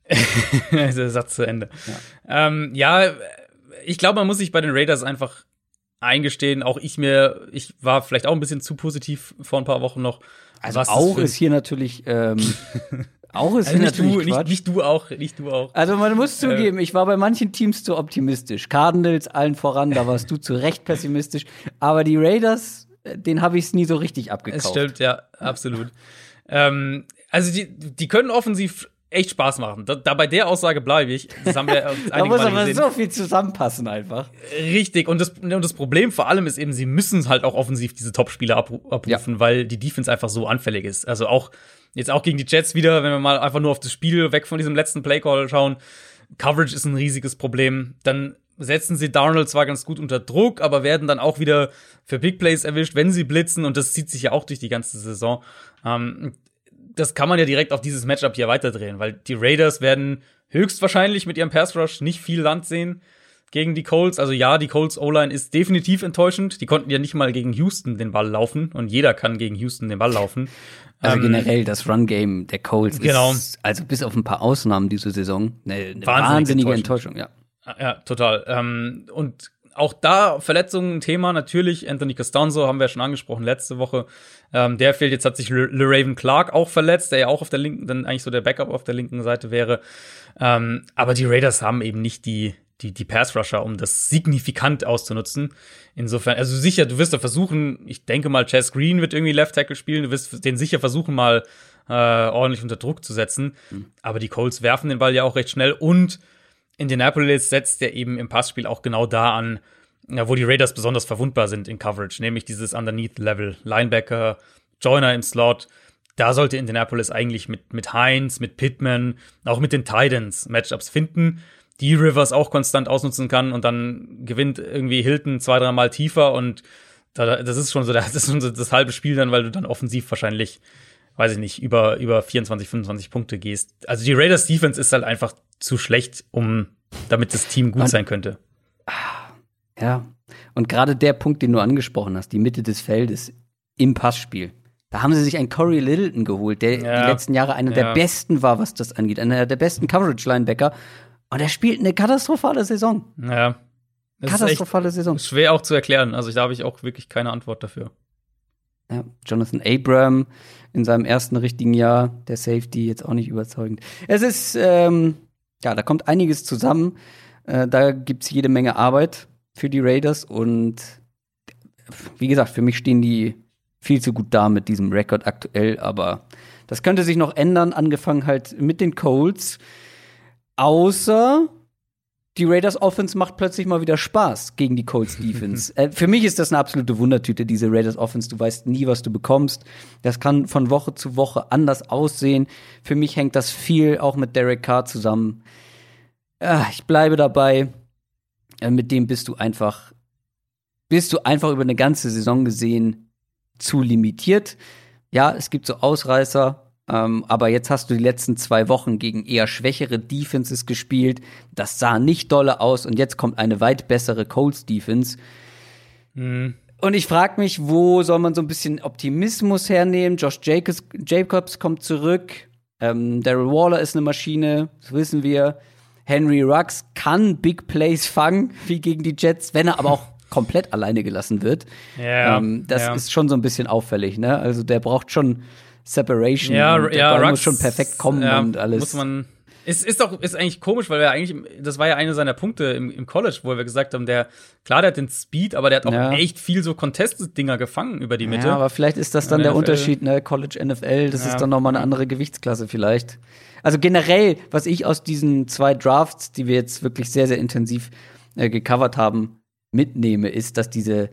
[LAUGHS] Der Satz zu Ende. Ja. Ähm, ja, ich glaube, man muss sich bei den Raiders einfach eingestehen, auch ich mir, ich war vielleicht auch ein bisschen zu positiv vor ein paar Wochen noch. Also auch ist hier natürlich ähm, [LAUGHS] auch ist also hier nicht natürlich du, nicht, nicht, du auch, nicht du auch. Also man muss äh. zugeben, ich war bei manchen Teams zu optimistisch. Cardinals allen voran, da warst du zu Recht pessimistisch, aber die Raiders, äh, den habe ich es nie so richtig abgekauft. Es stimmt, ja, absolut. ähm, also die, die können offensiv echt Spaß machen. Da, da bei der Aussage bleibe ich. Das haben wir [LAUGHS] da muss aber gesehen. so viel zusammenpassen einfach. Richtig. Und das, und das Problem vor allem ist eben, sie müssen halt auch offensiv diese Top-Spieler abrufen, ja. weil die Defense einfach so anfällig ist. Also auch jetzt auch gegen die Jets wieder, wenn wir mal einfach nur auf das Spiel weg von diesem letzten Playcall schauen. Coverage ist ein riesiges Problem. Dann setzen sie Darnold zwar ganz gut unter Druck, aber werden dann auch wieder für Big Plays erwischt, wenn sie blitzen. Und das zieht sich ja auch durch die ganze Saison. Ähm, das kann man ja direkt auf dieses Matchup hier weiterdrehen, weil die Raiders werden höchstwahrscheinlich mit ihrem Pass Rush nicht viel Land sehen gegen die Colts. Also ja, die Colts O-Line ist definitiv enttäuschend. Die konnten ja nicht mal gegen Houston den Ball laufen und jeder kann gegen Houston den Ball laufen. [LAUGHS] Also ähm, generell das Run-Game der Colts genau. ist, also bis auf ein paar Ausnahmen diese Saison, eine, eine wahnsinnige Enttäuschung, ja. Ja, total. Ähm, und auch da Verletzungen ein Thema. Natürlich, Anthony Costanzo haben wir ja schon angesprochen letzte Woche. Ähm, der fehlt. Jetzt hat sich LeRaven Clark auch verletzt, der ja auch auf der linken, dann eigentlich so der Backup auf der linken Seite wäre. Ähm, aber die Raiders haben eben nicht die, die, die Pass-Rusher, um das signifikant auszunutzen. Insofern, also sicher, du wirst da versuchen, ich denke mal, Chess Green wird irgendwie Left Tackle spielen, du wirst den sicher versuchen, mal äh, ordentlich unter Druck zu setzen. Mhm. Aber die Colts werfen den Ball ja auch recht schnell und Indianapolis setzt ja eben im Passspiel auch genau da an, wo die Raiders besonders verwundbar sind in Coverage, nämlich dieses Underneath-Level. Linebacker, Joiner im Slot. Da sollte Indianapolis eigentlich mit, mit Heinz, mit Pittman, auch mit den Titans Matchups finden, die Rivers auch konstant ausnutzen kann und dann gewinnt irgendwie Hilton zwei, dreimal tiefer und da, das ist schon so, [LAUGHS] das ist schon so das halbe Spiel dann, weil du dann offensiv wahrscheinlich, weiß ich nicht, über, über 24, 25 Punkte gehst. Also die Raiders Defense ist halt einfach zu schlecht, um, damit das Team gut sein könnte. Ja, und gerade der Punkt, den du angesprochen hast, die Mitte des Feldes im Passspiel, Da haben sie sich einen Corey Littleton geholt, der Ja. die letzten Jahre einer Ja. der besten war, was das angeht. Einer der besten Coverage-Linebacker. Und er spielt eine katastrophale Saison. Ja. Das Katastrophale Saison. schwer auch zu erklären. Also da habe ich auch wirklich keine Antwort dafür. Ja, Jonathan Abram in seinem ersten richtigen Jahr, der Safety, jetzt auch nicht überzeugend. Es ist, ähm, ja, da kommt einiges zusammen. Äh, da gibt's jede Menge Arbeit für die Raiders und wie gesagt, für mich stehen die viel zu gut da mit diesem Rekord aktuell, aber das könnte sich noch ändern, angefangen halt mit den Colts. Außer die Raiders Offense macht plötzlich mal wieder Spaß gegen die Colts [LAUGHS] Defense. äh, für mich ist das eine absolute Wundertüte, diese Raiders Offense. Du weißt nie, was du bekommst. Das kann von Woche zu Woche anders aussehen. Für mich hängt das viel auch mit Derek Carr zusammen. Ah, ich bleibe dabei. Äh, mit dem bist du einfach, bist du einfach über eine ganze Saison gesehen zu limitiert. Ja, es gibt so Ausreißer, ähm, aber jetzt hast du die letzten zwei Wochen gegen eher schwächere Defenses gespielt. Das sah nicht dolle aus und jetzt kommt eine weit bessere Colts Defense. Mhm. Und ich frage mich, wo soll man so ein bisschen Optimismus hernehmen? Josh Jacobs, Jacobs kommt zurück. Ähm, Daryl Waller ist eine Maschine, das wissen wir. Henry Ruggs kann Big Plays fangen, [LAUGHS] wie gegen die Jets, wenn er aber auch [LAUGHS] komplett alleine gelassen wird. Ja, ähm, das ja. ist schon so ein bisschen auffällig, ne? Also der braucht schon Separation. Ja, und ja, Ball Rux, muss schon perfekt kommen ja, und alles. Muss man. Ist, ist doch ist eigentlich komisch, weil er eigentlich, das war ja eine seiner Punkte im, im College, wo wir gesagt haben, der, klar, der hat den Speed, aber der hat auch Ja. echt viel so Contested-Dinger gefangen über die Mitte. Ja, aber vielleicht ist das dann In der NFL. Unterschied, ne? College, NFL, das Ja. ist dann nochmal eine andere Gewichtsklasse vielleicht. Also generell, was ich aus diesen zwei Drafts, die wir jetzt wirklich sehr, sehr intensiv äh, gecovert haben, mitnehme, ist, dass diese,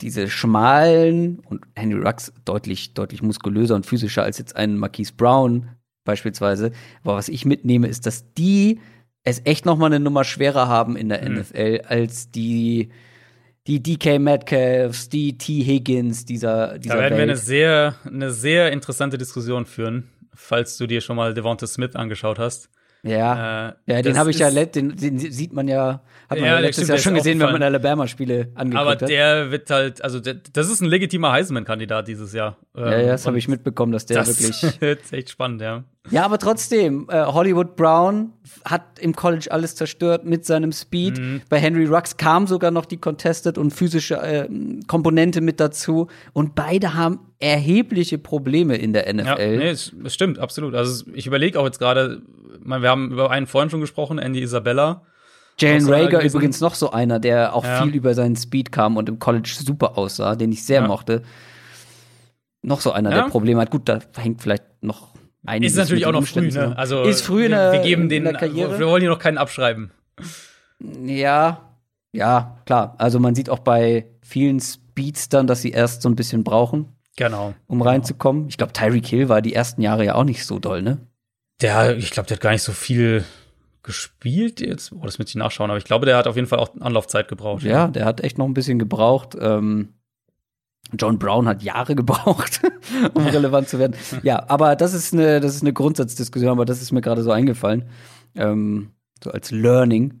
diese schmalen und Henry Rux deutlich, deutlich muskulöser und physischer als jetzt ein Marquise Brown beispielsweise. Aber was ich mitnehme, ist, dass die es echt noch mal eine Nummer schwerer haben in der Hm. NFL als die die DK Metcalfs, die T Higgins dieser dieser Da werden wir eine Welt. sehr, eine sehr interessante Diskussion führen, falls du dir schon mal Devonta Smith angeschaut hast. Ja. Äh, ja, den habe ich ja, den, den sieht man ja, hat man Ja, letztes Jahr schon gesehen, wenn man. Alabama-Spiele angeguckt Aber hat. der wird halt, also der, das ist ein legitimer Heisman-Kandidat dieses Jahr. ja, ja, das habe Und ich mitbekommen, dass der das wirklich. [LAUGHS] ist echt spannend, ja. Ja, aber trotzdem, äh, Hollywood Brown hat im College alles zerstört mit seinem Speed. Mhm. Bei Henry Rux kam sogar noch die Contested und physische äh, Komponente mit dazu. Und beide haben erhebliche Probleme in der NFL. Ja, nee, es, es stimmt, absolut. Also ich überlege auch jetzt gerade, wir haben über einen vorhin schon gesprochen, Andy Isabella. Jalen Rager übrigens noch so einer, der auch Ja. viel über seinen Speed kam und im College super aussah, den ich sehr Ja. mochte. Noch so einer, Ja. der Probleme hat. Gut, da hängt vielleicht noch einiges Ist natürlich auch noch früh, Umständen ne? zusammen. Also ist früh der, wir geben den, Karriere. wir wollen hier noch keinen abschreiben. Ja, ja, klar. Also man sieht auch bei vielen Speedstern, dass sie erst so ein bisschen brauchen, Genau. um reinzukommen. Ich glaube, Tyreek Hill war die ersten Jahre ja auch nicht so doll, ne? Der, ich glaube, der hat gar nicht so viel gespielt jetzt. Oh, das müsste ich nachschauen, aber ich glaube, der hat auf jeden Fall auch Anlaufzeit gebraucht. Ja, der hat echt noch ein bisschen gebraucht. Ähm, John Brown hat Jahre gebraucht, [LAUGHS] um relevant zu werden. Ja, aber das ist eine, das ist eine Grundsatzdiskussion, aber das ist mir gerade so eingefallen. Ähm, so als Learning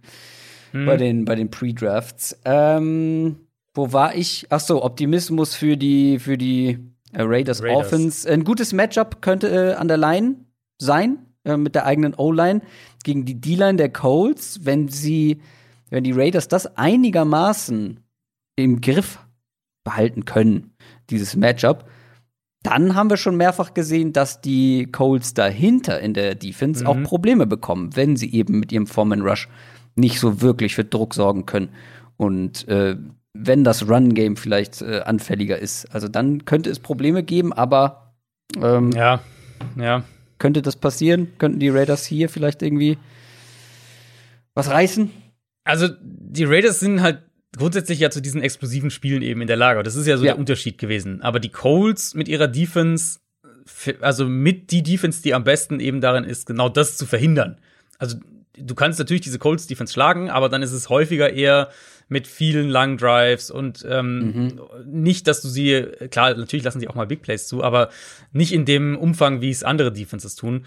Hm. bei den, bei den Pre-Drafts. Ähm, wo war ich? Ach so, Optimismus für die, für die äh, Raiders, Raiders. Offense. Ein gutes Matchup könnte äh, an der Line sein, äh, mit der eigenen O-Line gegen die D-Line der Colts, wenn sie, wenn die Raiders das einigermaßen im Griff behalten können, dieses Matchup, dann haben wir schon mehrfach gesehen, dass die Colts dahinter in der Defense Mhm. auch Probleme bekommen, wenn sie eben mit ihrem Foreman Rush nicht so wirklich für Druck sorgen können. Und äh, wenn das Run-Game vielleicht äh, anfälliger ist, also dann könnte es Probleme geben, aber ähm, Ja, ja. Könnte das passieren? Könnten die Raiders hier vielleicht irgendwie was reißen? Also die Raiders sind halt grundsätzlich ja zu diesen explosiven Spielen eben in der Lage. Das ist ja so Ja. der Unterschied gewesen. Aber die Colts mit ihrer Defense, also mit die Defense, die am besten eben darin ist, genau das zu verhindern. Also du kannst natürlich diese Colts Defense schlagen, aber dann ist es häufiger eher mit vielen langen Drives und ähm, nicht, dass du sie, klar, natürlich lassen sie auch mal Big Plays zu, aber nicht in dem Umfang, wie es andere Defenses tun.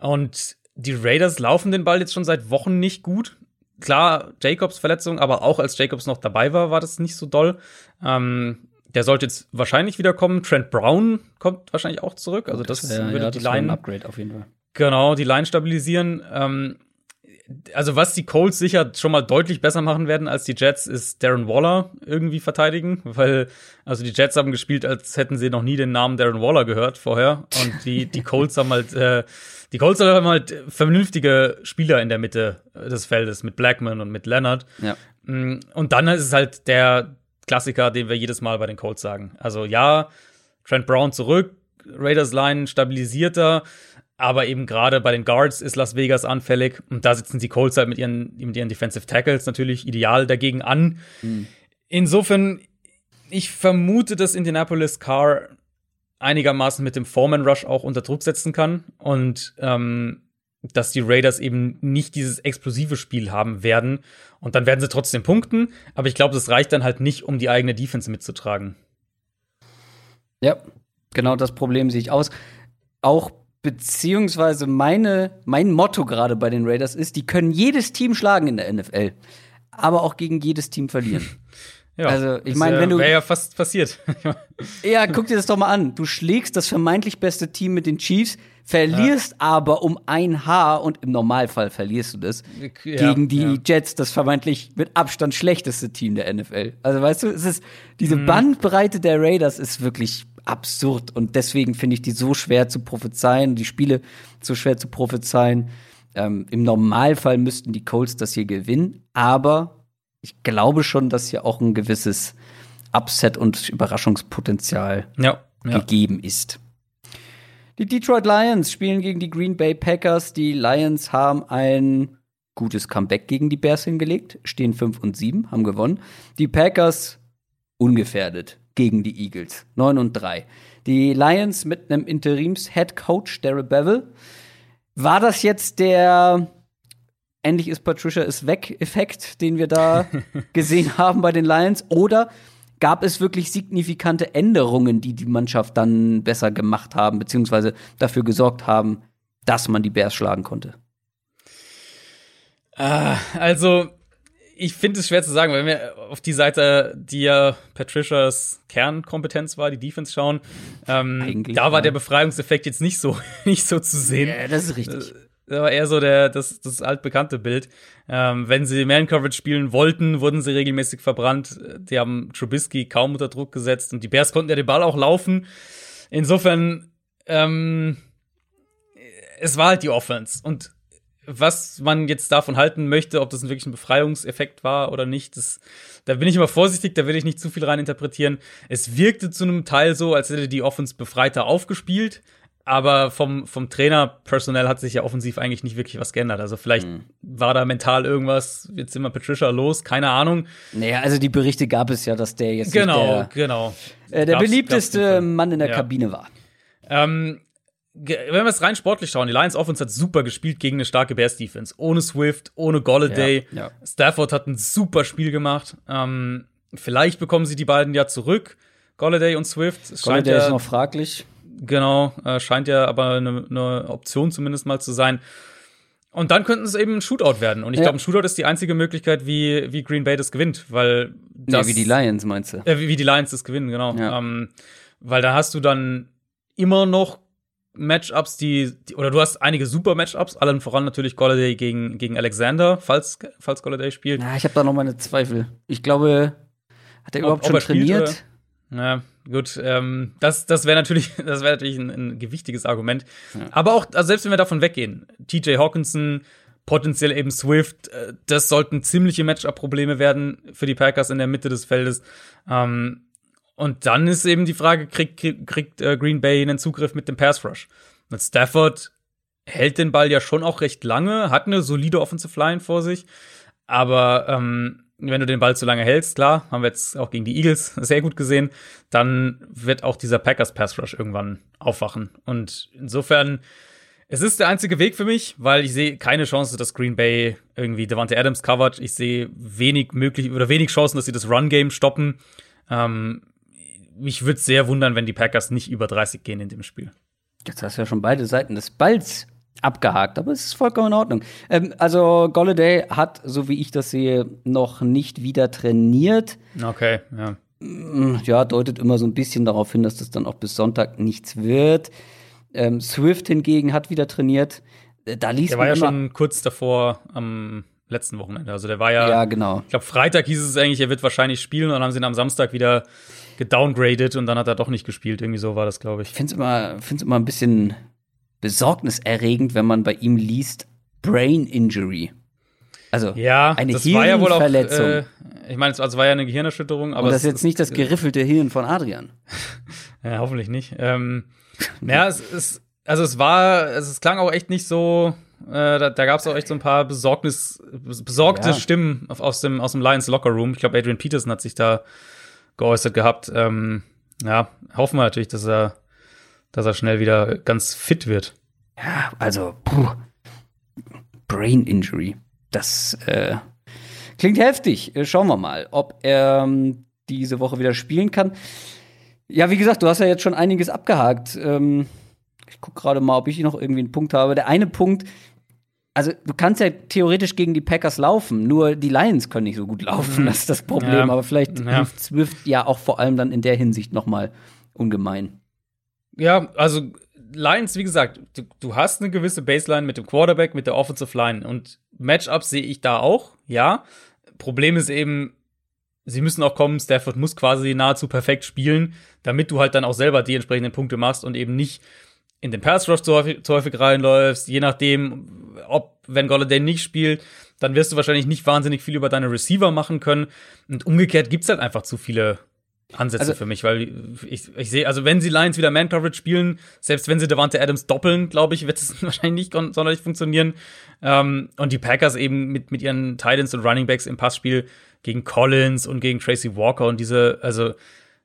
Und die Raiders laufen den Ball jetzt schon seit Wochen nicht gut. Klar, Jacobs Verletzung, aber auch als Jacobs noch dabei war, war das nicht so doll. Ähm, der sollte jetzt wahrscheinlich wiederkommen. Trent Brown kommt wahrscheinlich auch zurück. Also das, wär, würde ja, die das Line ein Upgrade auf jeden Fall. Genau, die Line stabilisieren. Ähm, also was die Colts sicher schon mal deutlich besser machen werden als die Jets, ist Darren Waller irgendwie verteidigen, weil also die Jets haben gespielt, als hätten sie noch nie den Namen Darren Waller gehört vorher und die die Colts haben halt äh, die Colts haben halt vernünftige Spieler in der Mitte des Feldes mit Blackman und mit Leonard. Ja. Und dann ist es halt der Klassiker, den wir jedes Mal bei den Colts sagen. Also ja, Trent Brown zurück, Raiders Line stabilisierter, aber eben gerade bei den Guards ist Las Vegas anfällig und da sitzen die Colts halt mit ihren, mit ihren Defensive Tackles natürlich ideal dagegen an. Mhm. Insofern, ich vermute, dass Indianapolis Carr einigermaßen mit dem Foreman Rush auch unter Druck setzen kann und ähm, dass die Raiders eben nicht dieses explosive Spiel haben werden. Und dann werden sie trotzdem punkten, aber ich glaube, das reicht dann halt nicht, um die eigene Defense mitzutragen. Ja, genau das Problem sehe ich aus. Auch beziehungsweise meine, mein Motto gerade bei den Raiders ist, die können jedes Team schlagen in der NFL, aber auch gegen jedes Team verlieren. [LAUGHS] Ja, also ich meine, wenn du wäre ja fast passiert. [LAUGHS] ja, guck dir das doch mal an. Du schlägst das vermeintlich beste Team mit den Chiefs, verlierst ja. aber um ein Haar und im Normalfall verlierst du das ja, gegen die. Jets, das vermeintlich mit Abstand schlechteste Team der NFL. Also weißt du, es ist diese mhm. Bandbreite der Raiders ist wirklich absurd und deswegen finde ich die so schwer zu prophezeien, die Spiele so schwer zu prophezeien. Ähm, Im Normalfall müssten die Colts das hier gewinnen, aber ich glaube schon, dass hier auch ein gewisses Upset und Überraschungspotenzial ja, ja. gegeben ist. Die Detroit Lions spielen gegen die Green Bay Packers. Die Lions haben ein gutes Comeback gegen die Bears hingelegt, stehen 5 und 7, haben gewonnen. Die Packers ungefährdet gegen die Eagles, 9 und 3. Die Lions mit einem Interims-Head Coach, Daryl Bevel. War das jetzt der endlich ist Patricia ist weg Effekt, den wir da [LAUGHS] gesehen haben bei den Lions? Oder gab es wirklich signifikante Änderungen, die die Mannschaft dann besser gemacht haben, beziehungsweise dafür gesorgt haben, dass man die Bears schlagen konnte? Ah, also, ich finde es schwer zu sagen, wenn wir auf die Seite, die ja Patricias Kernkompetenz war, die Defense schauen, ähm, da war ja. der Befreiungseffekt jetzt nicht so, [LAUGHS] nicht so zu sehen. Ja, das ist richtig. Äh, das war eher so der, das, das altbekannte Bild. Ähm, wenn sie Man-Coverage spielen wollten, wurden sie regelmäßig verbrannt. Die haben Trubisky kaum unter Druck gesetzt und die Bears konnten ja den Ball auch laufen. Insofern, ähm, es war halt die Offense. Und was man jetzt davon halten möchte, ob das wirklich ein Befreiungseffekt war oder nicht, das, da bin ich immer vorsichtig, da will ich nicht zu viel rein interpretieren. Es wirkte zu einem Teil so, als hätte die Offense befreiter aufgespielt aber vom, vom Trainerpersonell hat sich ja offensiv eigentlich nicht wirklich was geändert. Also vielleicht mhm. war da mental irgendwas, jetzt sind wir Patricia los, keine Ahnung. Naja, also die Berichte gab es ja, dass der jetzt genau, der, genau. Äh, der beliebteste Mann in der ja. Kabine war. Ähm, wenn wir es rein sportlich schauen, die Lions Offense hat super gespielt gegen eine starke Bears Defense. Ohne Swift, ohne Golladay. Ja, ja. Stafford hat ein super Spiel gemacht. Ähm, vielleicht bekommen sie die beiden ja zurück. Golladay und Swift. Golladay ja, ist noch fraglich. Genau, äh, scheint ja aber eine, eine Option zumindest mal zu sein. Und dann könnten es eben ein Shootout werden. Und ich ja. glaube, ein Shootout ist die einzige Möglichkeit, wie, wie Green Bay das gewinnt, weil das. Ja, wie die Lions, meinst du? Äh, wie, wie die Lions das gewinnen, genau. Ähm, weil da hast du dann immer noch Matchups, die, die, oder du hast einige super Matchups, allen voran natürlich Golladay gegen, gegen Alexander, falls, falls Golladay spielt. Ja, ich habe da noch meine Zweifel. Ich glaube, hat er überhaupt ob, schon ob er trainiert? Spielt, ja, gut. Ähm, das das wäre natürlich, [LAUGHS] das wäre natürlich ein, ein, gewichtiges Argument. Ja. Aber auch, also selbst wenn wir davon weggehen, TJ Hawkinson, potenziell eben Swift, äh, das sollten ziemliche Matchup-Probleme werden für die Packers in der Mitte des Feldes. Ähm, und dann ist eben die Frage, kriegt, kriegt, äh, Green Bay einen Zugriff mit dem Pass Rush? Und Stafford hält den Ball ja schon auch recht lange, hat eine solide Offensive Line vor sich, aber ähm, wenn du den Ball zu lange hältst, klar, haben wir jetzt auch gegen die Eagles [LAUGHS] sehr gut gesehen, dann wird auch dieser Packers Pass Rush irgendwann aufwachen. Und insofern, es ist der einzige Weg für mich, weil ich sehe keine Chance, dass Green Bay irgendwie Devante Adams covert. Ich sehe wenig möglich oder wenig Chancen, dass sie das Run Game stoppen. Ähm, mich würde sehr wundern, wenn die Packers nicht über 30 gehen in dem Spiel. Jetzt hast du ja schon beide Seiten des Balls abgehakt, aber es ist vollkommen in Ordnung. Ähm, also Golladay hat, so wie ich das sehe, noch nicht wieder trainiert. Okay, ja. mm, ja, deutet immer so ein bisschen darauf hin, dass das dann auch bis Sonntag nichts wird. Ähm, Swift hingegen hat wieder trainiert. Äh, da liest Der war ja schon kurz davor am letzten Wochenende. Also der war ja, ja genau. ich glaube, Freitag hieß es eigentlich, er wird wahrscheinlich spielen und dann haben sie ihn am Samstag wieder gedowngraded und dann hat er doch nicht gespielt. Irgendwie so war das, glaube ich. Ich finde es immer, immer ein bisschen besorgniserregend, wenn man bei ihm liest, Brain Injury. Also ja, eine das war ja wohl auch, Hirnverletzung. äh, ich meine, es also war ja eine Gehirnerschütterung, aber Und das ist jetzt nicht das geriffelte Hirn von Adrian. [LAUGHS] Ja, hoffentlich nicht. Ähm, [LAUGHS] ja, es ist, also es war, es, es klang auch echt nicht so, äh, da, da gab es auch echt so ein paar Besorgnis, besorgte Ja. Stimmen auf, aus, dem, aus dem Lions Locker Room. Ich glaube, Adrian Peterson hat sich da geäußert gehabt. Ähm, ja, hoffen wir natürlich, dass er, dass er schnell wieder ganz fit wird. Ja, also, puh. Brain Injury. Das äh, klingt heftig. Äh, Schauen wir mal, ob er ähm, diese Woche wieder spielen kann. Ja, wie gesagt, du hast ja jetzt schon einiges abgehakt. Ähm, ich gucke gerade mal, ob ich noch irgendwie einen Punkt habe. Der eine Punkt, also du kannst ja theoretisch gegen die Packers laufen, nur die Lions können nicht so gut laufen. Das ist das Problem. Ja. Aber vielleicht Ja. hilft Swift ja auch vor allem dann in der Hinsicht noch mal ungemein. Ja, also Lions, wie gesagt, du, du hast eine gewisse Baseline mit dem Quarterback, mit der Offensive Line und Matchups sehe ich da auch, ja. Problem ist eben, sie müssen auch kommen, Stafford muss quasi nahezu perfekt spielen, damit du halt dann auch selber die entsprechenden Punkte machst und eben nicht in den Pass Rush zu häufig, zu häufig reinläufst, je nachdem, ob, wenn Golladay nicht spielt, dann wirst du wahrscheinlich nicht wahnsinnig viel über deine Receiver machen können. Und umgekehrt gibt's halt einfach zu viele Ansätze Also- für mich, weil ich, ich sehe, also wenn sie Lions wieder Man-Coverage spielen, selbst wenn sie Devante Adams doppeln, glaube ich, wird es [LAUGHS] wahrscheinlich nicht sonderlich funktionieren. Ähm, und die Packers eben mit, mit ihren Titans und Running Backs im Passspiel gegen Collins und gegen Tracy Walker und diese, also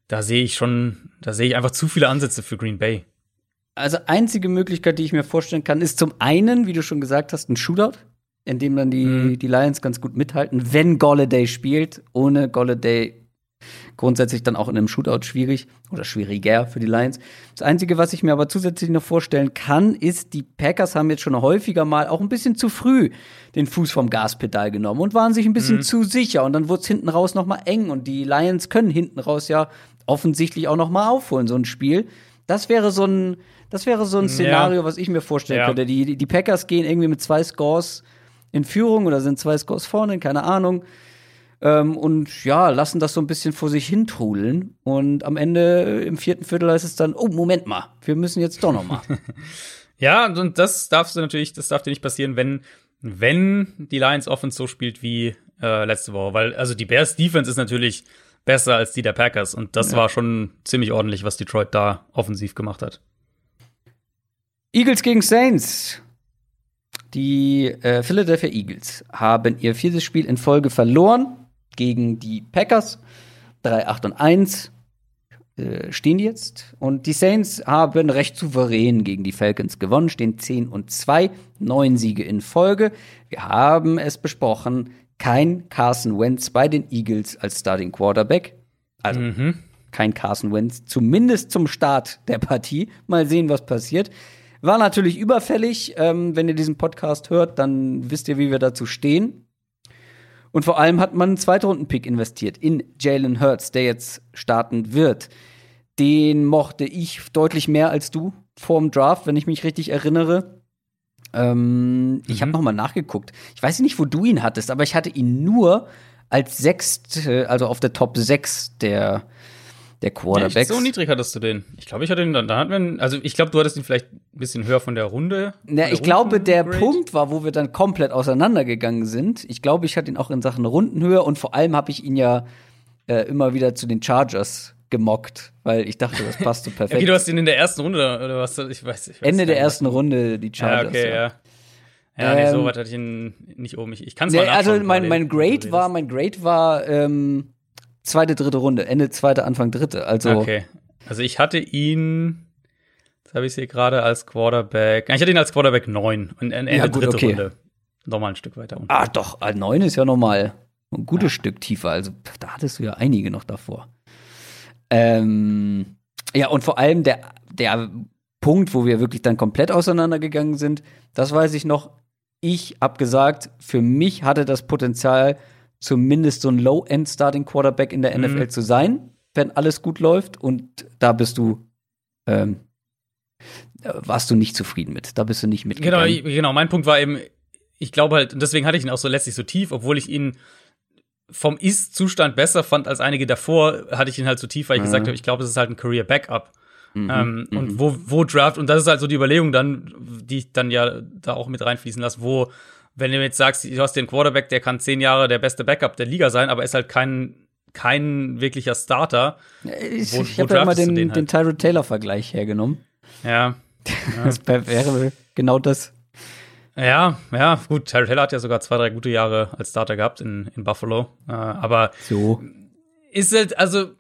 da sehe ich schon, da sehe ich einfach zu viele Ansätze für Green Bay. Also einzige Möglichkeit, die ich mir vorstellen kann, ist zum einen, wie du schon gesagt hast, ein Shootout, in dem dann die, Mhm. die Lions ganz gut mithalten, wenn Golladay spielt. Ohne Golladay grundsätzlich dann auch in einem Shootout schwierig oder schwieriger für die Lions. Das Einzige, was ich mir aber zusätzlich noch vorstellen kann, ist, die Packers haben jetzt schon häufiger mal auch ein bisschen zu früh den Fuß vom Gaspedal genommen und waren sich ein bisschen zu sicher. Und dann wurde es hinten raus noch mal eng. Und die Lions können hinten raus ja offensichtlich auch noch mal aufholen, so ein Spiel. Das wäre so ein, das wäre so ein Szenario, was ich mir vorstellen Ja. könnte. Die, die Packers gehen irgendwie mit zwei Scores in Führung oder sind zwei Scores vorne, keine Ahnung. Ähm, und ja, lassen das so ein bisschen vor sich hin trudeln. Und am Ende äh, im vierten Viertel heißt es dann, oh, Moment mal, wir müssen jetzt doch noch mal. [LAUGHS] Ja, und das darfst du natürlich, das darf dir nicht passieren, wenn, wenn die Lions Offense so spielt wie äh, letzte Woche. Weil, also die Bears Defense ist natürlich besser als die der Packers. Und das war schon ziemlich ordentlich, was Detroit da offensiv gemacht hat. Eagles gegen Saints. Die äh, Philadelphia Eagles haben ihr viertes Spiel in Folge verloren gegen die Packers. 3, 8 und 1 äh, stehen jetzt. Und die Saints haben recht souverän gegen die Falcons gewonnen, stehen 10 und 2, neun Siege in Folge. Wir haben es besprochen, kein Carson Wentz bei den Eagles als Starting Quarterback. Also Mhm. kein Carson Wentz, zumindest zum Start der Partie. Mal sehen, was passiert. War natürlich überfällig. Ähm, wenn ihr diesen Podcast hört, dann wisst ihr, wie wir dazu stehen. Und vor allem hat man einen Zweitrunden-Pick investiert in Jalen Hurts, der jetzt starten wird. Den mochte ich deutlich mehr als du vorm Draft, wenn ich mich richtig erinnere. Ähm, Ich habe noch mal nachgeguckt. Ich weiß nicht, wo du ihn hattest, aber ich hatte ihn nur als sechst, also auf der Top 6 der, der Quarterbacks. Echt? So niedrig hattest du den. Ich glaube, ich hatte ihn dann, dann hatten wir ihn, also ich glaube, du hattest ihn vielleicht ein bisschen höher von der Runde. Na, von ich der glaube, der Rundengrade. Punkt war, wo wir dann komplett auseinandergegangen sind. Ich glaube, ich hatte ihn auch in Sachen Rundenhöhe und vor allem habe ich ihn ja äh, immer wieder zu den Chargers gemockt, weil ich dachte, das passt so [LAUGHS] Ja, perfekt. okay, du hast ihn in der ersten Runde oder was? Ich weiß, ich weiß Ende der ersten Runde die Ja, Chargers. okay, ja. Ja, nee, so Ähm, weit hatte ich ihn nicht oben. Ich, ich kann es Nee, mal also mein, mein Grade war, mein Grade war ähm, zweite, dritte Runde, Ende zweite, Anfang dritte. Also Okay. Also ich hatte ihn, jetzt habe ich es hier gerade als Quarterback. Ich hatte ihn als Quarterback 9 und Ende Ja, gut, dritte okay. Runde. Nochmal ein Stück weiter unten. Ah, doch, ah, neun ist ja nochmal ein gutes Stück tiefer. Also, da hattest du ja einige noch davor. Ähm, ja, und vor allem der, der Punkt, wo wir wirklich dann komplett auseinandergegangen sind, das weiß ich noch. Ich hab gesagt, für mich hatte das Potenzial, zumindest so ein Low-End-Starting-Quarterback in der Mhm. NFL zu sein. wenn alles gut läuft. Und da bist du, ähm, warst du nicht zufrieden mit. Da bist du nicht Genau, mitgegangen. ich- genau. Mein Punkt war eben, ich glaube halt, und deswegen hatte ich ihn auch so letztlich so tief, obwohl ich ihn vom Ist-Zustand besser fand als einige davor, hatte ich ihn halt so tief, weil ich Mhm. gesagt habe, ich glaube, es ist halt ein Career-Backup. Mhm, Ähm, mhm. Und wo, wo Draft, und das ist halt so die Überlegung dann, die ich dann ja da auch mit reinfließen lasse, wo, wenn du jetzt sagst, du hast den Quarterback, der kann zehn Jahre der beste Backup der Liga sein, aber ist halt kein, kein wirklicher Starter. Ich, Wo- ich wo habe ja immer den, den den, halt? Tyrod Taylor-Vergleich hergenommen. [LAUGHS] Ja. Das wär- wäre genau das. Ja, ja, gut. Terry Taylor hat ja sogar zwei, drei gute Jahre als Starter gehabt in, in Buffalo. Äh, aber So. ist halt, also,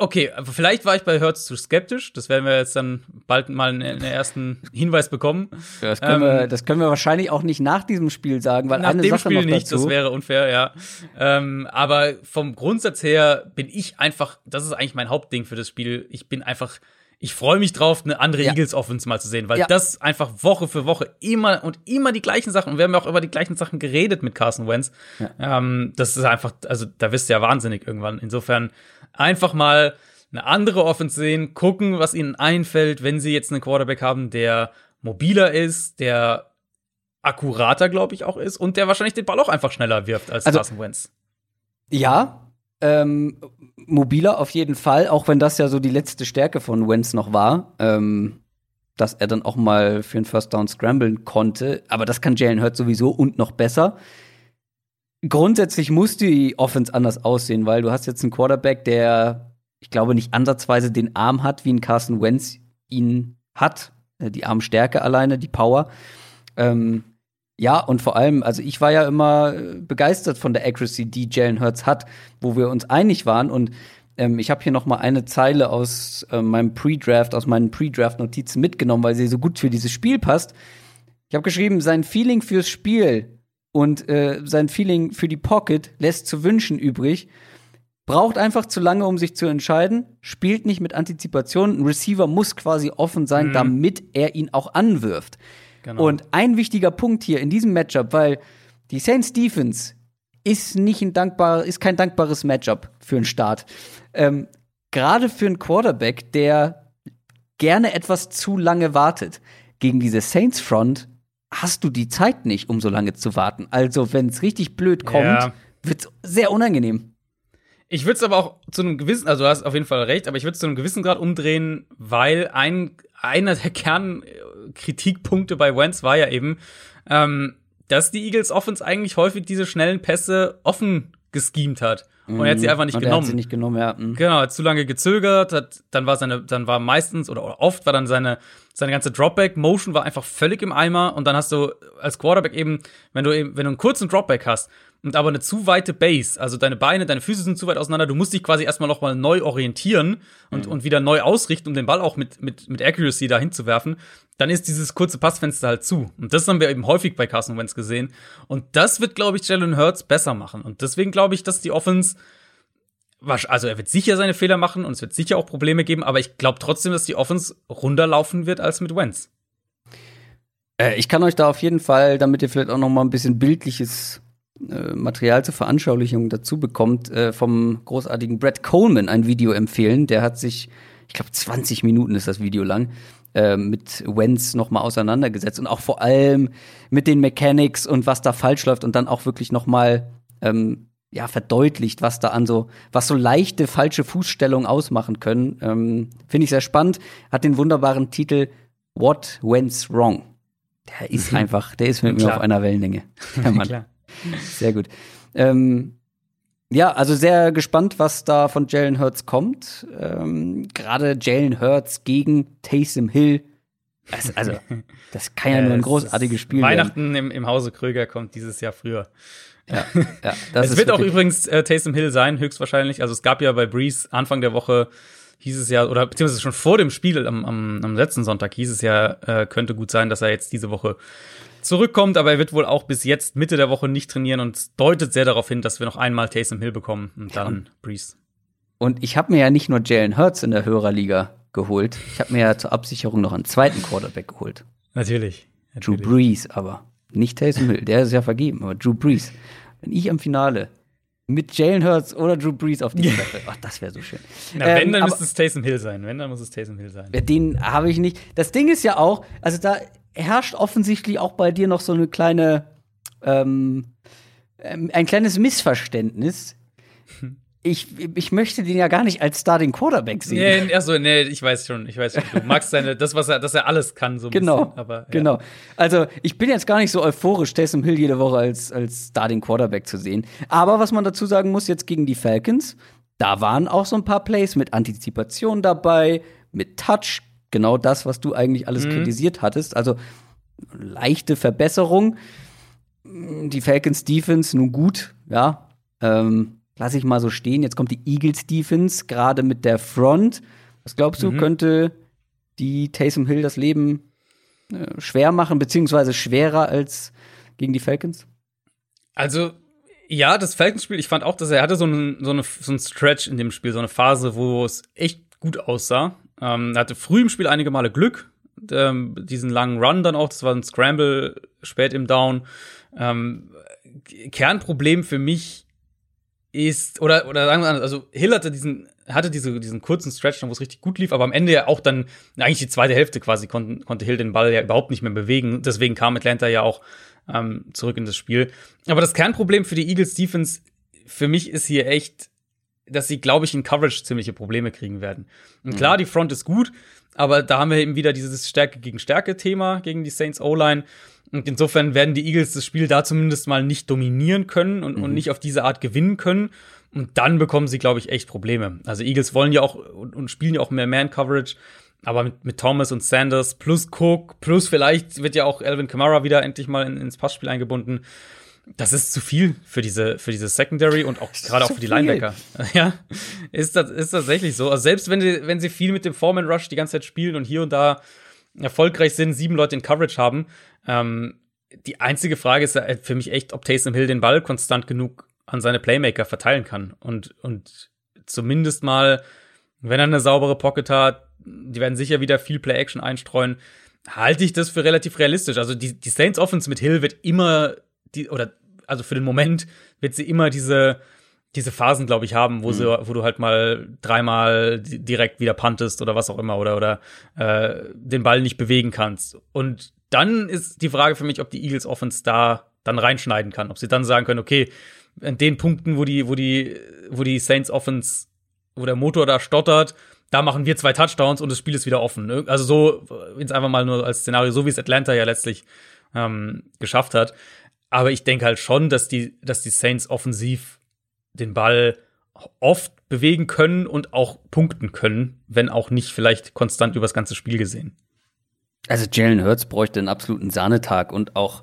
okay, vielleicht war ich bei Hurts zu skeptisch. Das werden wir jetzt dann bald mal in den ersten Hinweis bekommen. Das können, Ähm, wir, das können wir wahrscheinlich auch nicht nach diesem Spiel sagen, weil Nach eine dem Sache Spiel noch nicht, dazu. das wäre unfair, ja. Ähm, aber vom Grundsatz her bin ich einfach, das ist eigentlich mein Hauptding für das Spiel. Ich bin einfach, ich freue mich drauf, eine andere Ja. Eagles Offense mal zu sehen, weil Ja. das einfach Woche für Woche immer und immer die gleichen Sachen. Und wir haben ja auch über die gleichen Sachen geredet mit Carson Wentz. Ähm, das ist einfach, also da wirst du ja wahnsinnig irgendwann. Insofern einfach mal eine andere Offense sehen, gucken, was ihnen einfällt, wenn sie jetzt einen Quarterback haben, der mobiler ist, der akkurater, glaube ich, auch ist und der wahrscheinlich den Ball auch einfach schneller wirft als Also- Carson Wentz. Ja, ähm, mobiler auf jeden Fall, auch wenn das ja so die letzte Stärke von Wentz noch war, ähm, dass er dann auch mal für einen First Down scramblen konnte. Aber das kann Jalen Hurts sowieso und noch besser. Grundsätzlich muss die Offense anders aussehen, weil du hast jetzt einen Quarterback, der, ich glaube, nicht ansatzweise den Arm hat, wie ein Carson Wentz ihn hat. Äh, Die Armstärke alleine, die Power. Ähm, ja, und vor allem, also ich war ja immer äh, begeistert von der Accuracy, die Jalen Hurts hat, wo wir uns einig waren. Und ähm, ich habe hier noch mal eine Zeile aus äh, meinem Pre-Draft, aus meinen Pre-Draft-Notizen mitgenommen, weil sie so gut für dieses Spiel passt. Ich habe geschrieben, sein Feeling fürs Spiel und äh, sein Feeling für die Pocket lässt zu wünschen übrig. Braucht einfach zu lange, um sich zu entscheiden. Spielt nicht mit Antizipation. Ein Receiver muss quasi offen sein, Mhm. damit er ihn auch anwirft. Genau. Und ein wichtiger Punkt hier in diesem Matchup, weil die Saints Defense ist nicht ein dankbar, ist kein dankbares Matchup für einen Start. Ähm, Gerade für einen Quarterback, der gerne etwas zu lange wartet. Gegen diese Saints Front hast du die Zeit nicht, um so lange zu warten. Also, wenn es richtig blöd kommt, Ja. wird's sehr unangenehm. Ich würde es aber auch zu einem gewissen, also du hast auf jeden Fall recht, aber ich würde es zu einem gewissen Grad umdrehen, weil ein, einer der Kernkritikpunkte bei Wentz war ja eben, ähm, dass die Eagles Offense eigentlich häufig diese schnellen Pässe offen geschemt hat. Und er hat sie einfach nicht Und er genommen. Hat sie nicht genommen, ja. Mhm. Genau, hat zu lange gezögert, hat, dann war seine, dann war meistens oder, oder oft war dann seine, seine ganze Dropback-Motion war einfach völlig im Eimer und dann hast du als Quarterback eben, wenn du eben, wenn du einen kurzen Dropback hast und aber eine zu weite Base, also deine Beine, deine Füße sind zu weit auseinander, du musst dich quasi erstmal nochmal neu orientieren und, und wieder neu ausrichten, um den Ball auch mit, mit, mit Accuracy dahin zu werfen, dann ist dieses kurze Passfenster halt zu. Und das haben wir eben häufig bei Carson Wentz gesehen. Und das wird, glaube ich, Jalen Hurts besser machen. Und deswegen glaube ich, dass die Offense Also er wird sicher seine Fehler machen und es wird sicher auch Probleme geben, aber ich glaube trotzdem, dass die Offense runterlaufen wird als mit Wentz. Äh, ich kann euch da auf jeden Fall, damit ihr vielleicht auch noch mal ein bisschen bildliches äh, Material zur Veranschaulichung dazu bekommt, äh, vom großartigen Brad Coleman ein Video empfehlen. Der hat sich, ich glaube, 20 Minuten ist das Video lang, äh, mit Wentz noch mal auseinandergesetzt und auch vor allem mit den Mechanics und was da falsch läuft und dann auch wirklich noch mal ähm, ja, verdeutlicht, was da an so, was so leichte falsche Fußstellungen ausmachen können. Ähm, Finde ich sehr spannend. Hat den wunderbaren Titel What Went's Wrong. Der ist einfach, der ist mit mir auf einer Wellenlänge. [LAUGHS] Der Mann. Klar. Sehr gut. Ähm, ja, also sehr gespannt, was da von Jalen Hurts kommt. Ähm, Gerade Jalen Hurts gegen Taysom Hill. Also, also [LAUGHS] das kann ja nur ein es großartiges Spiel werden. Weihnachten im, im Hause Kröger kommt dieses Jahr früher. Ja, ja, das [LAUGHS] es wird auch übrigens äh, Taysom Hill sein, höchstwahrscheinlich. Also es gab ja bei Breeze Anfang der Woche hieß es ja, oder beziehungsweise schon vor dem Spiel am, am, am letzten Sonntag hieß es ja, äh, könnte gut sein, dass er jetzt diese Woche zurückkommt, aber er wird wohl auch bis jetzt Mitte der Woche nicht trainieren und deutet sehr darauf hin, dass wir noch einmal Taysom Hill bekommen und dann Breeze. Und ich habe mir ja nicht nur Jalen Hurts in der Hörerliga geholt. Ich habe mir ja zur Absicherung noch einen zweiten Quarterback geholt. Natürlich. Drew natürlich. Brees aber. Nicht Taysom Hill, der ist ja vergeben, aber Drew Brees. Wenn ich am Finale mit Jalen Hurts oder Drew Brees auf die [LAUGHS] Treppe. Ach, das wäre so schön. Na, wenn, ähm, dann müsste es Taysom Hill sein. Wenn, dann muss es Taysom Hill sein. Den habe ich nicht. Das Ding ist ja auch, also da herrscht offensichtlich auch bei dir noch so eine kleine, ähm, ähm ein kleines Missverständnis. Ich, ich möchte den ja gar nicht als Starting Quarterback sehen. Nee, achso, nee, ich weiß schon, ich weiß schon. Du magst seine, das, was er, dass er alles kann, so ein genau, bisschen. Aber, ja. Genau. Also, ich bin jetzt gar nicht so euphorisch, Taysom Hill jede Woche als, als Starting Quarterback zu sehen. Aber was man dazu sagen muss, jetzt gegen die Falcons, da waren auch so ein paar Plays mit Antizipation dabei, mit Touch, genau das, was du eigentlich alles mhm. kritisiert hattest. Also, leichte Verbesserung. Die Falcons Defense nun gut, ja. Ähm, lasse ich mal so stehen. Jetzt kommt die Eagles Defense, gerade mit der Front. Was glaubst du, mhm. könnte die Taysom Hill das Leben äh, schwer machen, beziehungsweise schwerer als gegen die Falcons? Also, ja, das Falcons-Spiel, ich fand auch, dass er hatte so einen, so, eine, so einen Stretch in dem Spiel, so eine Phase, wo es echt gut aussah. Ähm, er hatte früh im Spiel einige Male Glück, ähm, diesen langen Run dann auch, das war ein Scramble spät im Down. Ähm, Kernproblem für mich ist, oder, oder sagen wir mal, also Hill hatte diesen, hatte diese, diesen kurzen Stretch, wo es richtig gut lief, aber am Ende ja auch dann, eigentlich die zweite Hälfte quasi, konnte, konnte Hill den Ball ja überhaupt nicht mehr bewegen. Deswegen kam Atlanta ja auch ähm, zurück in das Spiel. Aber das Kernproblem für die Eagles Defense für mich ist hier echt, dass sie, glaube ich, in Coverage ziemliche Probleme kriegen werden. Und klar, mhm. die Front ist gut, aber da haben wir eben wieder dieses Stärke gegen Stärke-Thema gegen die Saints O-Line. Und insofern werden die Eagles das Spiel da zumindest mal nicht dominieren können und, mhm. und nicht auf diese Art gewinnen können. Und dann bekommen sie, glaube ich, echt Probleme. Also Eagles wollen ja auch und, und spielen ja auch mehr Man-Coverage. Aber mit, mit Thomas und Sanders plus Cook plus vielleicht wird ja auch Alvin Kamara wieder endlich mal in, ins Passspiel eingebunden. Das ist zu viel für diese, für diese Secondary und auch gerade auch für die Linebacker. [LAUGHS] ja, ist, das, ist tatsächlich so. Also selbst wenn sie, wenn sie viel mit dem Foreman Rush die ganze Zeit spielen und hier und da erfolgreich sind, sieben Leute in Coverage haben, ähm, die einzige Frage ist halt für mich echt, ob Taysom Hill den Ball konstant genug an seine Playmaker verteilen kann. Und, und zumindest mal, wenn er eine saubere Pocket hat, die werden sicher wieder viel Play-Action einstreuen, halte ich das für relativ realistisch. Also die, die Saints Offense mit Hill wird immer, die, oder also für den Moment wird sie immer diese, diese Phasen, glaube ich, haben, wo, mhm. sie, wo du halt mal dreimal direkt wieder puntest oder was auch immer oder, oder äh, den Ball nicht bewegen kannst. Und dann ist die Frage für mich, ob die Eagles Offense da dann reinschneiden kann. Ob sie dann sagen können, okay, an den Punkten, wo die, wo die, wo die Saints Offense, wo der Motor da stottert, da machen wir zwei Touchdowns und das Spiel ist wieder offen. Also so, jetzt einfach mal nur als Szenario, so wie es Atlanta ja letztlich ähm, geschafft hat. Aber ich denke halt schon, dass die, dass die Saints offensiv den Ball oft bewegen können und auch punkten können, wenn auch nicht vielleicht konstant übers ganze Spiel gesehen. Also Jalen Hurts bräuchte einen absoluten Sahnetag und auch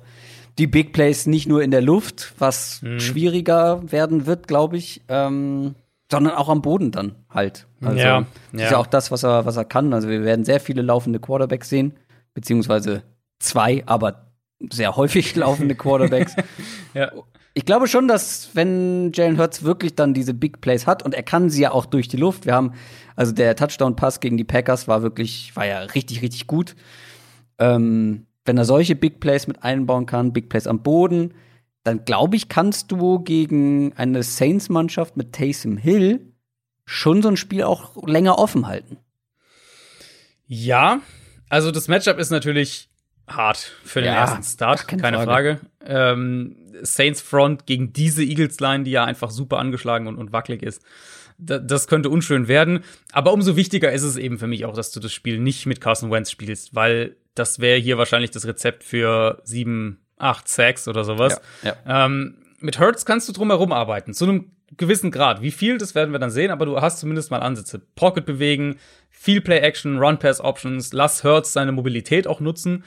die Big Plays nicht nur in der Luft, was mhm. schwieriger werden wird, glaube ich, ähm, sondern auch am Boden dann halt. Also ja, das ist ja auch das, was er, was er kann. Also wir werden sehr viele laufende Quarterbacks sehen, beziehungsweise zwei, aber sehr häufig [LAUGHS] laufende Quarterbacks. ja. Ich glaube schon, dass wenn Jalen Hurts wirklich dann diese Big Plays hat und er kann sie ja auch durch die Luft. Wir haben also der Touchdown Pass gegen die Packers war wirklich war ja richtig richtig gut. Ähm, wenn er solche Big Plays mit einbauen kann, Big Plays am Boden, dann glaube ich, kannst du gegen eine Saints-Mannschaft mit Taysom Hill schon so ein Spiel auch länger offen halten. Ja, also das Matchup ist natürlich hart für den ja, ersten Start, keine, keine, Frage. Frage. Ähm, Saints Front gegen diese Eagles Line, die ja einfach super angeschlagen und, und wackelig ist das könnte unschön werden. Aber umso wichtiger ist es eben für mich auch, dass du das Spiel nicht mit Carson Wentz spielst, weil das wäre hier wahrscheinlich das Rezept für sieben, acht Sacks oder sowas. Ja, ja. Ähm, mit Hurts kannst du drumherum arbeiten, zu einem gewissen Grad. Wie viel, das werden wir dann sehen, aber du hast zumindest mal Ansätze. Pocket bewegen, viel Play-Action, Run-Pass-Options, lass Hurts seine Mobilität auch nutzen.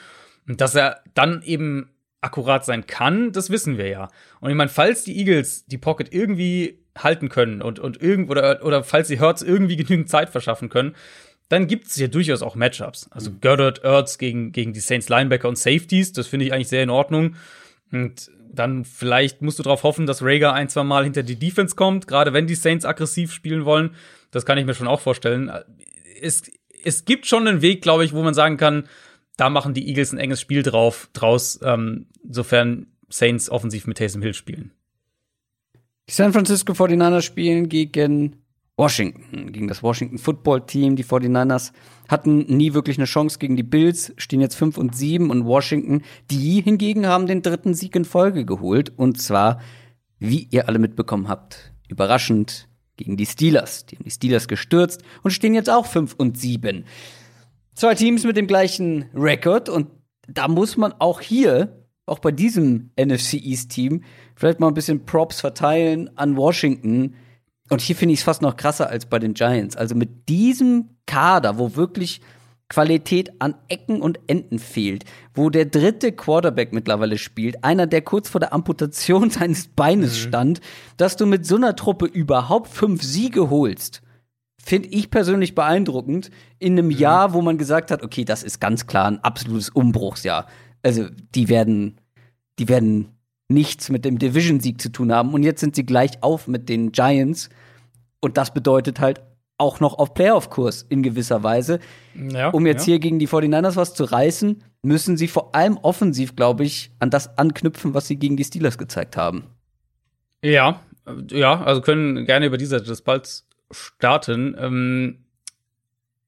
Und dass er dann eben akkurat sein kann, das wissen wir ja. Und ich meine, falls die Eagles die Pocket irgendwie halten können und, und irgend, oder, oder falls sie Hurts irgendwie genügend Zeit verschaffen können, dann gibt es hier durchaus auch Matchups. Also mhm. Goddard, Ertz gegen, gegen die Saints Linebacker und Safeties, das finde ich eigentlich sehr in Ordnung. Und dann vielleicht musst du darauf hoffen, dass Rager ein, zwei Mal hinter die Defense kommt, gerade wenn die Saints aggressiv spielen wollen. Das kann ich mir schon auch vorstellen. Es, es gibt schon einen Weg, glaube ich, wo man sagen kann, da machen die Eagles ein enges Spiel drauf, draus, ähm, sofern Saints offensiv mit Taysom Hill spielen. Die San Francisco 49ers spielen gegen Washington, gegen das Washington Football Team. Die 49ers hatten nie wirklich eine Chance gegen die Bills, stehen jetzt 5 und 7 und Washington, die hingegen haben den dritten Sieg in Folge geholt und zwar, wie ihr alle mitbekommen habt, überraschend gegen die Steelers. Die haben die Steelers gestürzt und stehen jetzt auch 5 und 7. Zwei Teams mit dem gleichen Rekord und da muss man auch hier, auch bei diesem NFC East Team, vielleicht mal ein bisschen Props verteilen an Washington. Und hier finde ich es fast noch krasser als bei den Giants. Also mit diesem Kader, wo wirklich Qualität an Ecken und Enden fehlt, wo der dritte Quarterback mittlerweile spielt, einer, der kurz vor der Amputation [LAUGHS] seines Beines mhm. stand, dass du mit so einer Truppe überhaupt fünf Siege holst, finde ich persönlich beeindruckend. In einem mhm. Jahr, wo man gesagt hat, okay, das ist ganz klar ein absolutes Umbruchsjahr. Also, die werden, die werden nichts mit dem Division-Sieg zu tun haben. Und jetzt sind sie gleich auf mit den Giants. Und das bedeutet halt auch noch auf Playoff-Kurs in gewisser Weise. Ja, um jetzt ja. hier gegen die 49ers was zu reißen, müssen sie vor allem offensiv, glaube ich, an das anknüpfen, was sie gegen die Steelers gezeigt haben. Ja, ja, also können gerne über diese des Balls starten. Ähm,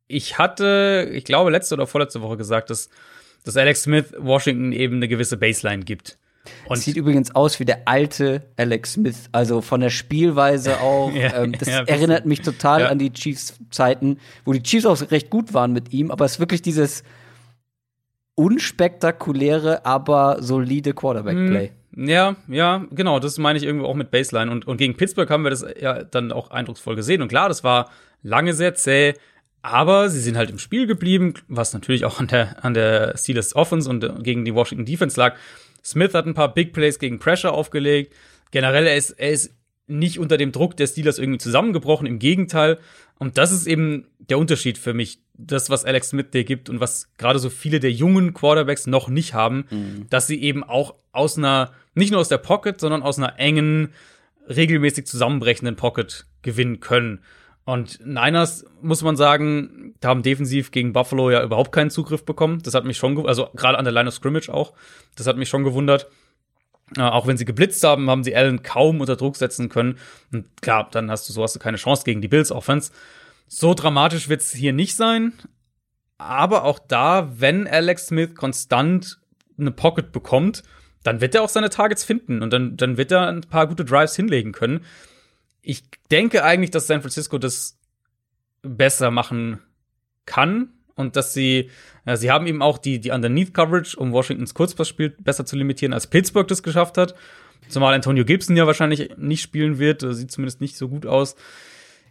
ich hatte, ich glaube, letzte oder vorletzte Woche gesagt, dass, dass Alex Smith Washington eben eine gewisse Baseline gibt. Und Sieht übrigens aus wie der alte Alex Smith, also von der Spielweise [LAUGHS] auch. ja, ähm, das ja, erinnert mich total ja. an die Chiefs-Zeiten, wo die Chiefs auch recht gut waren mit ihm, aber es ist wirklich dieses unspektakuläre, aber solide Quarterback-Play. Hm, ja, ja, genau, das meine ich irgendwo auch mit Baseline. Und, und gegen Pittsburgh haben wir das ja dann auch eindrucksvoll gesehen. Und klar, das war lange sehr zäh, aber sie sind halt im Spiel geblieben, was natürlich auch an der, an der Steelers Offense und gegen die Washington Defense lag. Smith hat ein paar Big Plays gegen Pressure aufgelegt. Generell, er ist, er ist nicht unter dem Druck der Steelers irgendwie zusammengebrochen, im Gegenteil. Und das ist eben der Unterschied für mich. Das, was Alex Smith dir gibt und was gerade so viele der jungen Quarterbacks noch nicht haben, mhm. dass sie eben auch aus einer, nicht nur aus der Pocket, sondern aus einer engen, regelmäßig zusammenbrechenden Pocket gewinnen können. Und Niners, muss man sagen, haben defensiv gegen Buffalo ja überhaupt keinen Zugriff bekommen. Das hat mich schon, also gerade an der Line of Scrimmage auch. Das hat mich schon gewundert. Äh, auch wenn sie geblitzt haben, haben sie Allen kaum unter Druck setzen können. Und klar, dann hast du so hast du keine Chance gegen die Bills Offense. So dramatisch wird es hier nicht sein. Aber auch da, wenn Alex Smith konstant eine Pocket bekommt, dann wird er auch seine Targets finden und dann, dann wird er ein paar gute Drives hinlegen können ich denke eigentlich, dass San Francisco das besser machen kann und dass sie, ja, sie haben eben auch die, die Underneath Coverage, um Washingtons Kurzpassspiel besser zu limitieren, als Pittsburgh das geschafft hat. Zumal Antonio Gibson ja wahrscheinlich nicht spielen wird, sieht zumindest nicht so gut aus.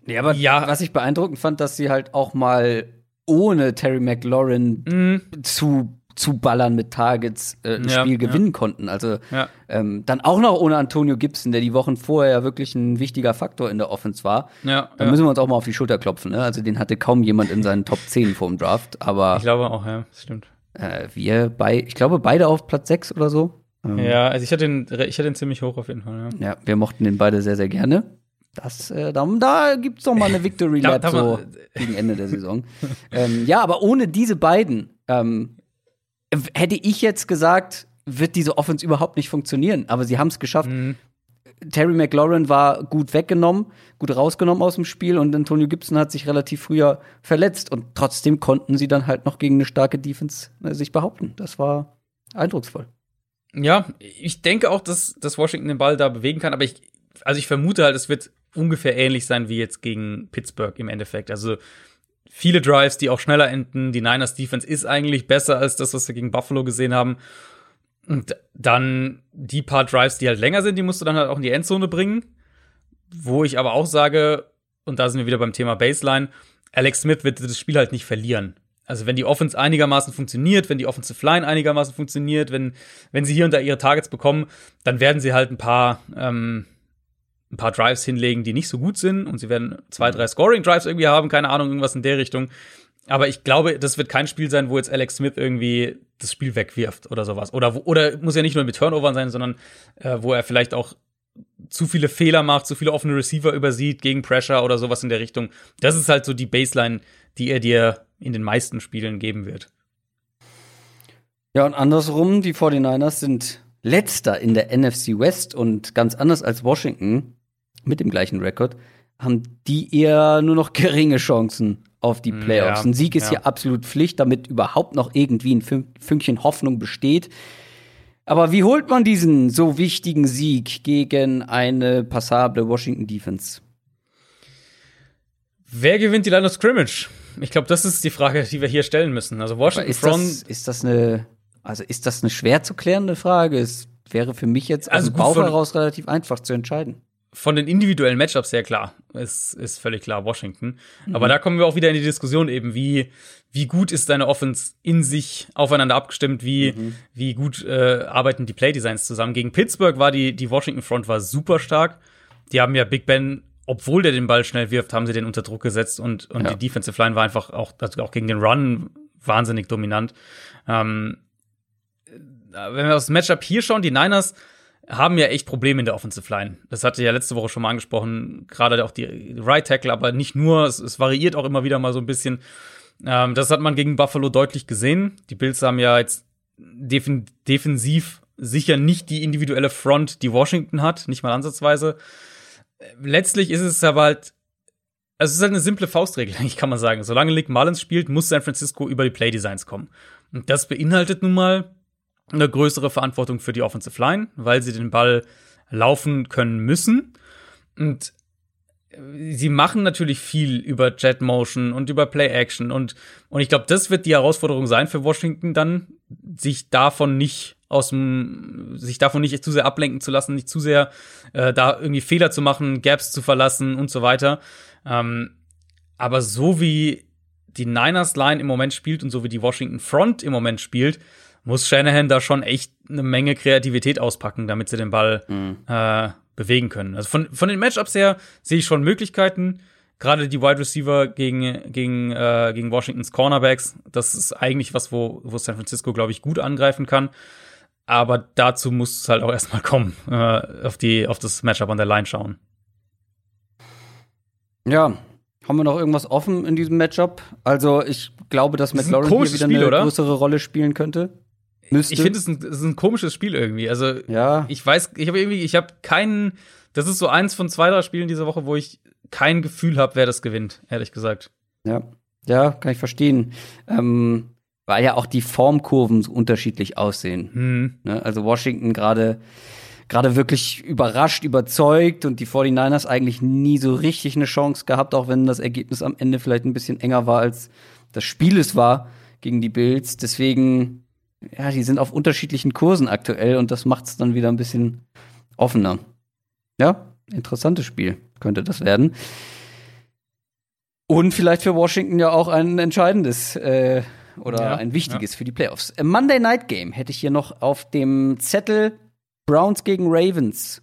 Nee, aber ja. was ich beeindruckend fand, dass sie halt auch mal ohne Terry McLaurin mhm. zu zu ballern mit Targets äh, ein ja, Spiel gewinnen ja. konnten. Also ja. ähm, dann auch noch ohne Antonio Gibson, der die Wochen vorher ja wirklich ein wichtiger Faktor in der Offense war. Ja, da müssen wir uns auch mal auf die Schulter klopfen. Ne? Also den hatte kaum jemand in seinen Top 10 vor dem Draft. Aber ich glaube auch, ja, das stimmt. Äh, wir bei, ich glaube beide auf Platz 6 oder so. Ähm, ja, also ich hatte ihn, ich hatte ihn ziemlich hoch auf jeden Fall. Ja, ja wir mochten den beide sehr, sehr gerne. Das, äh, da, da gibt's doch mal eine Victory [LAUGHS] Lab so gegen Ende der Saison. ähm, ja, aber ohne diese beiden ähm, hätte ich jetzt gesagt, wird diese Offense überhaupt nicht funktionieren. Aber sie haben es geschafft. Mhm. Terry McLaurin war gut weggenommen, gut rausgenommen aus dem Spiel und Antonio Gibson hat sich relativ früher verletzt und trotzdem konnten sie dann halt noch gegen eine starke Defense äh, sich behaupten. Das war eindrucksvoll. Ja, ich denke auch, dass, dass Washington den Ball da bewegen kann, aber ich, also ich vermute halt, es wird ungefähr ähnlich sein wie jetzt gegen Pittsburgh im Endeffekt. Also viele Drives, die auch schneller enden. Die Niners Defense ist eigentlich besser als das, was wir gegen Buffalo gesehen haben. Und dann die paar Drives, die halt länger sind, die musst du dann halt auch in die Endzone bringen. Wo ich aber auch sage, und da sind wir wieder beim Thema Baseline, Alex Smith wird das Spiel halt nicht verlieren. Also wenn die Offense einigermaßen funktioniert, wenn die Offensive Line einigermaßen funktioniert, wenn, wenn sie hier und da ihre Targets bekommen, dann werden sie halt ein paar ähm, ein paar Drives hinlegen, die nicht so gut sind und sie werden zwei, drei Scoring-Drives irgendwie haben, keine Ahnung, irgendwas in der Richtung. Aber ich glaube, das wird kein Spiel sein, wo jetzt Alex Smith irgendwie das Spiel wegwirft oder sowas. Oder, oder muss ja nicht nur mit Turnovern sein, sondern äh, wo er vielleicht auch zu viele Fehler macht, zu viele offene Receiver übersieht gegen Pressure oder sowas in der Richtung. Das ist halt so die Baseline, die er dir in den meisten Spielen geben wird. Ja, und andersrum, die 49ers sind letzter in der NFC West und ganz anders als Washington mit dem gleichen Rekord, haben die eher nur noch [LAUGHS] geringe Chancen auf die Playoffs. Ja, ein Sieg ist ja. hier absolut Pflicht, damit überhaupt noch irgendwie ein Fünkchen Hoffnung besteht. Aber wie holt man diesen so wichtigen Sieg gegen eine passable Washington Defense? Wer gewinnt die Line of Scrimmage? Ich glaube, das ist die Frage, die wir hier stellen müssen. Also Washington ist Front. Das, ist das eine, also ist das eine schwer zu klärende Frage? Es wäre für mich jetzt also aus dem Bauch heraus relativ einfach zu entscheiden von den individuellen Matchups sehr klar. Ist, ist völlig klar Washington. Mhm. Aber da kommen wir auch wieder in die Diskussion eben, wie, wie gut ist deine Offense in sich aufeinander abgestimmt, wie, mhm. wie gut äh, arbeiten die Playdesigns zusammen. Gegen Pittsburgh war die, die Washington Front war super stark. Die haben ja Big Ben, obwohl der den Ball schnell wirft, haben sie den unter Druck gesetzt und, und ja. die Defensive Line war einfach auch, also auch gegen den Run wahnsinnig dominant. Ähm, wenn wir aufs Matchup hier schauen, die Niners haben ja echt Probleme in der Offensive Line. Das hatte ich ja letzte Woche schon mal angesprochen, gerade auch die Right Tackle, aber nicht nur, es, es variiert auch immer wieder mal so ein bisschen. Ähm, das hat man gegen Buffalo deutlich gesehen. Die Bills haben ja jetzt defen defensiv sicher nicht die individuelle Front, die Washington hat, nicht mal ansatzweise. Letztlich ist es aber halt, also es ist halt eine simple Faustregel, [LAUGHS] eigentlich kann man sagen. Solange Nick Mullins spielt, muss San Francisco über die Playdesigns kommen. Und das beinhaltet nun mal, eine größere Verantwortung für die Offensive Line, weil sie den Ball laufen können müssen. Und sie machen natürlich viel über Jet Motion und über Play Action und und ich glaube, das wird die Herausforderung sein für Washington dann, sich davon nicht aus dem sich davon nicht zu sehr ablenken zu lassen, nicht zu sehr äh, da irgendwie Fehler zu machen, Gaps zu verlassen und so weiter. Ähm, aber so wie die Niners Line im Moment spielt und so wie die Washington Front im Moment spielt, muss Shanahan da schon echt eine Menge Kreativität auspacken, damit sie den Ball mhm. äh, bewegen können. Also von, von den Matchups her sehe ich schon Möglichkeiten. Gerade die Wide Receiver gegen, gegen, äh, gegen Washingtons Cornerbacks, das ist eigentlich was, wo, wo San Francisco, glaube ich, gut angreifen kann. Aber dazu muss es halt auch erstmal kommen, äh, auf, die, auf das Matchup an der Line schauen. Ja, haben wir noch irgendwas offen in diesem Matchup? Also, ich glaube, dass McLaurin hier wieder Spiel, eine oder? größere Rolle spielen könnte. Müsste. Ich finde, es, ist ein komisches Spiel irgendwie. Also, ja. ich weiß, ich habe irgendwie, ich habe keinen, das ist so eins von zwei, drei Spielen diese Woche, wo ich kein Gefühl habe, wer das gewinnt, ehrlich gesagt. Ja, ja, kann ich verstehen. Ähm, weil ja auch die Formkurven so unterschiedlich aussehen. Hm. Ne? Also Washington gerade gerade wirklich überrascht, überzeugt und die 49ers eigentlich nie so richtig eine Chance gehabt, auch wenn das Ergebnis am Ende vielleicht ein bisschen enger war, als das Spiel es war gegen die Bills. Deswegen ja, die sind auf unterschiedlichen Kursen aktuell und das macht es dann wieder ein bisschen offener. Ja, interessantes Spiel könnte das werden. Und vielleicht für Washington ja auch ein entscheidendes äh, oder ja, ein wichtiges ja. für die Playoffs. Monday Night Game hätte ich hier noch auf dem Zettel Browns gegen Ravens.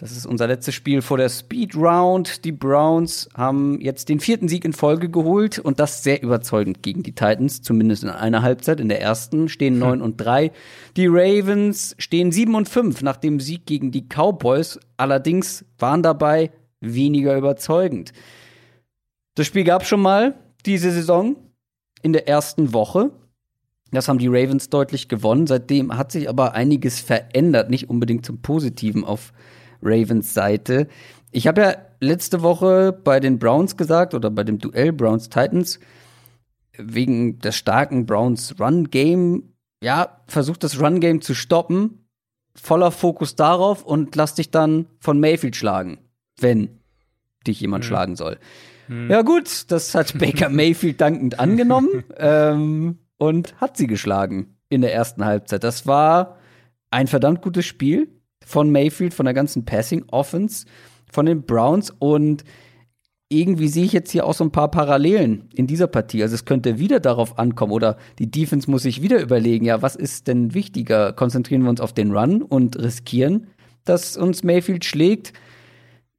Das ist unser letztes Spiel vor der Speed Round. Die Browns haben jetzt den vierten Sieg in Folge geholt und das sehr überzeugend gegen die Titans, zumindest in einer Halbzeit. In der ersten stehen hm. 9 und 3. Die Ravens stehen 7 und 5 nach dem Sieg gegen die Cowboys. Allerdings waren dabei weniger überzeugend. Das Spiel gab schon mal diese Saison in der ersten Woche. Das haben die Ravens deutlich gewonnen. Seitdem hat sich aber einiges verändert, nicht unbedingt zum Positiven auf Ravens Seite. Ich habe ja letzte Woche bei den Browns gesagt oder bei dem Duell Browns Titans wegen des starken Browns Run Game, ja, versucht das Run Game zu stoppen, voller Fokus darauf und lass dich dann von Mayfield schlagen, wenn dich jemand mhm. schlagen soll. Mhm. Ja gut, das hat [LAUGHS] Baker Mayfield dankend angenommen ähm, und hat sie geschlagen in der ersten Halbzeit. Das war ein verdammt gutes Spiel von Mayfield, von der ganzen Passing Offense von den Browns und irgendwie sehe ich jetzt hier auch so ein paar Parallelen in dieser Partie. Also es könnte wieder darauf ankommen oder die Defense muss sich wieder überlegen, ja, was ist denn wichtiger? Konzentrieren wir uns auf den Run und riskieren, dass uns Mayfield schlägt.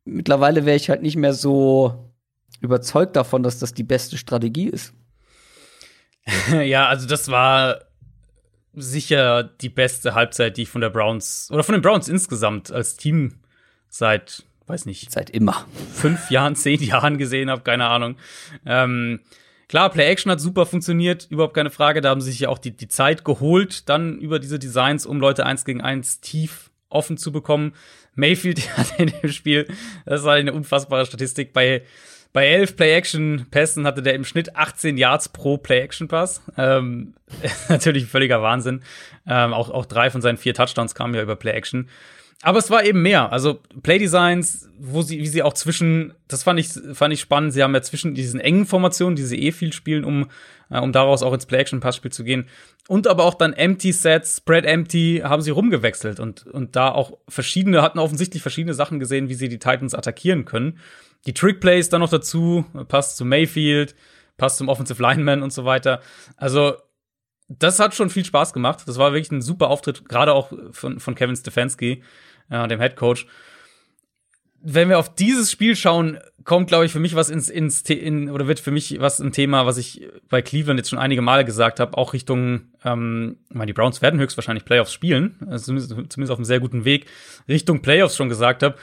Mittlerweile wäre ich halt nicht mehr so überzeugt davon, dass das die beste Strategie ist. [LAUGHS] ja, also das war sicher die beste Halbzeit, die ich von der Browns oder von den Browns insgesamt als Team seit, weiß nicht, seit immer fünf Jahren, [LAUGHS] zehn Jahren gesehen habe, keine Ahnung. Ähm, klar, Play Action hat super funktioniert, überhaupt keine Frage. Da haben sie sich ja auch die, die Zeit geholt, dann über diese Designs, um Leute eins gegen eins tief offen zu bekommen. Mayfield [LAUGHS] hat in dem Spiel, das war eine unfassbare Statistik, bei bei elf Play-Action-Pässen hatte der im Schnitt 18 Yards pro Play-Action-Pass. Ähm, [LAUGHS] natürlich völliger Wahnsinn. Ähm, auch, auch drei von seinen vier Touchdowns kamen ja über Play-Action. Aber es war eben mehr. Also Playdesigns, wo sie, wie sie auch zwischen, das fand ich, fand ich spannend. Sie haben ja zwischen diesen engen Formationen, die sie eh viel spielen, um, äh, um daraus auch ins Play-Action-Passspiel zu gehen. Und aber auch dann Empty Sets, Spread Empty, haben sie rumgewechselt und, und da auch verschiedene, hatten offensichtlich verschiedene Sachen gesehen, wie sie die Titans attackieren können. Die Trick Plays dann noch dazu, passt zu Mayfield, passt zum Offensive Lineman und so weiter. Also, das hat schon viel Spaß gemacht. Das war wirklich ein super Auftritt, gerade auch von, von Kevin Stefanski ja, dem Head Coach. Wenn wir auf dieses Spiel schauen, kommt, glaube ich, für mich was ins, ins in, oder wird für mich was ein Thema, was ich bei Cleveland jetzt schon einige Male gesagt habe, auch Richtung, ähm, ich meine, die Browns werden höchstwahrscheinlich Playoffs spielen, also zumindest, zumindest auf einem sehr guten Weg, Richtung Playoffs schon gesagt habe.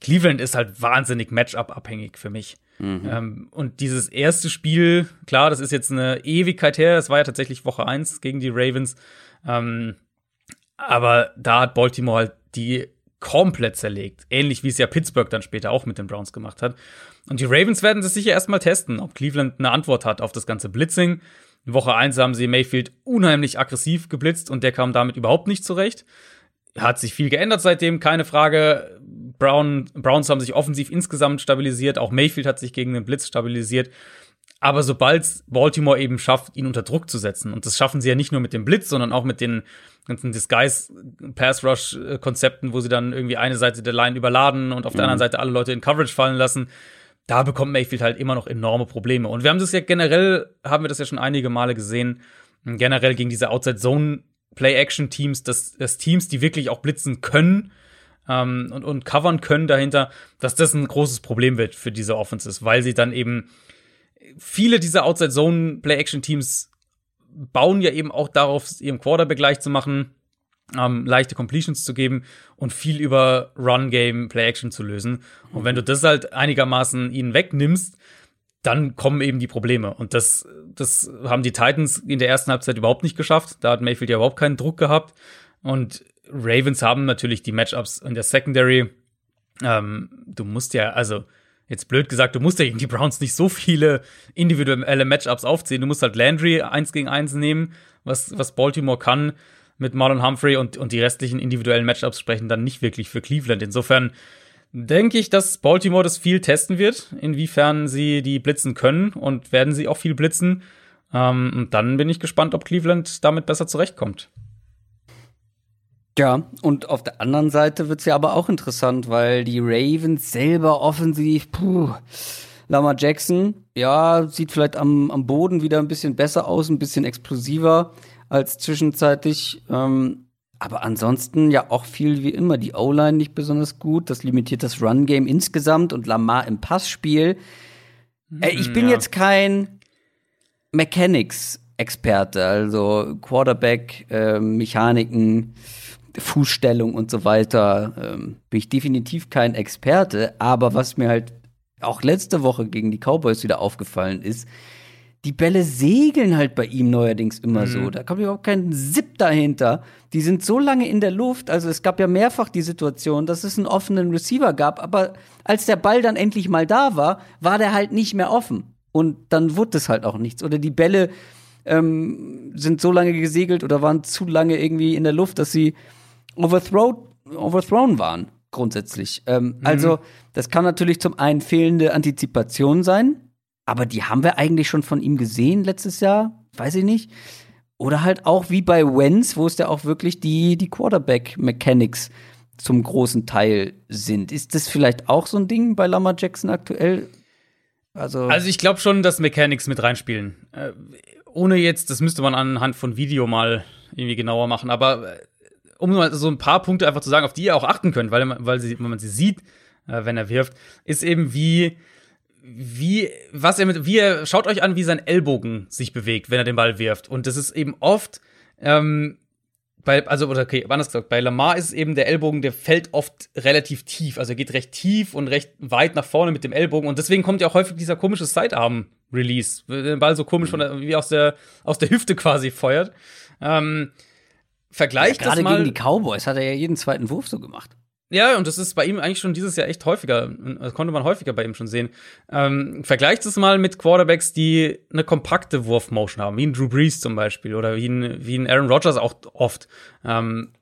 Cleveland ist halt wahnsinnig Matchup-abhängig für mich. Mhm. Ähm, und dieses erste Spiel, klar, das ist jetzt eine Ewigkeit her, das war ja tatsächlich Woche eins gegen die Ravens. Ähm, aber da hat Baltimore halt die komplett zerlegt. Ähnlich wie es ja Pittsburgh dann später auch mit den Browns gemacht hat. Und die Ravens werden das sicher erstmal testen, ob Cleveland eine Antwort hat auf das ganze Blitzing. In Woche 1 haben sie Mayfield unheimlich aggressiv geblitzt und der kam damit überhaupt nicht zurecht. Hat sich viel geändert seitdem, keine Frage. Brown, Browns haben sich offensiv insgesamt stabilisiert, auch Mayfield hat sich gegen den Blitz stabilisiert. Aber sobald Baltimore eben schafft, ihn unter Druck zu setzen, und das schaffen sie ja nicht nur mit dem Blitz, sondern auch mit den ganzen Disguise-Pass-Rush-Konzepten, wo sie dann irgendwie eine Seite der Line überladen und auf der anderen mhm. Seite alle Leute in Coverage fallen lassen, da bekommt Mayfield halt immer noch enorme Probleme. Und wir haben das ja generell, haben wir das ja schon einige Male gesehen, generell gegen diese Outside-Zone-Play-Action-Teams, dass, dass Teams, die wirklich auch blitzen können, ähm, und, und covern können dahinter, dass das ein großes Problem wird für diese Offenses, weil sie dann eben viele dieser Outside-Zone-Play-Action-Teams bauen ja eben auch darauf, ihrem Quarterback leicht zu machen, ähm, leichte Completions zu geben und viel über Run-Game, Play-Action zu lösen. Und wenn du das halt einigermaßen ihnen wegnimmst, dann kommen eben die Probleme. Und das, das haben die Titans in der ersten Halbzeit überhaupt nicht geschafft. Da hat Mayfield ja überhaupt keinen Druck gehabt. Und Ravens haben natürlich die Matchups in der Secondary. Ähm, du musst ja, also jetzt blöd gesagt, du musst ja gegen die Browns nicht so viele individuelle Matchups aufziehen. Du musst halt Landry eins gegen eins nehmen, was, was Baltimore kann mit Marlon Humphrey und, und die restlichen individuellen Matchups sprechen dann nicht wirklich für Cleveland. Insofern denke ich, dass Baltimore das viel testen wird, inwiefern sie die blitzen können und werden sie auch viel blitzen. Ähm, und dann bin ich gespannt, ob Cleveland damit besser zurechtkommt. Ja, und auf der anderen Seite wird's ja aber auch interessant, weil die Ravens selber offensiv, puh, Lama Jackson, ja, sieht vielleicht am, am Boden wieder ein bisschen besser aus, ein bisschen explosiver als zwischenzeitlich. Ähm, aber ansonsten ja auch viel wie immer. Die O-Line nicht besonders gut. Das limitiert das Run-Game insgesamt und Lamar im Passspiel. Äh, ich bin ja. jetzt kein Mechanics-Experte, also Quarterback, äh, Mechaniken Fußstellung und so weiter ähm, bin ich definitiv kein Experte. Aber was mir halt auch letzte Woche gegen die Cowboys wieder aufgefallen ist, die Bälle segeln halt bei ihm neuerdings immer mhm. so. Da kommt überhaupt kein Zip dahinter. Die sind so lange in der Luft. Also es gab ja mehrfach die Situation, dass es einen offenen Receiver gab. Aber als der Ball dann endlich mal da war, war der halt nicht mehr offen. Und dann wurde es halt auch nichts. Oder die Bälle ähm, sind so lange gesegelt oder waren zu lange irgendwie in der Luft, dass sie overthrown, overthrown waren, grundsätzlich. Ähm, mhm. Also, das kann natürlich zum einen fehlende Antizipation sein, aber die haben wir eigentlich schon von ihm gesehen letztes Jahr, weiß ich nicht. Oder halt auch wie bei Wenz, wo es ja auch wirklich die, die Quarterback-Mechanics zum großen Teil sind. Ist das vielleicht auch so ein Ding bei Lama Jackson aktuell? Also, also ich glaube schon, dass Mechanics mit reinspielen. Äh, ohne jetzt, das müsste man anhand von Video mal irgendwie genauer machen, aber äh, um mal so ein paar Punkte einfach zu sagen, auf die ihr auch achten könnt, weil, weil, sie, weil man sie sieht, äh, wenn er wirft, ist eben wie, wie, was er mit, wie er, schaut euch an, wie sein Ellbogen sich bewegt, wenn er den Ball wirft. Und das ist eben oft, ähm, bei, also, okay, anders gesagt, bei Lamar ist eben der Ellbogen, der fällt oft relativ tief. Also er geht recht tief und recht weit nach vorne mit dem Ellbogen. Und deswegen kommt ja auch häufig dieser komische Sidearm-Release, wenn der Ball so komisch von der, wie aus der, aus der Hüfte quasi feuert. Ähm, vergleicht ja, das mal. Gerade gegen die Cowboys hat er ja jeden zweiten Wurf so gemacht. Ja, und das ist bei ihm eigentlich schon dieses Jahr echt häufiger, das konnte man häufiger bei ihm schon sehen. Ähm, vergleicht es mal mit Quarterbacks, die eine kompakte Wurfmotion haben, wie ein Drew Brees zum Beispiel oder wie ein, wie ein Aaron Rodgers auch oft. Ähm,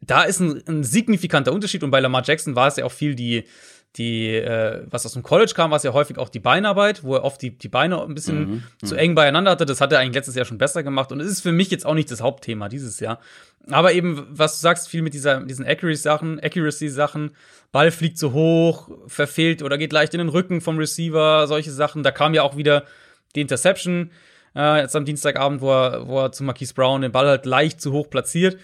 da ist ein, ein signifikanter Unterschied und bei Lamar Jackson war es ja auch viel die, die, äh, was aus dem College kam, war es ja häufig auch die Beinarbeit, wo er oft die, die Beine ein bisschen mhm, zu eng beieinander hatte. Das hat er eigentlich letztes Jahr schon besser gemacht und es ist für mich jetzt auch nicht das Hauptthema dieses Jahr. Aber eben, was du sagst, viel mit dieser, diesen Accuracy-Sachen, Accuracy-Sachen, Ball fliegt zu hoch, verfehlt oder geht leicht in den Rücken vom Receiver, solche Sachen. Da kam ja auch wieder die Interception äh, jetzt am Dienstagabend, wo er, wo er zu Marquise Brown den Ball halt leicht zu hoch platziert.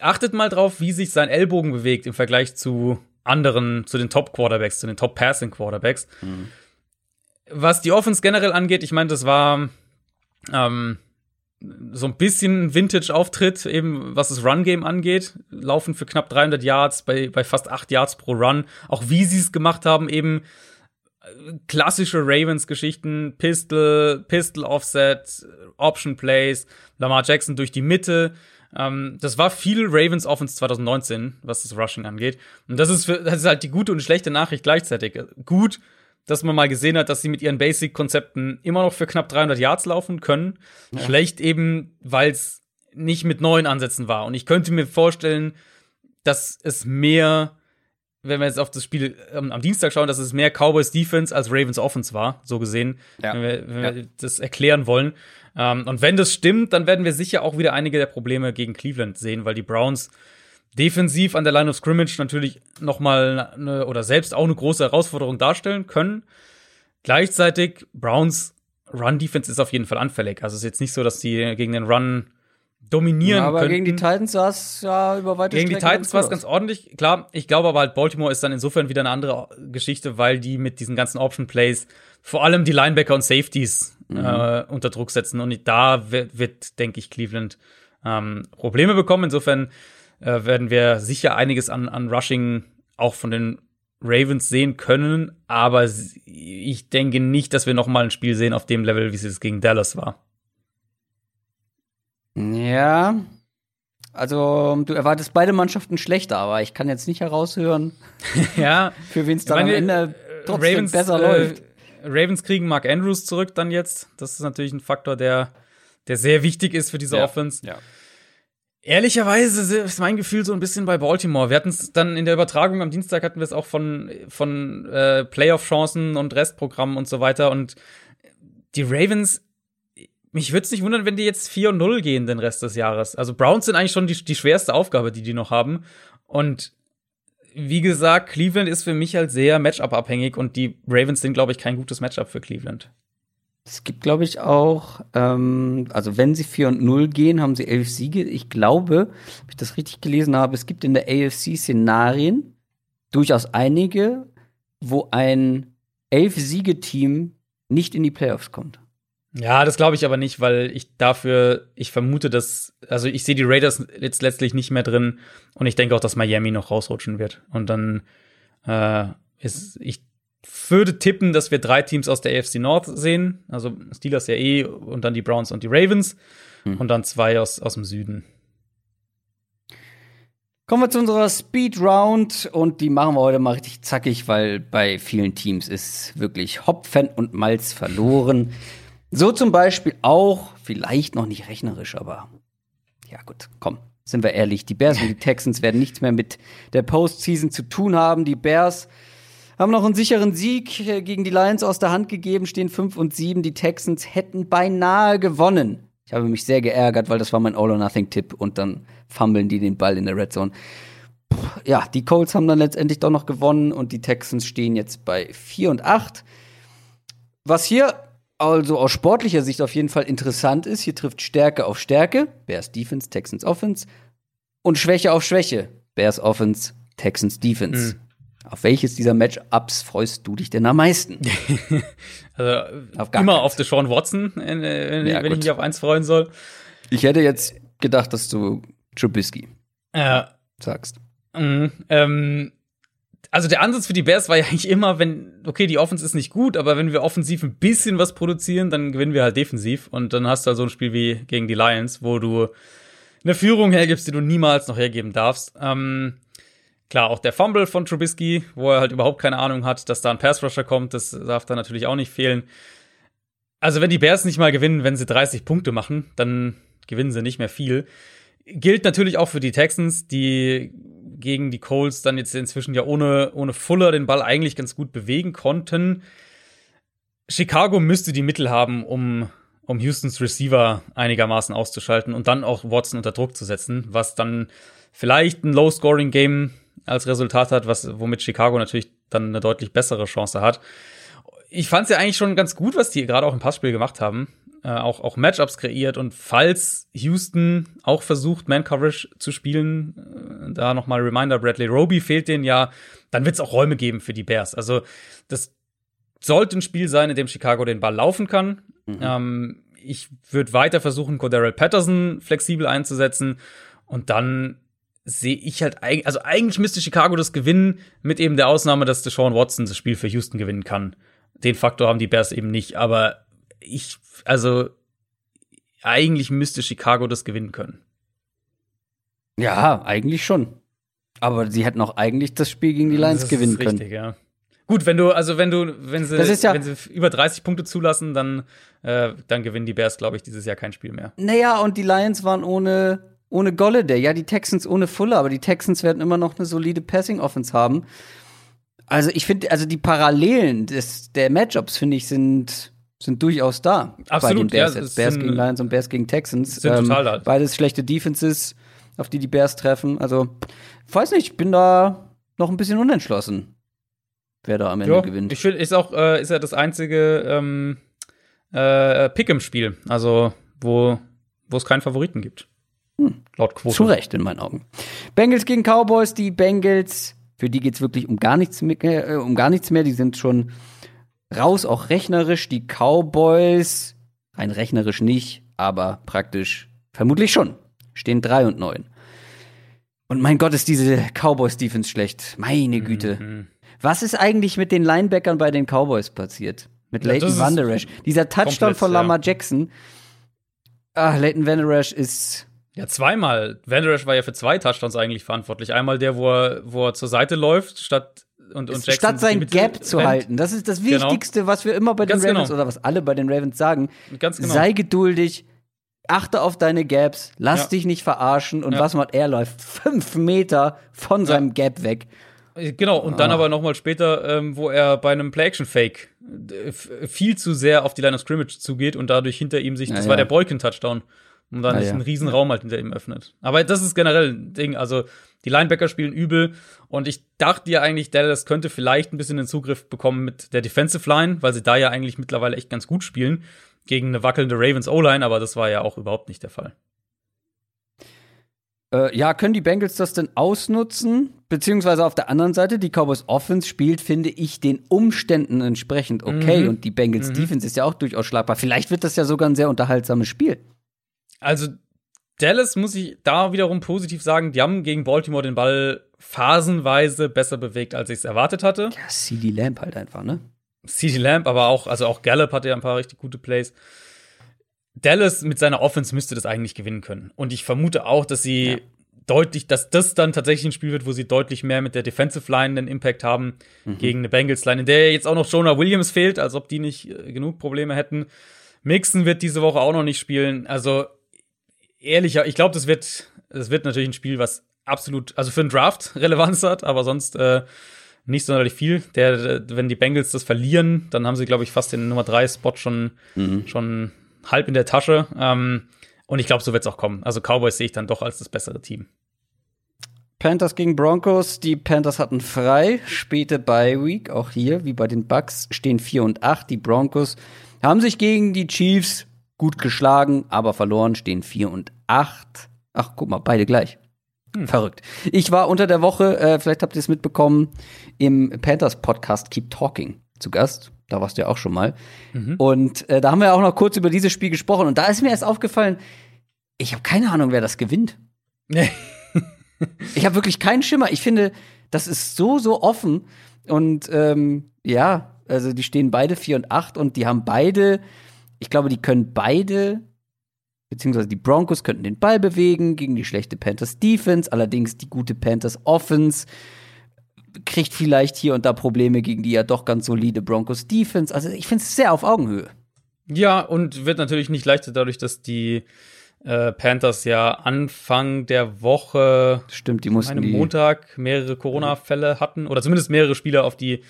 Achtet mal drauf, wie sich sein Ellbogen bewegt im Vergleich zu anderen, zu den Top-Quarterbacks, zu den Top-Passing-Quarterbacks. Mhm. Was die Offense generell angeht, ich meine, das war ähm, so ein bisschen Vintage-Auftritt, eben was das Run-Game angeht. Laufen für knapp 300 Yards, bei, bei fast 8 Yards pro Run. Auch wie sie es gemacht haben, eben äh, klassische Ravens-Geschichten, Pistol, Pistol-Offset, Option-Plays, Lamar Jackson durch die Mitte. Ähm, das war viel Ravens Offense 2019, was das Rushing angeht. Und das ist, für, das ist halt die gute und schlechte Nachricht gleichzeitig. Gut, dass man mal gesehen hat, dass sie mit ihren Basic-Konzepten immer noch für knapp 300 Yards laufen können. Ja. Schlecht eben, weil es nicht mit neuen Ansätzen war. Und ich könnte mir vorstellen, dass es mehr, wenn wir jetzt auf das Spiel ähm, am Dienstag schauen, dass es mehr Cowboys Defense als Ravens Offense war, so gesehen, ja. wenn, wir, wenn ja. wir das erklären wollen. Ähm, und wenn das stimmt, dann werden wir sicher auch wieder einige der Probleme gegen Cleveland sehen, weil die Browns defensiv an der Line of Scrimmage natürlich noch mal eine, oder selbst auch eine große Herausforderung darstellen können. Gleichzeitig Browns Run Defense ist auf jeden Fall anfällig. Also es ist jetzt nicht so, dass die gegen den Run dominieren ja, aber könnten. gegen die Titans war es ja über weite Gegen Strecken die Titans war es ganz ordentlich. Klar, ich glaube aber halt Baltimore ist dann insofern wieder eine andere Geschichte, weil die mit diesen ganzen Option Plays vor allem die Linebacker und Safeties mhm. äh, unter Druck setzen und da wird, wird denke ich, Cleveland ähm, Probleme bekommen. Insofern äh, werden wir sicher einiges an, an Rushing auch von den Ravens sehen können, aber ich denke nicht, dass wir noch mal ein Spiel sehen auf dem Level, wie es gegen Dallas war. Ja, also du erwartest beide Mannschaften schlechter, aber ich kann jetzt nicht heraushören, [LAUGHS] ja, für wen es dann am Ende trotzdem Ravens, besser äh, läuft. Ravens kriegen Mark Andrews zurück dann jetzt. Das ist natürlich ein Faktor, der, der sehr wichtig ist für diese ja, Offense. Ja. Ehrlicherweise ist mein Gefühl so ein bisschen bei Baltimore. Wir hatten es dann in der Übertragung am Dienstag hatten wir es auch von, von äh, Playoff-Chancen und Restprogrammen und so weiter. Und die Ravens, mich würde es nicht wundern, wenn die jetzt 4-0 gehen den Rest des Jahres. Also Browns sind eigentlich schon die, die schwerste Aufgabe, die die noch haben. Und wie gesagt, Cleveland ist für mich halt sehr Matchup-abhängig und die Ravens sind, glaube ich, kein gutes Matchup für Cleveland. Es gibt, glaube ich, auch, ähm, also wenn sie 4 und 0 gehen, haben sie elf Siege. Ich glaube, ob ich das richtig gelesen habe, es gibt in der AFC Szenarien durchaus einige, wo ein elf Siege-Team nicht in die Playoffs kommt. Ja, das glaube ich aber nicht, weil ich dafür, ich vermute, dass, also ich sehe die Raiders jetzt letztlich nicht mehr drin und ich denke auch, dass Miami noch rausrutschen wird. Und dann äh, ist, ich würde tippen, dass wir drei Teams aus der AFC North sehen. Also Steelers ja eh und dann die Browns und die Ravens. Hm. Und dann zwei aus, aus dem Süden. Kommen wir zu unserer Speed Round und die machen wir heute mal richtig zackig, weil bei vielen Teams ist wirklich Hopfen und Malz verloren. So zum Beispiel auch, vielleicht noch nicht rechnerisch, aber ja gut, komm, sind wir ehrlich, die Bears und die Texans werden nichts mehr mit der Postseason zu tun haben. Die Bears haben noch einen sicheren Sieg äh, gegen die Lions aus der Hand gegeben, stehen 5 und 7. Die Texans hätten beinahe gewonnen. Ich habe mich sehr geärgert, weil das war mein All-or-Nothing-Tipp und dann fummeln die den Ball in der Red Zone. Ja, die Colts haben dann letztendlich doch noch gewonnen und die Texans stehen jetzt bei 4 und 8. Was hier also aus sportlicher Sicht auf jeden Fall interessant ist, hier trifft Stärke auf Stärke, Bears Defense, Texans Offense und Schwäche auf Schwäche, Bears Offense, Texans Defense. Mhm. Auf welches dieser Matchups freust du dich denn am meisten? [LAUGHS] also, auf immer auf Deshaun Watson, wenn, ja, wenn ich mich auf eins freuen soll. Ich hätte jetzt gedacht, dass du Trubisky ja. sagst. Mhm, ähm, also der Ansatz für die Bears war ja eigentlich immer, wenn, okay, die Offense ist nicht gut, aber wenn wir offensiv ein bisschen was produzieren, dann gewinnen wir halt defensiv. Und dann hast du halt so ein Spiel wie gegen die Lions, wo du eine Führung hergibst, die du niemals noch hergeben darfst. Ähm, klar, auch der Fumble von Trubisky, wo er halt überhaupt keine Ahnung hat, dass da ein Pass-Rusher kommt, das darf da natürlich auch nicht fehlen. Also, wenn die Bears nicht mal gewinnen, wenn sie 30 Punkte machen, dann gewinnen sie nicht mehr viel. Gilt natürlich auch für die Texans, die gegen die Colts dann jetzt inzwischen ja ohne, ohne Fuller den Ball eigentlich ganz gut bewegen konnten. Chicago müsste die Mittel haben, um, um Houstons Receiver einigermaßen auszuschalten und dann auch Watson unter Druck zu setzen, was dann vielleicht ein Low-Scoring-Game als Resultat hat, was, womit Chicago natürlich dann eine deutlich bessere Chance hat. Ich fand es ja eigentlich schon ganz gut, was die gerade auch im Passspiel gemacht haben äh, auch, auch Matchups kreiert und falls Houston auch versucht, Man-Coverage zu spielen, äh, da nochmal Reminder, Bradley Roby fehlt denen ja, dann wird es auch Räume geben für die Bears. Also das sollte ein Spiel sein, in dem Chicago den Ball laufen kann. Mhm. Ähm, ich würde weiter versuchen, Cordero Patterson flexibel einzusetzen und dann sehe ich halt eigentlich, also eigentlich müsste Chicago das gewinnen, mit eben der Ausnahme, dass Deshaun Watson das Spiel für Houston gewinnen kann. Den Faktor haben die Bears eben nicht, aber ich, also eigentlich müsste Chicago das gewinnen können. Ja, eigentlich schon. Aber sie hätten auch eigentlich das Spiel gegen die Lions gewinnen richtig, können. Ja. Gut, wenn du, also wenn du, wenn sie, ja, wenn sie über 30 Punkte zulassen, dann, äh, dann gewinnen die Bears, glaube ich, dieses Jahr kein Spiel mehr. Naja, und die Lions waren ohne, ohne Golladay. Ja, die Texans ohne Fuller, aber die Texans werden immer noch eine solide Passing-Offense haben. Also ich finde, also die Parallelen des, der Matchups, finde ich, sind sind durchaus da. Absolut, bei den Bears, ja, jetzt. Bears gegen Lions und Bears gegen Texans. Sind ähm, total da. Beides schlechte Defenses, auf die die Bears treffen. Also, weiß nicht, ich bin da noch ein bisschen unentschlossen, wer da am Ende jo, gewinnt. Ich finde, ist auch äh, ist ja das einzige ähm, äh, Pick im Spiel, also wo wo es keinen Favoriten gibt. Hm. Laut Quote. Zu Recht in meinen Augen. Bengals gegen Cowboys, die Bengals, für die geht es wirklich um gar nichts mehr, äh, um gar nichts mehr. Die sind schon raus, auch rechnerisch. Die Cowboys, rein rechnerisch nicht, aber praktisch vermutlich schon, stehen 3 und 9. Und mein Gott, ist diese Cowboys-Defense schlecht. Meine Güte. Mhm. Was ist eigentlich mit den Linebackern bei den Cowboys passiert? Mit ja, Leighton Vanderash. Dieser Touchdown von Lamar ja. Jackson. Ah, Leighton Vanderash ist. Ja, zweimal. Vanderash war ja für zwei Touchdowns eigentlich verantwortlich. Einmal der, wo er, wo er zur Seite läuft, statt und, und Jackson Statt sein Gap zu rennt. halten. Das ist das genau. Wichtigste, genau. was wir immer bei den Ganz Ravens genau. oder was alle bei den Ravens sagen. Ganz genau. Sei geduldig, achte auf deine Gaps, lass ja. dich nicht verarschen. Und ja. was macht er? Läuft fünf Meter von ja. seinem Gap weg. Genau, und dann oh. aber nochmal später, ähm, wo er bei einem Play-Action-Fake äh, viel zu sehr auf die Line of Scrimmage zugeht und dadurch hinter ihm sich, das war der Boykin-Touchdown, und dann nicht einen riesen Raum halt hinter ihm öffnet. Aber das ist generell ein Ding, also die Linebacker spielen übel und ich dachte ja eigentlich, Dallas könnte vielleicht ein bisschen den Zugriff bekommen mit der Defensive Line, weil sie da ja eigentlich mittlerweile echt ganz gut spielen gegen eine wackelnde Ravens O-Line, aber das war ja auch überhaupt nicht der Fall. Äh, ja, können die Bengals das denn ausnutzen? Beziehungsweise auf der anderen Seite, die Cowboys Offense spielt, finde ich, den Umständen entsprechend okay. Mhm. Und die Bengals mhm. Defense ist ja auch durchaus schlagbar. Vielleicht wird das ja sogar ein sehr unterhaltsames Spiel. Also Dallas muss ich da wiederum positiv sagen, die haben gegen Baltimore den Ball phasenweise besser bewegt, als ich es erwartet hatte. Ja, CD Lamp halt einfach, ne? CD Lamp, aber auch, also auch Gallup hatte ja ein paar richtig gute Plays. Dallas mit seiner Offense müsste das eigentlich gewinnen können. Und ich vermute auch, dass sie ja. deutlich, dass das dann tatsächlich ein Spiel wird, wo sie deutlich mehr mit der Defensive Line den Impact haben mhm. gegen eine Bengals Line, in der jetzt auch noch Jonah Williams fehlt, als ob die nicht äh, genug Probleme hätten. Mixon wird diese Woche auch noch nicht spielen. Also ehrlicher, ich glaube, das wird, das wird natürlich ein Spiel, was absolut, also für einen Draft [LAUGHS] Relevanz hat, aber sonst äh, nicht sonderlich viel. Der, wenn die Bengals das verlieren, dann haben sie, glaube ich, fast den Nummer 3 Spot schon, mhm. schon halb in der Tasche. Ähm, und ich glaube, so wird es auch kommen. Also Cowboys sehe ich dann doch als das bessere Team. Panthers gegen Broncos. Die Panthers hatten frei, späte Bye Week. Auch hier, wie bei den Bucks, stehen 4 und 8. Die Broncos haben sich gegen die Chiefs gut geschlagen, aber verloren, stehen 4 und 8. Ach, guck mal, beide gleich. Hm. Verrückt. Ich war unter der Woche, äh, vielleicht habt ihr es mitbekommen, im Panthers Podcast Keep Talking zu Gast. Da warst du ja auch schon mal. Mhm. Und äh, da haben wir auch noch kurz über dieses Spiel gesprochen. Und da ist mir erst aufgefallen, ich habe keine Ahnung, wer das gewinnt. [LAUGHS] ich habe wirklich keinen Schimmer. Ich finde, das ist so, so offen. Und ähm, ja, also die stehen beide 4 und 8 und die haben beide ich glaube, die können beide beziehungsweise die Broncos könnten den Ball bewegen gegen die schlechte Panthers Defense, allerdings die gute Panthers Offense kriegt vielleicht hier und da Probleme gegen die ja doch ganz solide Broncos Defense. Also ich finde es sehr auf Augenhöhe. Ja, und wird natürlich nicht leichter dadurch, dass die äh, Panthers ja Anfang der Woche, stimmt, die mussten die Montag mehrere Corona-Fälle hatten oder zumindest mehrere Spieler auf die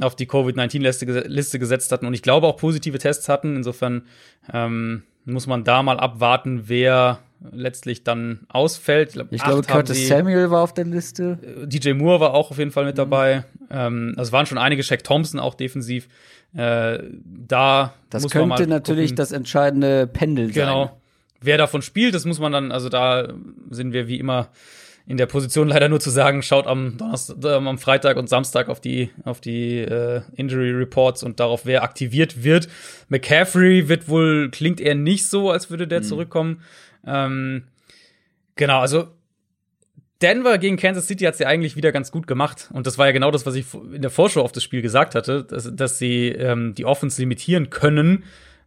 auf die Covid-19-Liste gesetzt hatten und ich glaube auch positive Tests hatten. Insofern ähm, muss man da mal abwarten, wer letztlich dann ausfällt. Ich, glaub, ich glaube, Curtis Samuel war auf der Liste. Äh, DJ Moore war auch auf jeden Fall mit dabei. Mhm. Ähm, also es waren schon einige, Shaq Thompson auch defensiv. Äh, da das könnte natürlich gucken. das entscheidende Pendel sein. Genau. Wer davon spielt, das muss man dann, also da sind wir wie immer in der Position leider nur zu sagen, schaut am Donnerstag, äh, am Freitag und Samstag auf die auf die äh, Injury Reports und darauf, wer aktiviert wird. McCaffrey wird wohl klingt eher nicht so, als würde der mhm. zurückkommen. Ähm, genau, also Denver gegen Kansas City hat sie ja eigentlich wieder ganz gut gemacht. Und das war ja genau das, was ich in der Vorschau auf das Spiel gesagt hatte, dass, dass sie ähm, die Offense limitieren können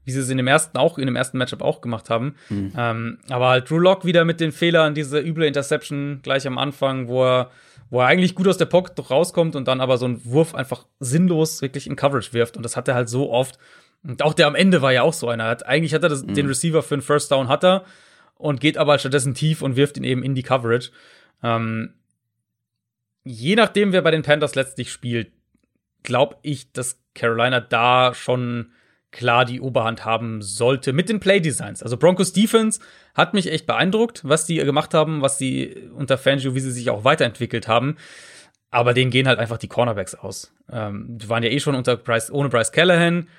wie sie es in dem ersten auch, in dem ersten Matchup auch gemacht haben. Mhm. Ähm, aber halt Drew Lock wieder mit den Fehlern, diese üble Interception gleich am Anfang, wo er, wo er eigentlich gut aus der Pocket rauskommt und dann aber so einen Wurf einfach sinnlos wirklich in Coverage wirft. Und das hat er halt so oft. Und auch der am Ende war ja auch so einer. Hat, eigentlich hat er das, mhm. den Receiver für einen First Down hat er und geht aber stattdessen tief und wirft ihn eben in die Coverage. Ähm, je nachdem, wer bei den Panthers letztlich spielt, glaube ich, dass Carolina da schon klar die Oberhand haben sollte mit den Playdesigns. Also Broncos Defense hat mich echt beeindruckt, was die gemacht haben, was sie unter Fangio, wie sie sich auch weiterentwickelt haben. Aber denen gehen halt einfach die Cornerbacks aus. Ähm, die waren ja eh schon unter Bryce, ohne Bryce Callahan.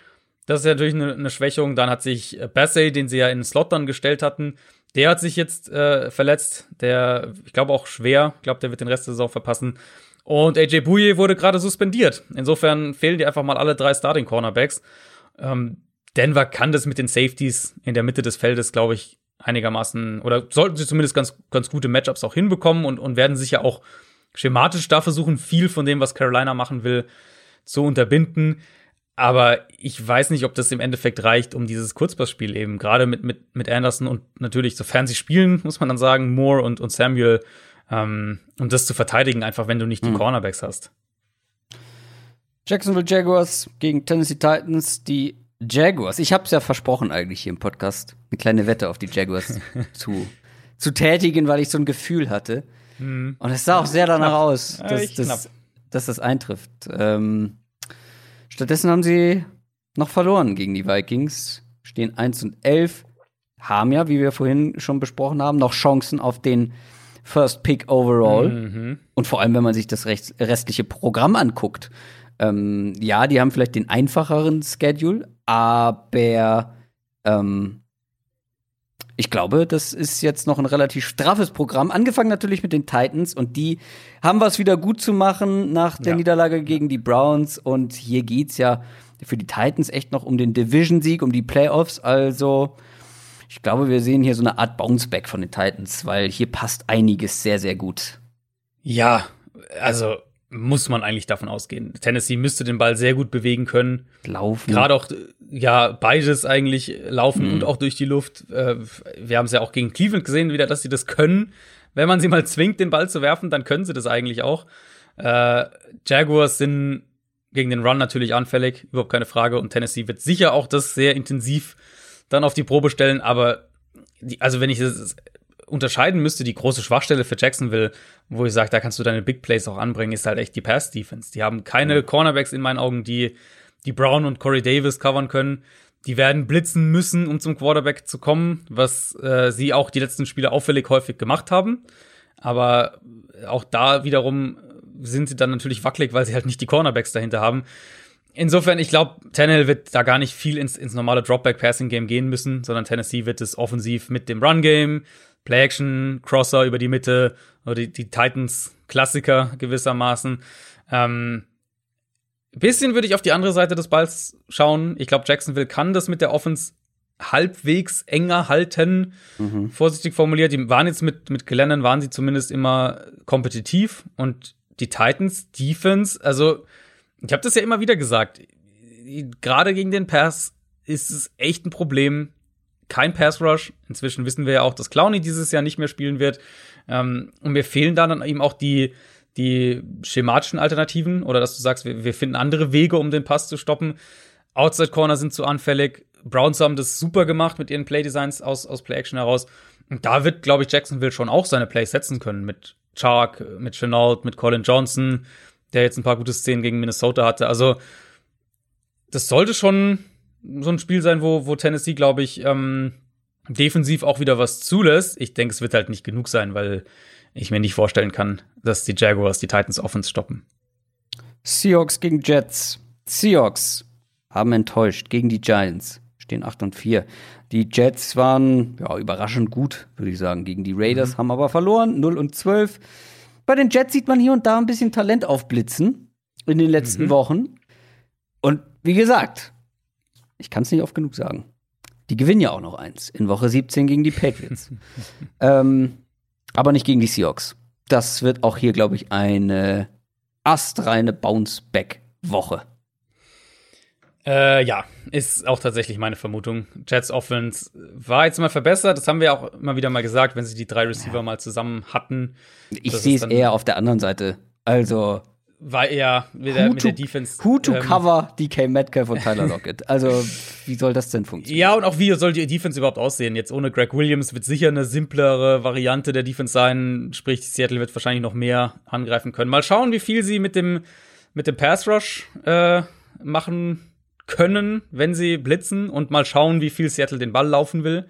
Das ist ja natürlich eine, eine Schwächung. Dann hat sich Bassey, den sie ja in den Slot dann gestellt hatten, der hat sich jetzt äh, verletzt. Der, ich glaube auch schwer. Ich glaube, der wird den Rest der Saison verpassen. Und AJ Bouye wurde gerade suspendiert. Insofern fehlen die einfach mal alle drei Starting Cornerbacks. Ähm, Denver kann das mit den Safeties in der Mitte des Feldes, glaube ich, einigermaßen oder sollten sie zumindest ganz, ganz gute Matchups auch hinbekommen und, und werden sich ja auch schematisch da versuchen, viel von dem, was Carolina machen will, zu unterbinden. Aber ich weiß nicht, ob das im Endeffekt reicht, um dieses Kurzpassspiel eben, gerade mit, mit, mit Anderson und natürlich, sofern sie spielen, muss man dann sagen, Moore und, und Samuel, ähm, um das zu verteidigen, einfach wenn du nicht die mhm. Cornerbacks hast. Jacksonville Jaguars gegen Tennessee Titans. Die Jaguars. Ich habe es ja versprochen eigentlich hier im Podcast, eine kleine Wette auf die Jaguars [LAUGHS] zu, zu tätigen, weil ich so ein Gefühl hatte. Mhm. Und es sah auch sehr danach knapp. aus, dass, dass, dass, das eintrifft. Ähm, stattdessen haben sie noch verloren gegen die Vikings, stehen 1 und 11, haben ja, wie wir vorhin schon besprochen haben, noch Chancen auf den First Pick overall. Mhm. Und vor allem, wenn man sich das restliche Programm anguckt. Ähm, ja, die haben vielleicht den einfacheren Schedule, aber ähm, ich glaube, das ist jetzt noch ein relativ straffes Programm. Angefangen natürlich mit den Titans und die haben was wieder gut zu machen nach der ja. Niederlage gegen die Browns. Und hier geht's ja für die Titans echt noch um den Division-Sieg, um die Playoffs. Also, ich glaube, wir sehen hier so eine Art Bounceback von den Titans, weil hier passt einiges sehr, sehr gut. Ja, also muss man eigentlich davon ausgehen. Tennessee müsste den Ball sehr gut bewegen können. Laufen. Gerade auch, ja, beides eigentlich laufen mhm. und auch durch die Luft. Äh, wir haben es ja auch gegen Cleveland gesehen wieder, dass sie das können. Wenn man sie mal zwingt, den Ball zu werfen, dann können sie das eigentlich auch. Äh, Jaguars sind gegen den Run natürlich anfällig, überhaupt keine Frage. Und Tennessee wird sicher auch das sehr intensiv dann auf die Probe stellen. Aber, die, also wenn ich das unterscheiden müsste, die große Schwachstelle für Jacksonville, wo ich sage, da kannst du deine Big Plays auch anbringen, ist halt echt die Pass-Defense. Die haben keine Cornerbacks in meinen Augen, die, die Brown und Corey Davis covern können. Die werden blitzen müssen, um zum Quarterback zu kommen, was äh, sie auch die letzten Spiele auffällig häufig gemacht haben. Aber auch da wiederum sind sie dann natürlich wackelig, weil sie halt nicht die Cornerbacks dahinter haben. Insofern, ich glaube, Tannehill wird da gar nicht viel ins, ins normale Dropback-Passing-Game gehen müssen, sondern Tennessee wird es offensiv mit dem Run-Game, Play-Action, Crosser über die Mitte, oder die, die Titans-Klassiker gewissermaßen. Ähm, bisschen würde ich auf die andere Seite des Balls schauen. Ich glaube, Jacksonville kann das mit der Offense halbwegs enger halten. Mhm. Vorsichtig formuliert. Die waren jetzt mit, mit Glennon, waren sie zumindest immer kompetitiv. Und die Titans Defense, also ich habe das ja immer wieder gesagt, gerade gegen den Pass ist es echt ein Problem, kein Pass Rush. Inzwischen wissen wir ja auch, dass Clowney dieses Jahr nicht mehr spielen wird. Ähm, und mir fehlen dann eben auch die, die schematischen Alternativen oder dass du sagst, wir, wir finden andere Wege, um den Pass zu stoppen. Outside Corner sind zu anfällig. Browns haben das super gemacht mit ihren Playdesigns aus, aus Play Action heraus. Und da wird, glaube ich, Jacksonville schon auch seine Plays setzen können mit Chark, mit Chenault, mit Colin Johnson, der jetzt ein paar gute Szenen gegen Minnesota hatte. Also, das sollte schon so ein Spiel sein, wo, wo Tennessee, glaube ich, ähm, defensiv auch wieder was zulässt. Ich denke, es wird halt nicht genug sein, weil ich mir nicht vorstellen kann, dass die Jaguars die Titans Offense stoppen. Seahawks gegen Jets. Seahawks haben enttäuscht gegen die Giants. Stehen 8 und 4. Die Jets waren ja, überraschend gut, würde ich sagen, gegen die Raiders, mhm. haben aber verloren, 0 und 12. Bei den Jets sieht man hier und da ein bisschen Talent aufblitzen in den letzten mhm. Wochen. Und wie gesagt, ich kann es nicht oft genug sagen. Die gewinnen ja auch noch eins in Woche 17 gegen die Patriots. [LAUGHS] ähm, aber nicht gegen die Seahawks. Das wird auch hier, glaube ich, eine astreine Bounce-Back-Woche. Äh, ja, ist auch tatsächlich meine Vermutung. Jets Offense war jetzt mal verbessert. Das haben wir auch immer wieder mal gesagt, wenn sie die drei Receiver ja. mal zusammen hatten. Ich sehe es eher auf der anderen Seite. Also war eher mit der, mit der Defense. Who to ähm, cover DK Metcalf und Tyler Lockett? Also, wie soll das denn funktionieren? Ja, und auch wie soll die Defense überhaupt aussehen? Jetzt ohne Greg Williams wird sicher eine simplere Variante der Defense sein. Sprich, Seattle wird wahrscheinlich noch mehr angreifen können. Mal schauen, wie viel sie mit dem, mit dem Pass Rush äh, machen können, wenn sie blitzen. Und mal schauen, wie viel Seattle den Ball laufen will.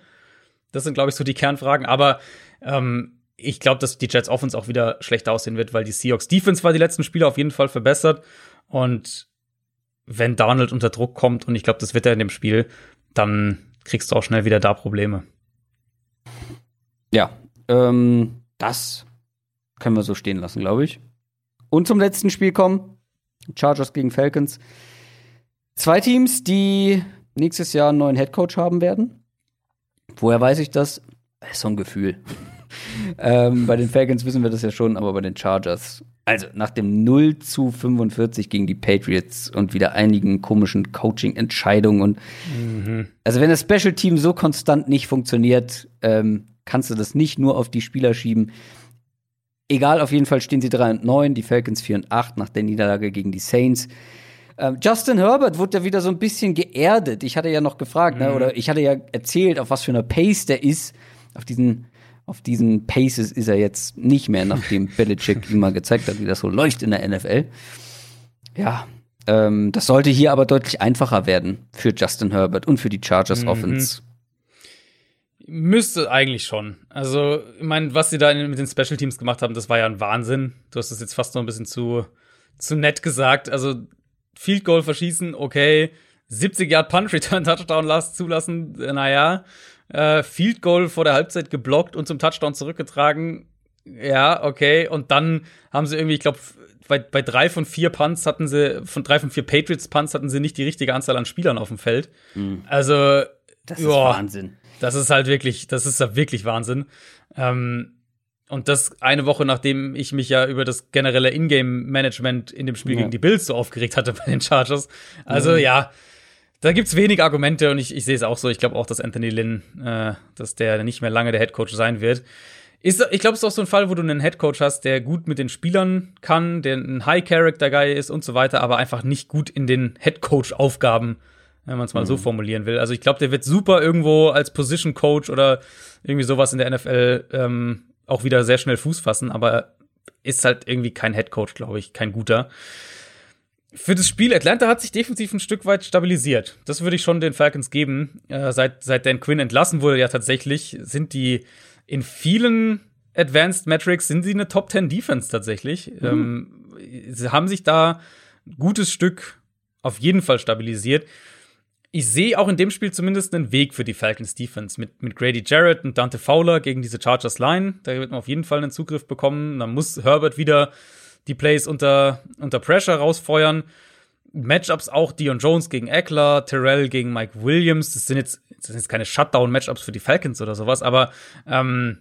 Das sind, glaube ich, so die Kernfragen. Aber ähm, ich glaube, dass die Jets Offense auch wieder schlechter aussehen wird, weil die Seahawks Defense war die letzten Spiele auf jeden Fall verbessert. Und wenn Donald unter Druck kommt, und ich glaube, das wird er in dem Spiel, dann kriegst du auch schnell wieder da Probleme. Ja, ähm, das können wir so stehen lassen, glaube ich. Und zum letzten Spiel kommen: Chargers gegen Falcons. Zwei Teams, die nächstes Jahr einen neuen Headcoach haben werden. Woher weiß ich das? So ein Gefühl ähm, bei den Falcons wissen wir das ja schon, aber bei den Chargers. Also nach dem 0 zu 45 gegen die Patriots und wieder einigen komischen Coaching-Entscheidungen und mhm. also wenn das Special Team so konstant nicht funktioniert, ähm, kannst du das nicht nur auf die Spieler schieben. Egal, auf jeden Fall stehen sie 3 und 9, die Falcons 4 und 8 nach der Niederlage gegen die Saints. Ähm, Justin Herbert wurde ja wieder so ein bisschen geerdet. Ich hatte ja noch gefragt, ne, mhm. ne, oder ich hatte ja erzählt, auf was für einer Pace der ist, auf diesen auf diesen Paces ist er jetzt nicht mehr, nachdem [LAUGHS] Belichick ihm mal gezeigt hat, wie das so läuft in der NFL. Ja, ähm, das sollte hier aber deutlich einfacher werden für Justin Herbert und für die Chargers mhm. Offense. Müsste eigentlich schon. Also, ich meine, was sie da mit den Special Teams gemacht haben, das war ja ein Wahnsinn. Du hast es jetzt fast noch ein bisschen zu, zu nett gesagt. Also, Field Goal verschießen, okay. 70 Yard Punch Return [LAUGHS] Touchdown zulassen, naja äh, Field Goal vor der Halbzeit geblockt und zum Touchdown zurückgetragen. Ja, okay. Und dann haben sie irgendwie, ich glaube, bei, bei drei von vier Punts hatten sie, von drei von vier Patriots Punts hatten sie nicht die richtige Anzahl an Spielern auf dem Feld. Mhm. Also, das ist joa, Wahnsinn. Das ist halt wirklich, das ist ja wirklich Wahnsinn. Ähm, und das eine Woche, nachdem ich mich ja über das generelle Ingame-Management in dem Spiel ja. gegen die Bills so aufgeregt hatte bei den Chargers. Also mhm. ja, da gibt es wenig Argumente und ich, ich sehe es auch so. Ich glaube auch, dass Anthony Lynn, äh, dass der nicht mehr lange der Headcoach sein wird. Ist, ich glaube, es ist auch so ein Fall, wo du einen Headcoach hast, der gut mit den Spielern kann, der ein High-Character-Guy ist und so weiter, aber einfach nicht gut in den Headcoach-Aufgaben, wenn man es mal mhm. so formulieren will. Also ich glaube, der wird super irgendwo als Position-Coach oder irgendwie sowas in der NFL ähm, auch wieder sehr schnell Fuß fassen, aber ist halt irgendwie kein Headcoach, glaube ich, kein guter für das Spiel, Atlanta hat sich defensiv ein Stück weit stabilisiert. Das würde ich schon den Falcons geben. Äh, seit, seit Dan Quinn entlassen wurde, ja tatsächlich, sind die in vielen Advanced Metrics sind sie eine Top 10 Defense tatsächlich. Mhm. Ähm, sie haben sich da ein gutes Stück auf jeden Fall stabilisiert. Ich sehe auch in dem Spiel zumindest einen Weg für die Falcons Defense mit, mit Grady Jarrett und Dante Fowler gegen diese Chargers Line. Da wird man auf jeden Fall einen Zugriff bekommen. Dann muss Herbert wieder die Plays unter, unter Pressure rausfeuern. Matchups auch Dion Jones gegen Eckler, Terrell gegen Mike Williams. Das sind jetzt, das sind jetzt keine Shutdown-Matchups für die Falcons oder sowas, aber ähm,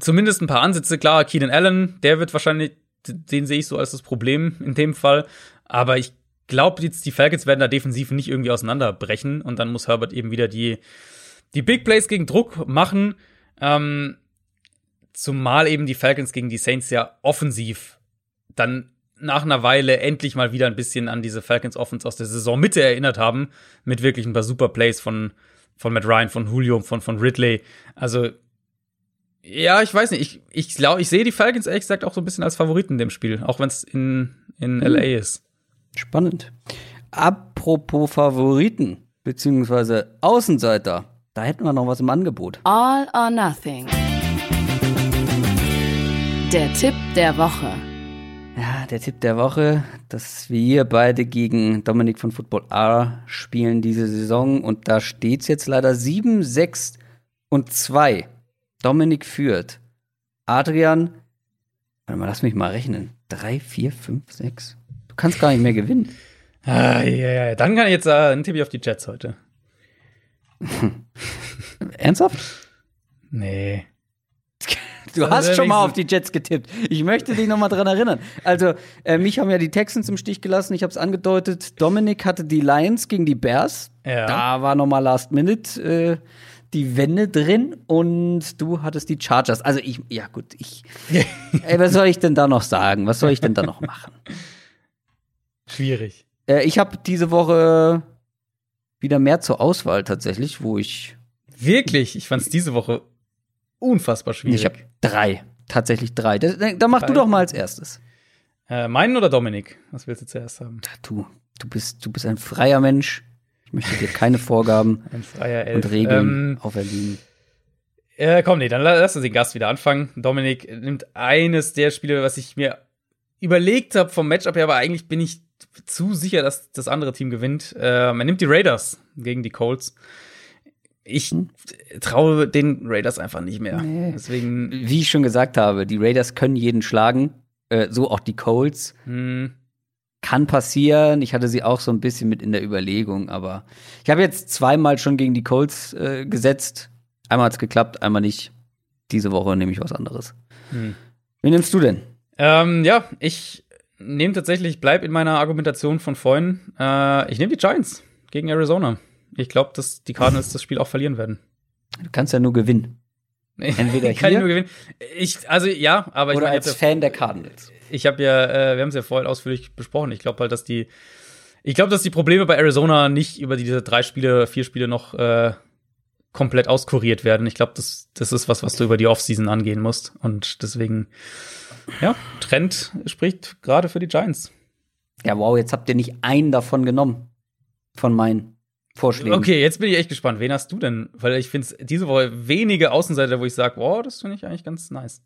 zumindest ein paar Ansätze. Klar, Keenan Allen, der wird wahrscheinlich, den sehe ich so als das Problem in dem Fall. Aber ich glaube, jetzt die Falcons werden da defensiv nicht irgendwie auseinanderbrechen und dann muss Herbert eben wieder die, die Big Plays gegen Druck machen, ähm, zumal eben die Falcons gegen die Saints ja offensiv dann nach einer Weile endlich mal wieder ein bisschen an diese Falcons Offense aus der Saisonmitte erinnert haben, mit wirklich ein paar super Plays von, von Matt Ryan, von Julio, von, von Ridley. Also, ja, ich weiß nicht, ich, ich glaube, ich sehe die Falcons ehrlich gesagt auch so ein bisschen als Favoriten in dem Spiel, auch wenn es in, in LA hm. ist. Spannend. Apropos Favoriten, beziehungsweise Außenseiter, da hätten wir noch was im Angebot. All or Nothing. Der Tipp der Woche. Der Tipp der Woche, dass wir beide gegen Dominik von Football R spielen diese Saison und da steht's jetzt leider 7, 6 und 2. Dominik führt. Adrian, warte mal, lass mich mal rechnen. 3, 4, 5, 6. Du kannst gar nicht mehr gewinnen. Ah, ja, ja. Dann kann ich jetzt äh, einen Tipp auf die Jets heute. [LAUGHS] Ernsthaft? Nee. [LAUGHS] Du hast schon mal auf die Jets getippt. Ich möchte dich noch mal dran erinnern. Also, äh, mich haben ja die Texans im Stich gelassen. Ich habe es angedeutet. Dominik hatte die Lions gegen die Bears. Ja. Da war noch mal Last Minute äh, die Wende drin und du hattest die Chargers. Also ich, ja gut, ich. [LAUGHS] ey, was soll ich denn da noch sagen? Was soll ich denn da noch machen? Schwierig. Äh, ich habe diese Woche wieder mehr zur Auswahl tatsächlich, wo ich. Wirklich? Ich fand es diese Woche unfassbar schwierig. Ich habe drei. Tatsächlich drei. Da, da mach drei. du doch mal als erstes. Äh, meinen oder Dominik? Was willst du zuerst haben? Du, du bist, du bist ein freier Mensch. Ich möchte dir keine [LAUGHS] Vorgaben und Regeln ähm, auferlegen. Äh, komm, nee, dann lass uns den Gast wieder anfangen. Dominik nimmt eines der Spiele, was ich mir überlegt habe vom Matchup her, aber eigentlich bin ich zu sicher, dass das andere Team gewinnt. Äh, man nimmt die Raiders gegen die Colts ich traue den Raiders einfach nicht mehr. Nee. Deswegen. Wie ich schon gesagt habe, die Raiders können jeden schlagen, äh, so auch die Colts. Hm. Kann passieren. Ich hatte sie auch so ein bisschen mit in der Überlegung, aber ich habe jetzt zweimal schon gegen die Colts äh, gesetzt. Einmal hat's geklappt, einmal nicht. Diese Woche nehme ich was anderes. Hm. Wen nimmst du denn? Ähm, ja, ich nehme tatsächlich, bleib in meiner Argumentation von vorhin. Äh, ich nehme die Giants gegen Arizona. Ich glaube, dass die Cardinals das Spiel auch verlieren werden. Du kannst ja nur gewinnen. Entweder [LAUGHS] hier, kann ich nur gewinnen. Ich, also ja, aber ich oder mein, als Fan der Cardinals. Ich habe ja, äh, wir haben es ja vorhin ausführlich besprochen. Ich glaube halt, dass die, ich glaube, dass die Probleme bei Arizona nicht über diese drei Spiele, vier Spiele noch äh, komplett auskuriert werden. Ich glaube, das, das ist was, was du über die Offseason angehen musst. Und deswegen, ja, Trend spricht gerade für die Giants. Ja, wow, jetzt habt ihr nicht einen davon genommen. Von meinen. Vorschlägen. Okay, jetzt bin ich echt gespannt. Wen hast du denn? Weil ich finde es diese Woche wenige Außenseiter, wo ich sage, wow, das finde ich eigentlich ganz nice.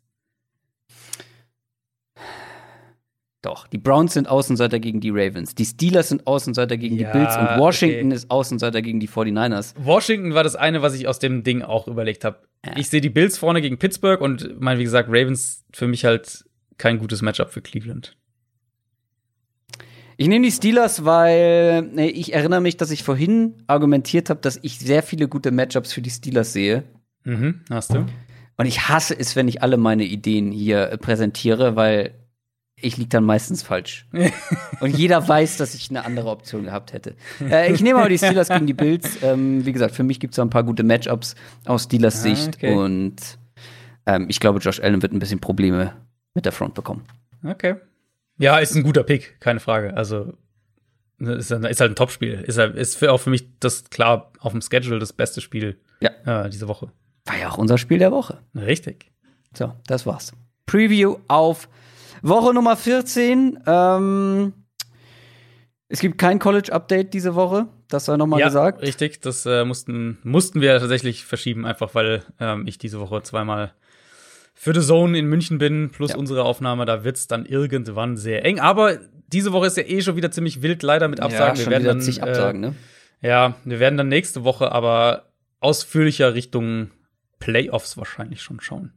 Doch, die Browns sind Außenseiter gegen die Ravens. Die Steelers sind Außenseiter gegen ja, die Bills und Washington okay. ist Außenseiter gegen die 49ers. Washington war das eine, was ich aus dem Ding auch überlegt habe. Ja. Ich sehe die Bills vorne gegen Pittsburgh und mein, wie gesagt, Ravens für mich halt kein gutes Matchup für Cleveland. Ich nehme die Steelers, weil nee, ich erinnere mich, dass ich vorhin argumentiert habe, dass ich sehr viele gute Matchups für die Steelers sehe. Mhm, hast du. Und ich hasse es, wenn ich alle meine Ideen hier äh, präsentiere, weil ich liege dann meistens falsch. [LAUGHS] und jeder weiß, dass ich eine andere Option gehabt hätte. Äh, ich nehme aber die Steelers gegen die Bills. Ähm, wie gesagt, für mich gibt es ein paar gute Matchups aus Steelers ah, Sicht. Okay. Und ähm, ich glaube, Josh Allen wird ein bisschen Probleme mit der Front bekommen. Okay. Ja, ist ein guter Pick, keine Frage. Also ne, ist, ist halt ein Topspiel. Ist, halt, ist auch für mich das klar auf dem Schedule das beste Spiel ja. äh, diese Woche. War ja auch unser Spiel der Woche. Richtig. So, das war's. Preview auf Woche Nummer 14. Ähm, es gibt kein College-Update diese Woche. Das sei nochmal ja, gesagt. Richtig, das äh, mussten, mussten wir tatsächlich verschieben, einfach weil ähm, ich diese Woche zweimal für The Zone in München bin, plus ja. unsere Aufnahme, da wird's dann irgendwann sehr eng. Aber diese Woche ist ja eh schon wieder ziemlich wild, leider mit Absagen. Ja, wir werden dann zig Absagen, äh, ne? Ja, wir werden dann nächste Woche aber ausführlicher Richtung Playoffs wahrscheinlich schon schauen.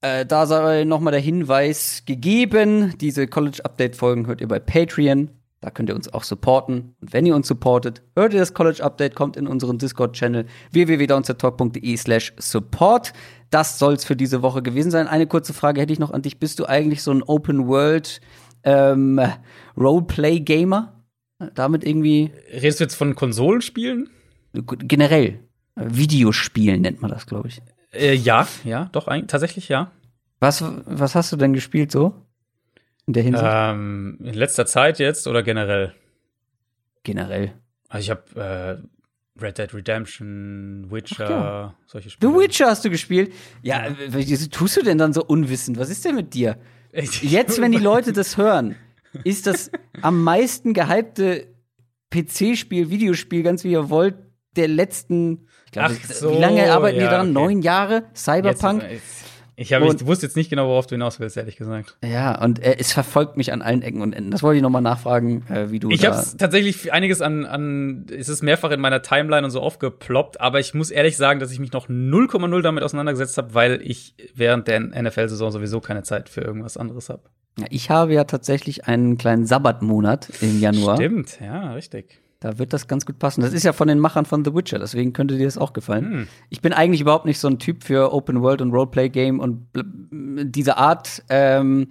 Äh, da sei nochmal der Hinweis gegeben, diese College-Update-Folgen hört ihr bei Patreon. Da könnt ihr uns auch supporten. Und wenn ihr uns supportet, hört ihr das College Update, kommt in unseren Discord-Channel www.downsettalk.de slash support. Das soll's für diese Woche gewesen sein. Eine kurze Frage hätte ich noch an dich. Bist du eigentlich so ein Open World ähm, Roleplay-Gamer? Damit irgendwie. Redest du jetzt von Konsolenspielen? Generell. Videospielen nennt man das, glaube ich. Äh, ja, ja, doch, tatsächlich ja. Was, was hast du denn gespielt so? In der Hinsicht? Ähm, in letzter Zeit jetzt oder generell? Generell. Also ich habe äh, Red Dead Redemption, Witcher, ja. solche Spiele. The Witcher hast du gespielt? Ja, wieso tust du denn dann so unwissend? Was ist denn mit dir? Jetzt, wenn die [LAUGHS] Leute das hören, ist das am meisten gehypte PC-Spiel, Videospiel, ganz wie ihr wollt, der letzten, ich glaube, so, wie lange arbeiten ja, die daran? Okay. Neun Jahre? Cyberpunk? Jetzt, ich, hab, ich wusste jetzt nicht genau, worauf du hinaus willst, ehrlich gesagt. Ja, und äh, es verfolgt mich an allen Ecken und Enden. Das wollte ich nochmal nachfragen, äh, wie du. Ich habe tatsächlich einiges an, an, es ist mehrfach in meiner Timeline und so aufgeploppt, aber ich muss ehrlich sagen, dass ich mich noch 0,0 damit auseinandergesetzt habe, weil ich während der NFL-Saison sowieso keine Zeit für irgendwas anderes habe. Ja, ich habe ja tatsächlich einen kleinen Sabbatmonat im Januar. Stimmt, ja, richtig. Da wird das ganz gut passen. Das ist ja von den Machern von The Witcher, deswegen könnte dir das auch gefallen. Hm. Ich bin eigentlich überhaupt nicht so ein Typ für Open World und Roleplay Game und diese Art. Ähm,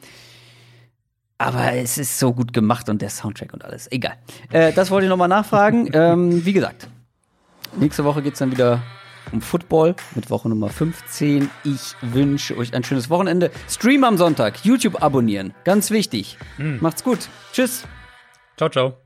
aber es ist so gut gemacht und der Soundtrack und alles. Egal. Äh, das wollte ich nochmal nachfragen. [LAUGHS] ähm, wie gesagt, nächste Woche geht es dann wieder um Football mit Woche Nummer 15. Ich wünsche euch ein schönes Wochenende. Stream am Sonntag, YouTube abonnieren, ganz wichtig. Mhm. Macht's gut. Tschüss. Ciao, ciao.